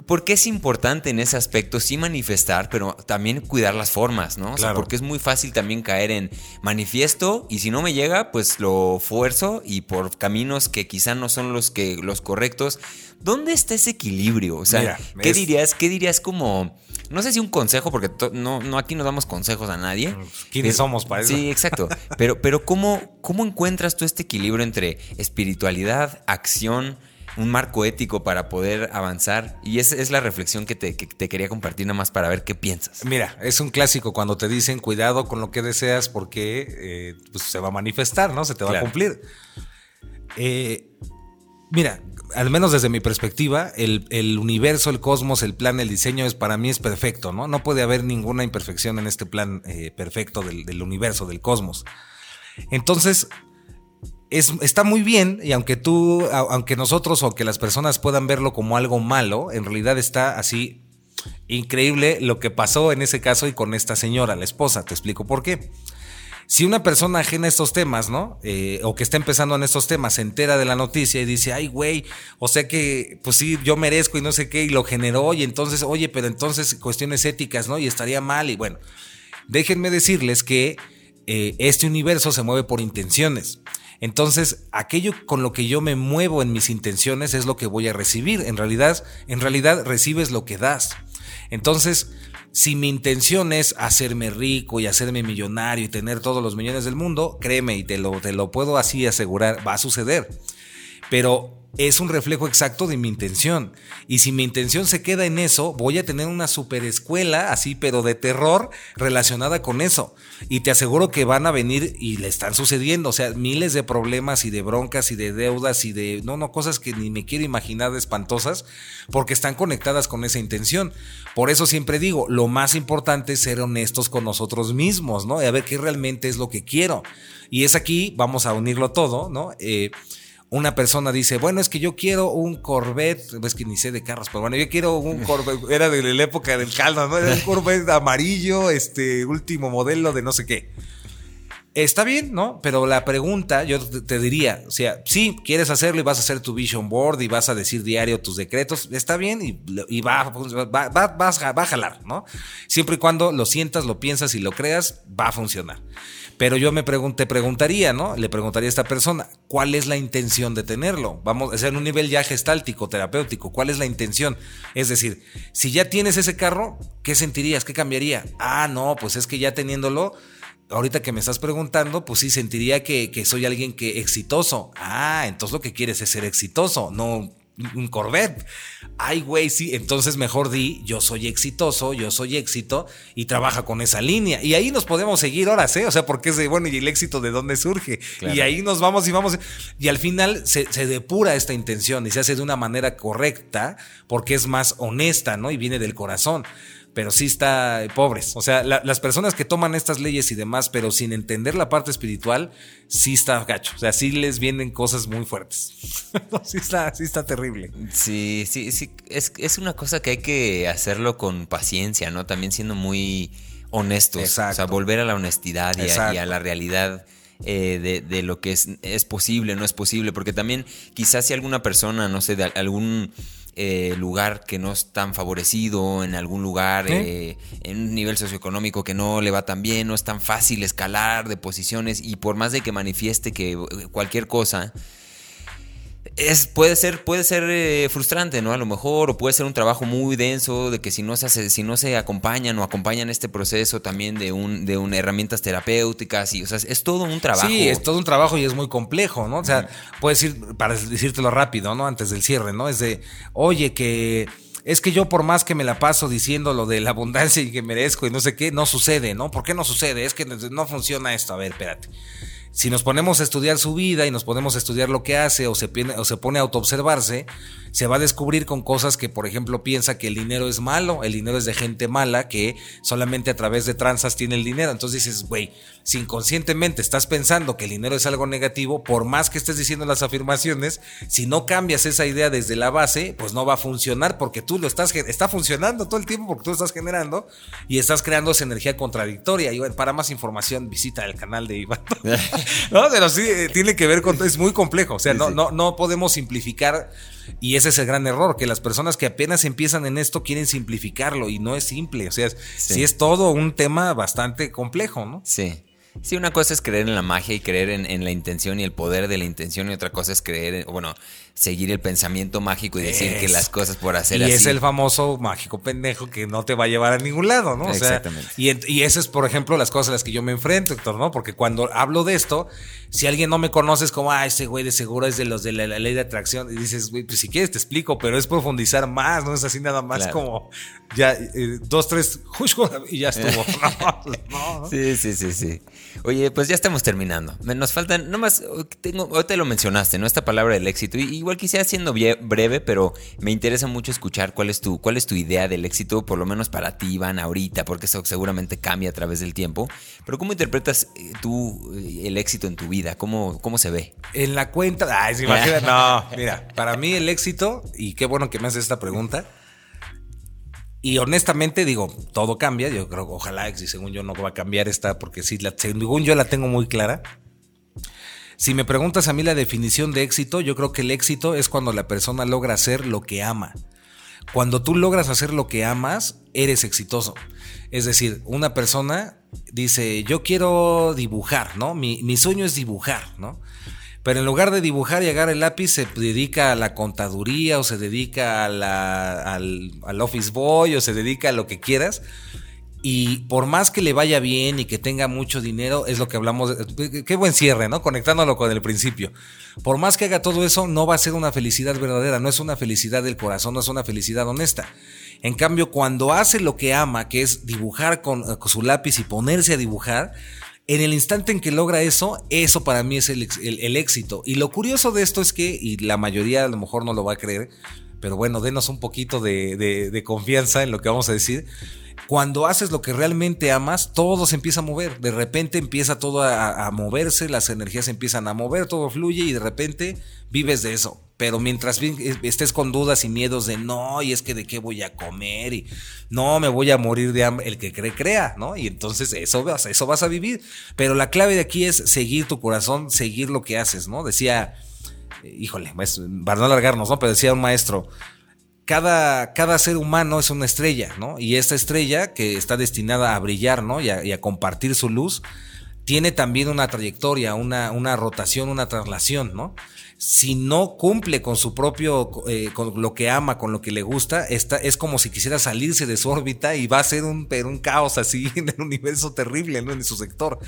¿por qué es importante en ese aspecto sí manifestar, pero también cuidar las formas, ¿no? O sea, porque es muy fácil también caer en manifiesto y si no me llega, pues lo fuerzo y por caminos que quizá no son los que los correctos. ¿Dónde está ese equilibrio? O sea, Mira, ¿qué es- dirías? ¿Qué dirías como no sé si un consejo porque no, no aquí no damos consejos a nadie. ¿Quiénes Pero- somos para eso? Sí, exacto. Pero pero cómo cómo encuentras tú este equilibrio entre espiritualidad, acción, un marco ético para poder avanzar? Y esa es la reflexión que te, que te quería compartir nada más para ver qué piensas. Mira, es un clásico cuando te dicen cuidado con lo que deseas porque eh, pues, se va a manifestar, ¿no? Se te va Claro. a cumplir. Eh, mira, al menos desde mi perspectiva, el, el universo, el cosmos, el plan, el diseño es para mí es perfecto, ¿no? No puede haber ninguna imperfección en este plan eh, perfecto del, del universo, del cosmos. Entonces, es, está muy bien y aunque tú, aunque nosotros o que las personas puedan verlo como algo malo, en realidad está así increíble lo que pasó en ese caso y con esta señora, la esposa. Te explico por qué. Si una persona ajena a estos temas, ¿no? Eh, o que está empezando en estos temas, se entera de la noticia y dice, ay, güey, o sea que, pues sí, yo merezco y no sé qué, y lo generó, y entonces, oye, pero entonces cuestiones éticas, ¿no? Y estaría mal, y bueno, déjenme decirles que eh, este universo se mueve por intenciones. Entonces, aquello con lo que yo me muevo en mis intenciones es lo que voy a recibir. En realidad, en realidad recibes lo que das. Entonces, si mi intención es hacerme rico y hacerme millonario y tener todos los millones del mundo, créeme y te lo, te lo puedo así asegurar, va a suceder. Pero es un reflejo exacto de mi intención. Y si mi intención se queda en eso, voy a tener una super escuela así, pero de terror relacionada con eso. Y te aseguro que van a venir y le están sucediendo. O sea, miles de problemas y de broncas y de deudas y de, no, no, cosas que ni me quiero imaginar espantosas, porque están conectadas con esa intención. Por eso siempre digo, lo más importante es ser honestos con nosotros mismos, ¿no? Y a ver qué realmente es lo que quiero. Y es aquí, vamos a unirlo todo, ¿no? Eh, una persona dice, bueno, es que yo quiero un Corvette, es que ni sé de carros, pero bueno, yo quiero un Corvette, era de la época del caldo, ¿no? Era un Corvette amarillo, este último modelo de no sé qué. Está bien, ¿no? Pero la pregunta, yo te diría, o sea, sí, quieres hacerlo y vas a hacer tu vision board y vas a decir diario tus decretos, está bien y, va, va, va, va, a jalar, ¿no? Siempre y cuando lo sientas, lo piensas y lo creas, va a funcionar. Pero yo me te preguntaría, ¿no? Le preguntaría a esta persona, ¿cuál es la intención de tenerlo? Vamos, ser en un nivel ya gestáltico, terapéutico, ¿cuál es la intención? Es decir, si ya tienes ese carro, ¿qué sentirías? ¿Qué cambiaría? Ah, no, pues es que ya teniéndolo ahorita que me estás preguntando, pues sí, sentiría que, soy alguien que exitoso. Ah, entonces lo que quieres es ser exitoso, no un Corvette. Ay, güey, sí, entonces mejor di, yo soy exitoso, yo soy éxito y trabaja con esa línea. Y ahí nos podemos seguir horas, ¿eh? O sea, porque es de, bueno, y el éxito de dónde surge. Y ahí nos vamos y vamos. Y al final se, se, depura esta intención y se hace de una manera correcta porque es más honesta, ¿no? Y viene del corazón pero sí está eh, pobres. O sea, las personas que toman estas leyes y demás, pero sin entender la parte espiritual, sí está gacho. O sea, sí les vienen cosas muy fuertes. sí, está, sí está terrible. Sí, sí, sí. Es, es una cosa que hay que hacerlo con paciencia, ¿no? También siendo muy honestos. Exacto. O sea, volver a la honestidad y a, la realidad. Eh, de, de, lo que es, es posible, no es posible, porque también quizás si alguna persona, no sé, de algún eh, lugar que no es tan favorecido, en algún lugar, eh, en un nivel socioeconómico que no le va tan bien, no es tan fácil escalar de posiciones y por más de que manifieste que eh, cualquier cosa, es, puede ser, puede ser eh, frustrante, ¿no? A lo mejor, o puede ser un trabajo muy denso, de que si no se hace, si no se acompañan o acompañan este proceso también de un, de un herramientas terapéuticas, y o sea, es todo un trabajo. Sí, es todo un trabajo y es muy complejo, ¿no? O sea, puedes ir, para decírtelo rápido, ¿no? Antes del cierre, ¿no? Es de, oye, que es que yo por más que me la paso diciendo lo de la abundancia y que merezco y no sé qué, no sucede, ¿no? ¿Por qué no sucede? Es que no funciona esto. A ver, espérate si nos ponemos a estudiar su vida y nos ponemos a estudiar lo que hace o se, o se pone a autoobservarse, se va a descubrir con cosas que, por ejemplo, piensa que el dinero es malo, el dinero es de gente mala, que solamente a través de tranzas tiene el dinero. Entonces dices, güey, si inconscientemente estás pensando que el dinero es algo negativo, por más que estés diciendo las afirmaciones, si no cambias esa idea desde la base, pues no va a funcionar porque tú lo estás, está funcionando todo el tiempo porque tú lo estás generando y estás creando esa energía contradictoria. Y para más información, visita el canal de Iván. no, pero sí, eh, tiene que ver con, es muy complejo. O sea, no, no, no podemos simplificar y ese es el gran error, que las personas que apenas empiezan en esto quieren simplificarlo y no es simple. O sea, sí, es todo un tema bastante complejo, ¿no? Sí. Sí, una cosa es creer en la magia y creer en, la intención y el poder de la intención, y otra cosa es creer, en, bueno, seguir el pensamiento mágico y decir que las cosas por hacer así. Y es el famoso mágico pendejo que no te va a llevar a ningún lado, ¿no? Exactamente. y, y esas es, por ejemplo, las cosas a las que yo me enfrento, Héctor, ¿no? Porque cuando hablo de esto, si alguien no me conoce, es como, ah, ese güey de seguro es de los de la, ley de atracción. Y dices, güey, pues si quieres te explico, pero es profundizar más, no es así nada más como ya eh, dos, tres, y ya estuvo. Sí, sí, sí, sí. Oye, pues ya estamos terminando. Nos faltan, nomás, tengo, ahorita lo mencionaste, ¿no? Esta palabra del éxito. Y, igual quisiera siendo breve, pero me interesa mucho escuchar cuál es tu, cuál es tu idea del éxito, por lo menos para ti, Iván, ahorita, porque eso seguramente cambia a través del tiempo. Pero ¿cómo interpretas eh, tú eh, el éxito en tu vida? ¿Cómo, cómo se ve? En la cuenta, ay, se imagina, no, mira, para mí el éxito, y qué bueno que me haces esta pregunta, y honestamente digo, todo cambia. Yo creo que ojalá, si según yo no va a cambiar esta, porque si la, según yo la tengo muy clara. Si me preguntas a mí la definición de éxito, yo creo que el éxito es cuando la persona logra hacer lo que ama. Cuando tú logras hacer lo que amas, eres exitoso. Es decir, una persona dice, yo quiero dibujar, ¿no? Mi, sueño es dibujar, ¿no? Pero en lugar de dibujar y agarrar el lápiz, se dedica a la contaduría o se dedica al, al office boy o se dedica a lo que quieras. Y por más que le vaya bien y que tenga mucho dinero, es lo que hablamos. qué buen cierre, ¿no? Conectándolo con el principio. Por más que haga todo eso, no va a ser una felicidad verdadera, no es una felicidad del corazón, no es una felicidad honesta. En cambio, cuando hace lo que ama, que es dibujar con su lápiz y ponerse a dibujar, en el instante en que logra eso, eso para mí es el, éxito. Y lo curioso de esto es que, y la mayoría a lo mejor no lo va a creer, pero bueno, denos un poquito de, confianza en lo que vamos a decir. Cuando haces lo que realmente amas, todo se empieza a mover. De repente empieza todo a, a moverse, las energías empiezan a mover, todo fluye y de repente vives de eso. Pero mientras eh, estés con dudas y miedos de no, y es que de qué voy a comer, y no, me voy a morir de hambre, el que cree, crea, ¿no? Y entonces eso vas, eso vas a vivir. Pero la clave de aquí es seguir tu corazón, seguir lo que haces, ¿no? Decía, híjole, pues, para no alargarnos, ¿no? Pero decía un maestro, cada, cada, ser humano es una estrella, ¿no? Y esta estrella que está destinada a brillar, ¿no? Y a, y a compartir su luz, tiene también una trayectoria, una, una rotación, una traslación, ¿no? Si no cumple con su propio, eh, con lo que ama, con lo que le gusta, está, es como si quisiera salirse de su órbita y va a ser un, un caos así en el universo terrible, ¿no? En su sector.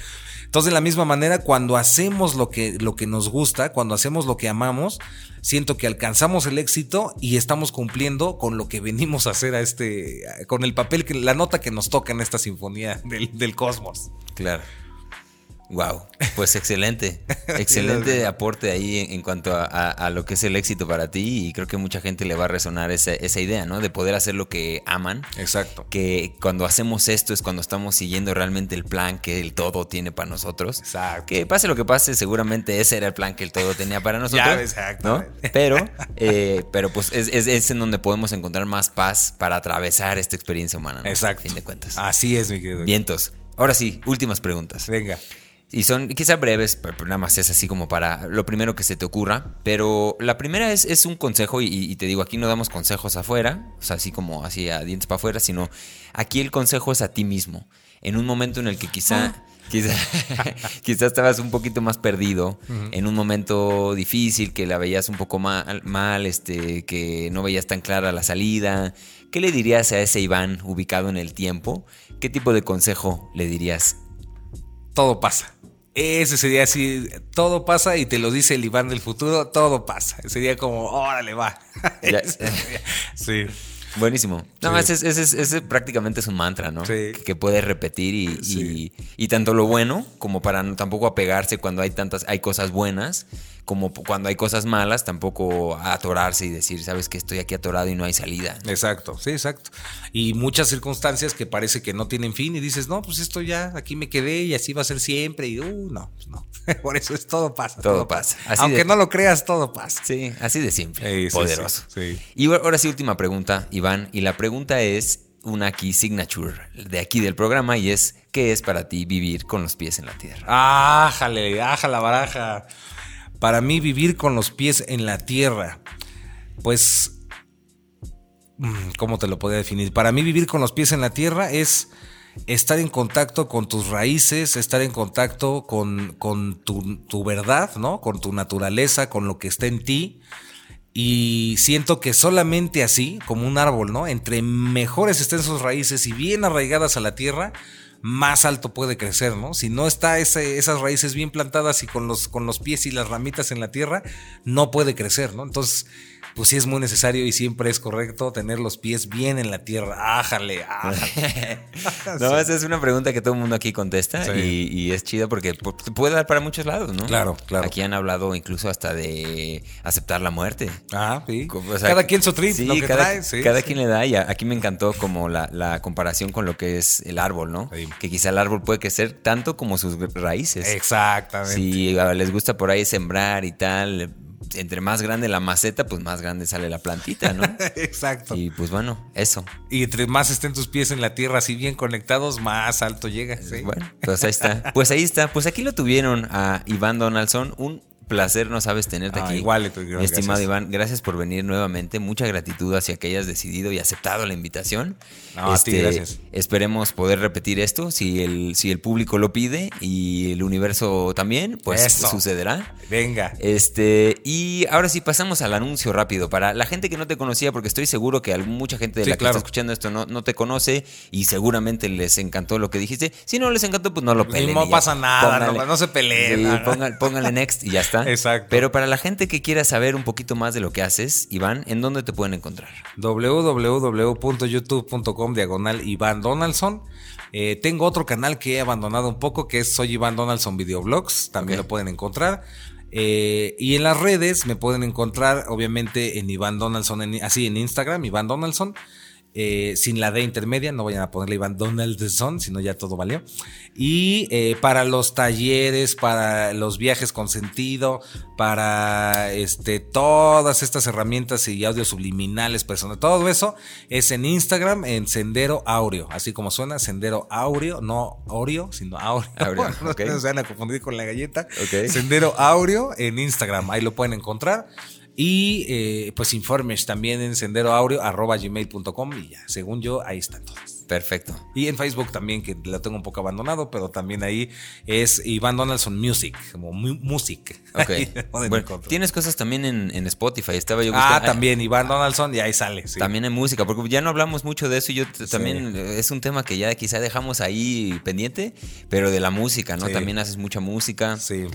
Entonces, de la misma manera, cuando hacemos lo que, lo que nos gusta, cuando hacemos lo que amamos, siento que alcanzamos el éxito y estamos cumpliendo con lo que venimos a hacer a este, con el papel, que, la nota que nos toca en esta sinfonía del, del cosmos. Claro. Wow, pues excelente, excelente aporte ahí en, cuanto a, lo que es el éxito para ti y creo que mucha gente le va a resonar esa, esa, idea, ¿no? De poder hacer lo que aman. Exacto. Que cuando hacemos esto es cuando estamos siguiendo realmente el plan que el todo tiene para nosotros. Exacto. Que pase lo que pase, seguramente ese era el plan que el todo tenía para nosotros. ya, exacto. Pero, eh, pero pues es, es, en donde podemos encontrar más paz para atravesar esta experiencia humana. ¿no? Exacto. A fin de cuentas. Así es, mi querido. Vientos. Ahora sí, últimas preguntas. Venga. Y son quizá breves, pero nada más es así como para lo primero que se te ocurra. Pero la primera es, es un consejo, y, te digo, aquí no damos consejos afuera, o sea, así como así a dientes para afuera, sino aquí el consejo es a ti mismo. En un momento en el que quizá, ah. quizá, quizá, estabas un poquito más perdido, en un momento difícil, que la veías un poco mal, mal, este, que no veías tan clara la salida. ¿Qué le dirías a ese Iván ubicado en el tiempo? ¿Qué tipo de consejo le dirías? Todo pasa ese sería así, todo pasa y te lo dice el Iván del futuro, todo pasa. Sería como, órale, va. sí. Buenísimo. No, ese, ese, prácticamente es un mantra, ¿no? Sí. Que puedes repetir y, y, tanto lo bueno como para no, tampoco apegarse cuando hay tantas, hay cosas buenas como cuando hay cosas malas, tampoco atorarse y decir, sabes que estoy aquí atorado y no hay salida. Exacto, sí, exacto. Y muchas circunstancias que parece que no tienen fin y dices, no, pues esto ya, aquí me quedé y así va a ser siempre. Y, uh, no, pues no. Por eso es todo pasa. Todo, pasa. Aunque no lo creas, todo pasa. Sí, así de simple. poderoso. Sí, y ahora sí, última pregunta, Iván. Y la pregunta es una aquí signature de aquí del programa y es, ¿qué es para ti vivir con los pies en la tierra? Ájale, ájala la baraja. Para mí vivir con los pies en la tierra, pues, mm, ¿cómo te lo podría definir? Para mí vivir con los pies en la tierra es estar en contacto con tus raíces, estar en contacto con, tu, verdad, ¿no? Con tu naturaleza, con lo que está en ti. Y siento que solamente así, como un árbol, ¿no? Entre mejores estén sus raíces y bien arraigadas a la tierra, más alto puede crecer, ¿no? Si no está esas raíces bien plantadas y con los, con los pies y las ramitas en la tierra, no puede crecer, ¿no? Entonces, pues sí es muy necesario y siempre es correcto tener los pies bien en la tierra. Ájale, ájale. no, esa es una pregunta que todo el mundo aquí contesta y, es chida porque puede dar para muchos lados, ¿no? Claro, claro. Aquí han hablado incluso hasta de aceptar la muerte. Ah, sí. cada quien su trip, sí, cada, cada quien le da y aquí me encantó como la, comparación con lo que es el árbol, ¿no? Que quizá el árbol puede crecer tanto como sus raíces. Exactamente. Si les gusta por ahí sembrar y tal, entre más grande la maceta, pues más grande sale la plantita, ¿no? Exacto. Y pues bueno, eso. Y entre más estén tus pies en la tierra así bien conectados, más alto llega. Bueno, pues ahí está. Pues ahí está. Pues aquí lo tuvieron a Iván Donaldson, un placer, no sabes, tenerte ah, aquí. Igual, estimado Iván, gracias por venir nuevamente. Mucha gratitud hacia que hayas decidido y aceptado la invitación. este, gracias. Esperemos poder repetir esto si el, si el público lo pide y el universo también, pues sucederá. Venga. Este, y ahora sí pasamos al anuncio rápido. Para la gente que no te conocía, porque estoy seguro que mucha gente de la que está escuchando esto no, no te conoce y seguramente les encantó lo que dijiste. Si no les encantó, pues no lo peleen. No pasa nada, no, se peleen. pónganle next y ya está. Exacto. Pero para la gente que quiera saber un poquito más de lo que haces, Iván, ¿en dónde te pueden encontrar? www.youtube.com diagonal Iván Donaldson. Eh, tengo otro canal que he abandonado un poco, que es Soy Iván Donaldson Videoblogs. También lo pueden encontrar. Eh, y en las redes me pueden encontrar, obviamente, en Iván Donaldson, así en Instagram, Iván Donaldson. Eh, sin la D intermedia, no vayan a ponerle Iván Donaldson, sino ya todo valió. Y eh, para los talleres, para los viajes con sentido, para este, todas estas herramientas y audios subliminales, personas, todo eso es en Instagram, en Sendero Aureo, así como suena, Sendero Aureo, no Oreo, sino Aureo. Aureo, no se van a confundir con la galleta. Ok. Sendero Aureo en Instagram, ahí lo pueden encontrar. Y eh, pues informes también en senderoaureo.gmail.com y ya, según yo, ahí están todas. Perfecto. Y en Facebook también, que lo tengo un poco abandonado, pero también ahí es Iván Donaldson Music, como mu- music. Ok. Bueno, tienes cosas también en, en Spotify. Estaba yo Ah, buscando- también Iván Donaldson y ahí sale. sí. También en música, porque ya no hablamos mucho de eso. y Yo también eh, es un tema que ya quizá dejamos ahí pendiente, pero de la música, ¿no? Sí. También haces mucha música. Sí.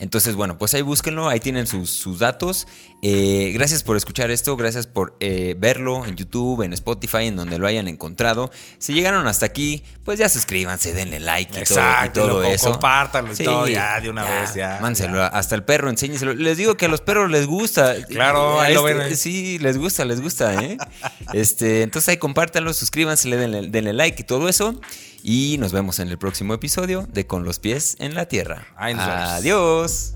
Entonces, bueno, pues ahí búsquenlo, ahí tienen sus, sus datos. Eh, gracias por escuchar esto, gracias por eh, verlo en YouTube, en Spotify, en donde lo hayan encontrado. Si llegaron hasta aquí, pues ya suscríbanse, denle like y todo, y todo loco, eso. compártanlo y todo, ya, de una vez, ya, Mánselo, hasta el perro, enséñeselo. Les digo que a los perros les gusta. Claro, ahí lo Este, ven, ¿eh? Sí, les gusta, les gusta, ¿eh? este, entonces ahí compártanlo, suscríbanse, denle, denle like y todo eso. Y nos vemos en el próximo episodio de Con los pies en la tierra. Adiós.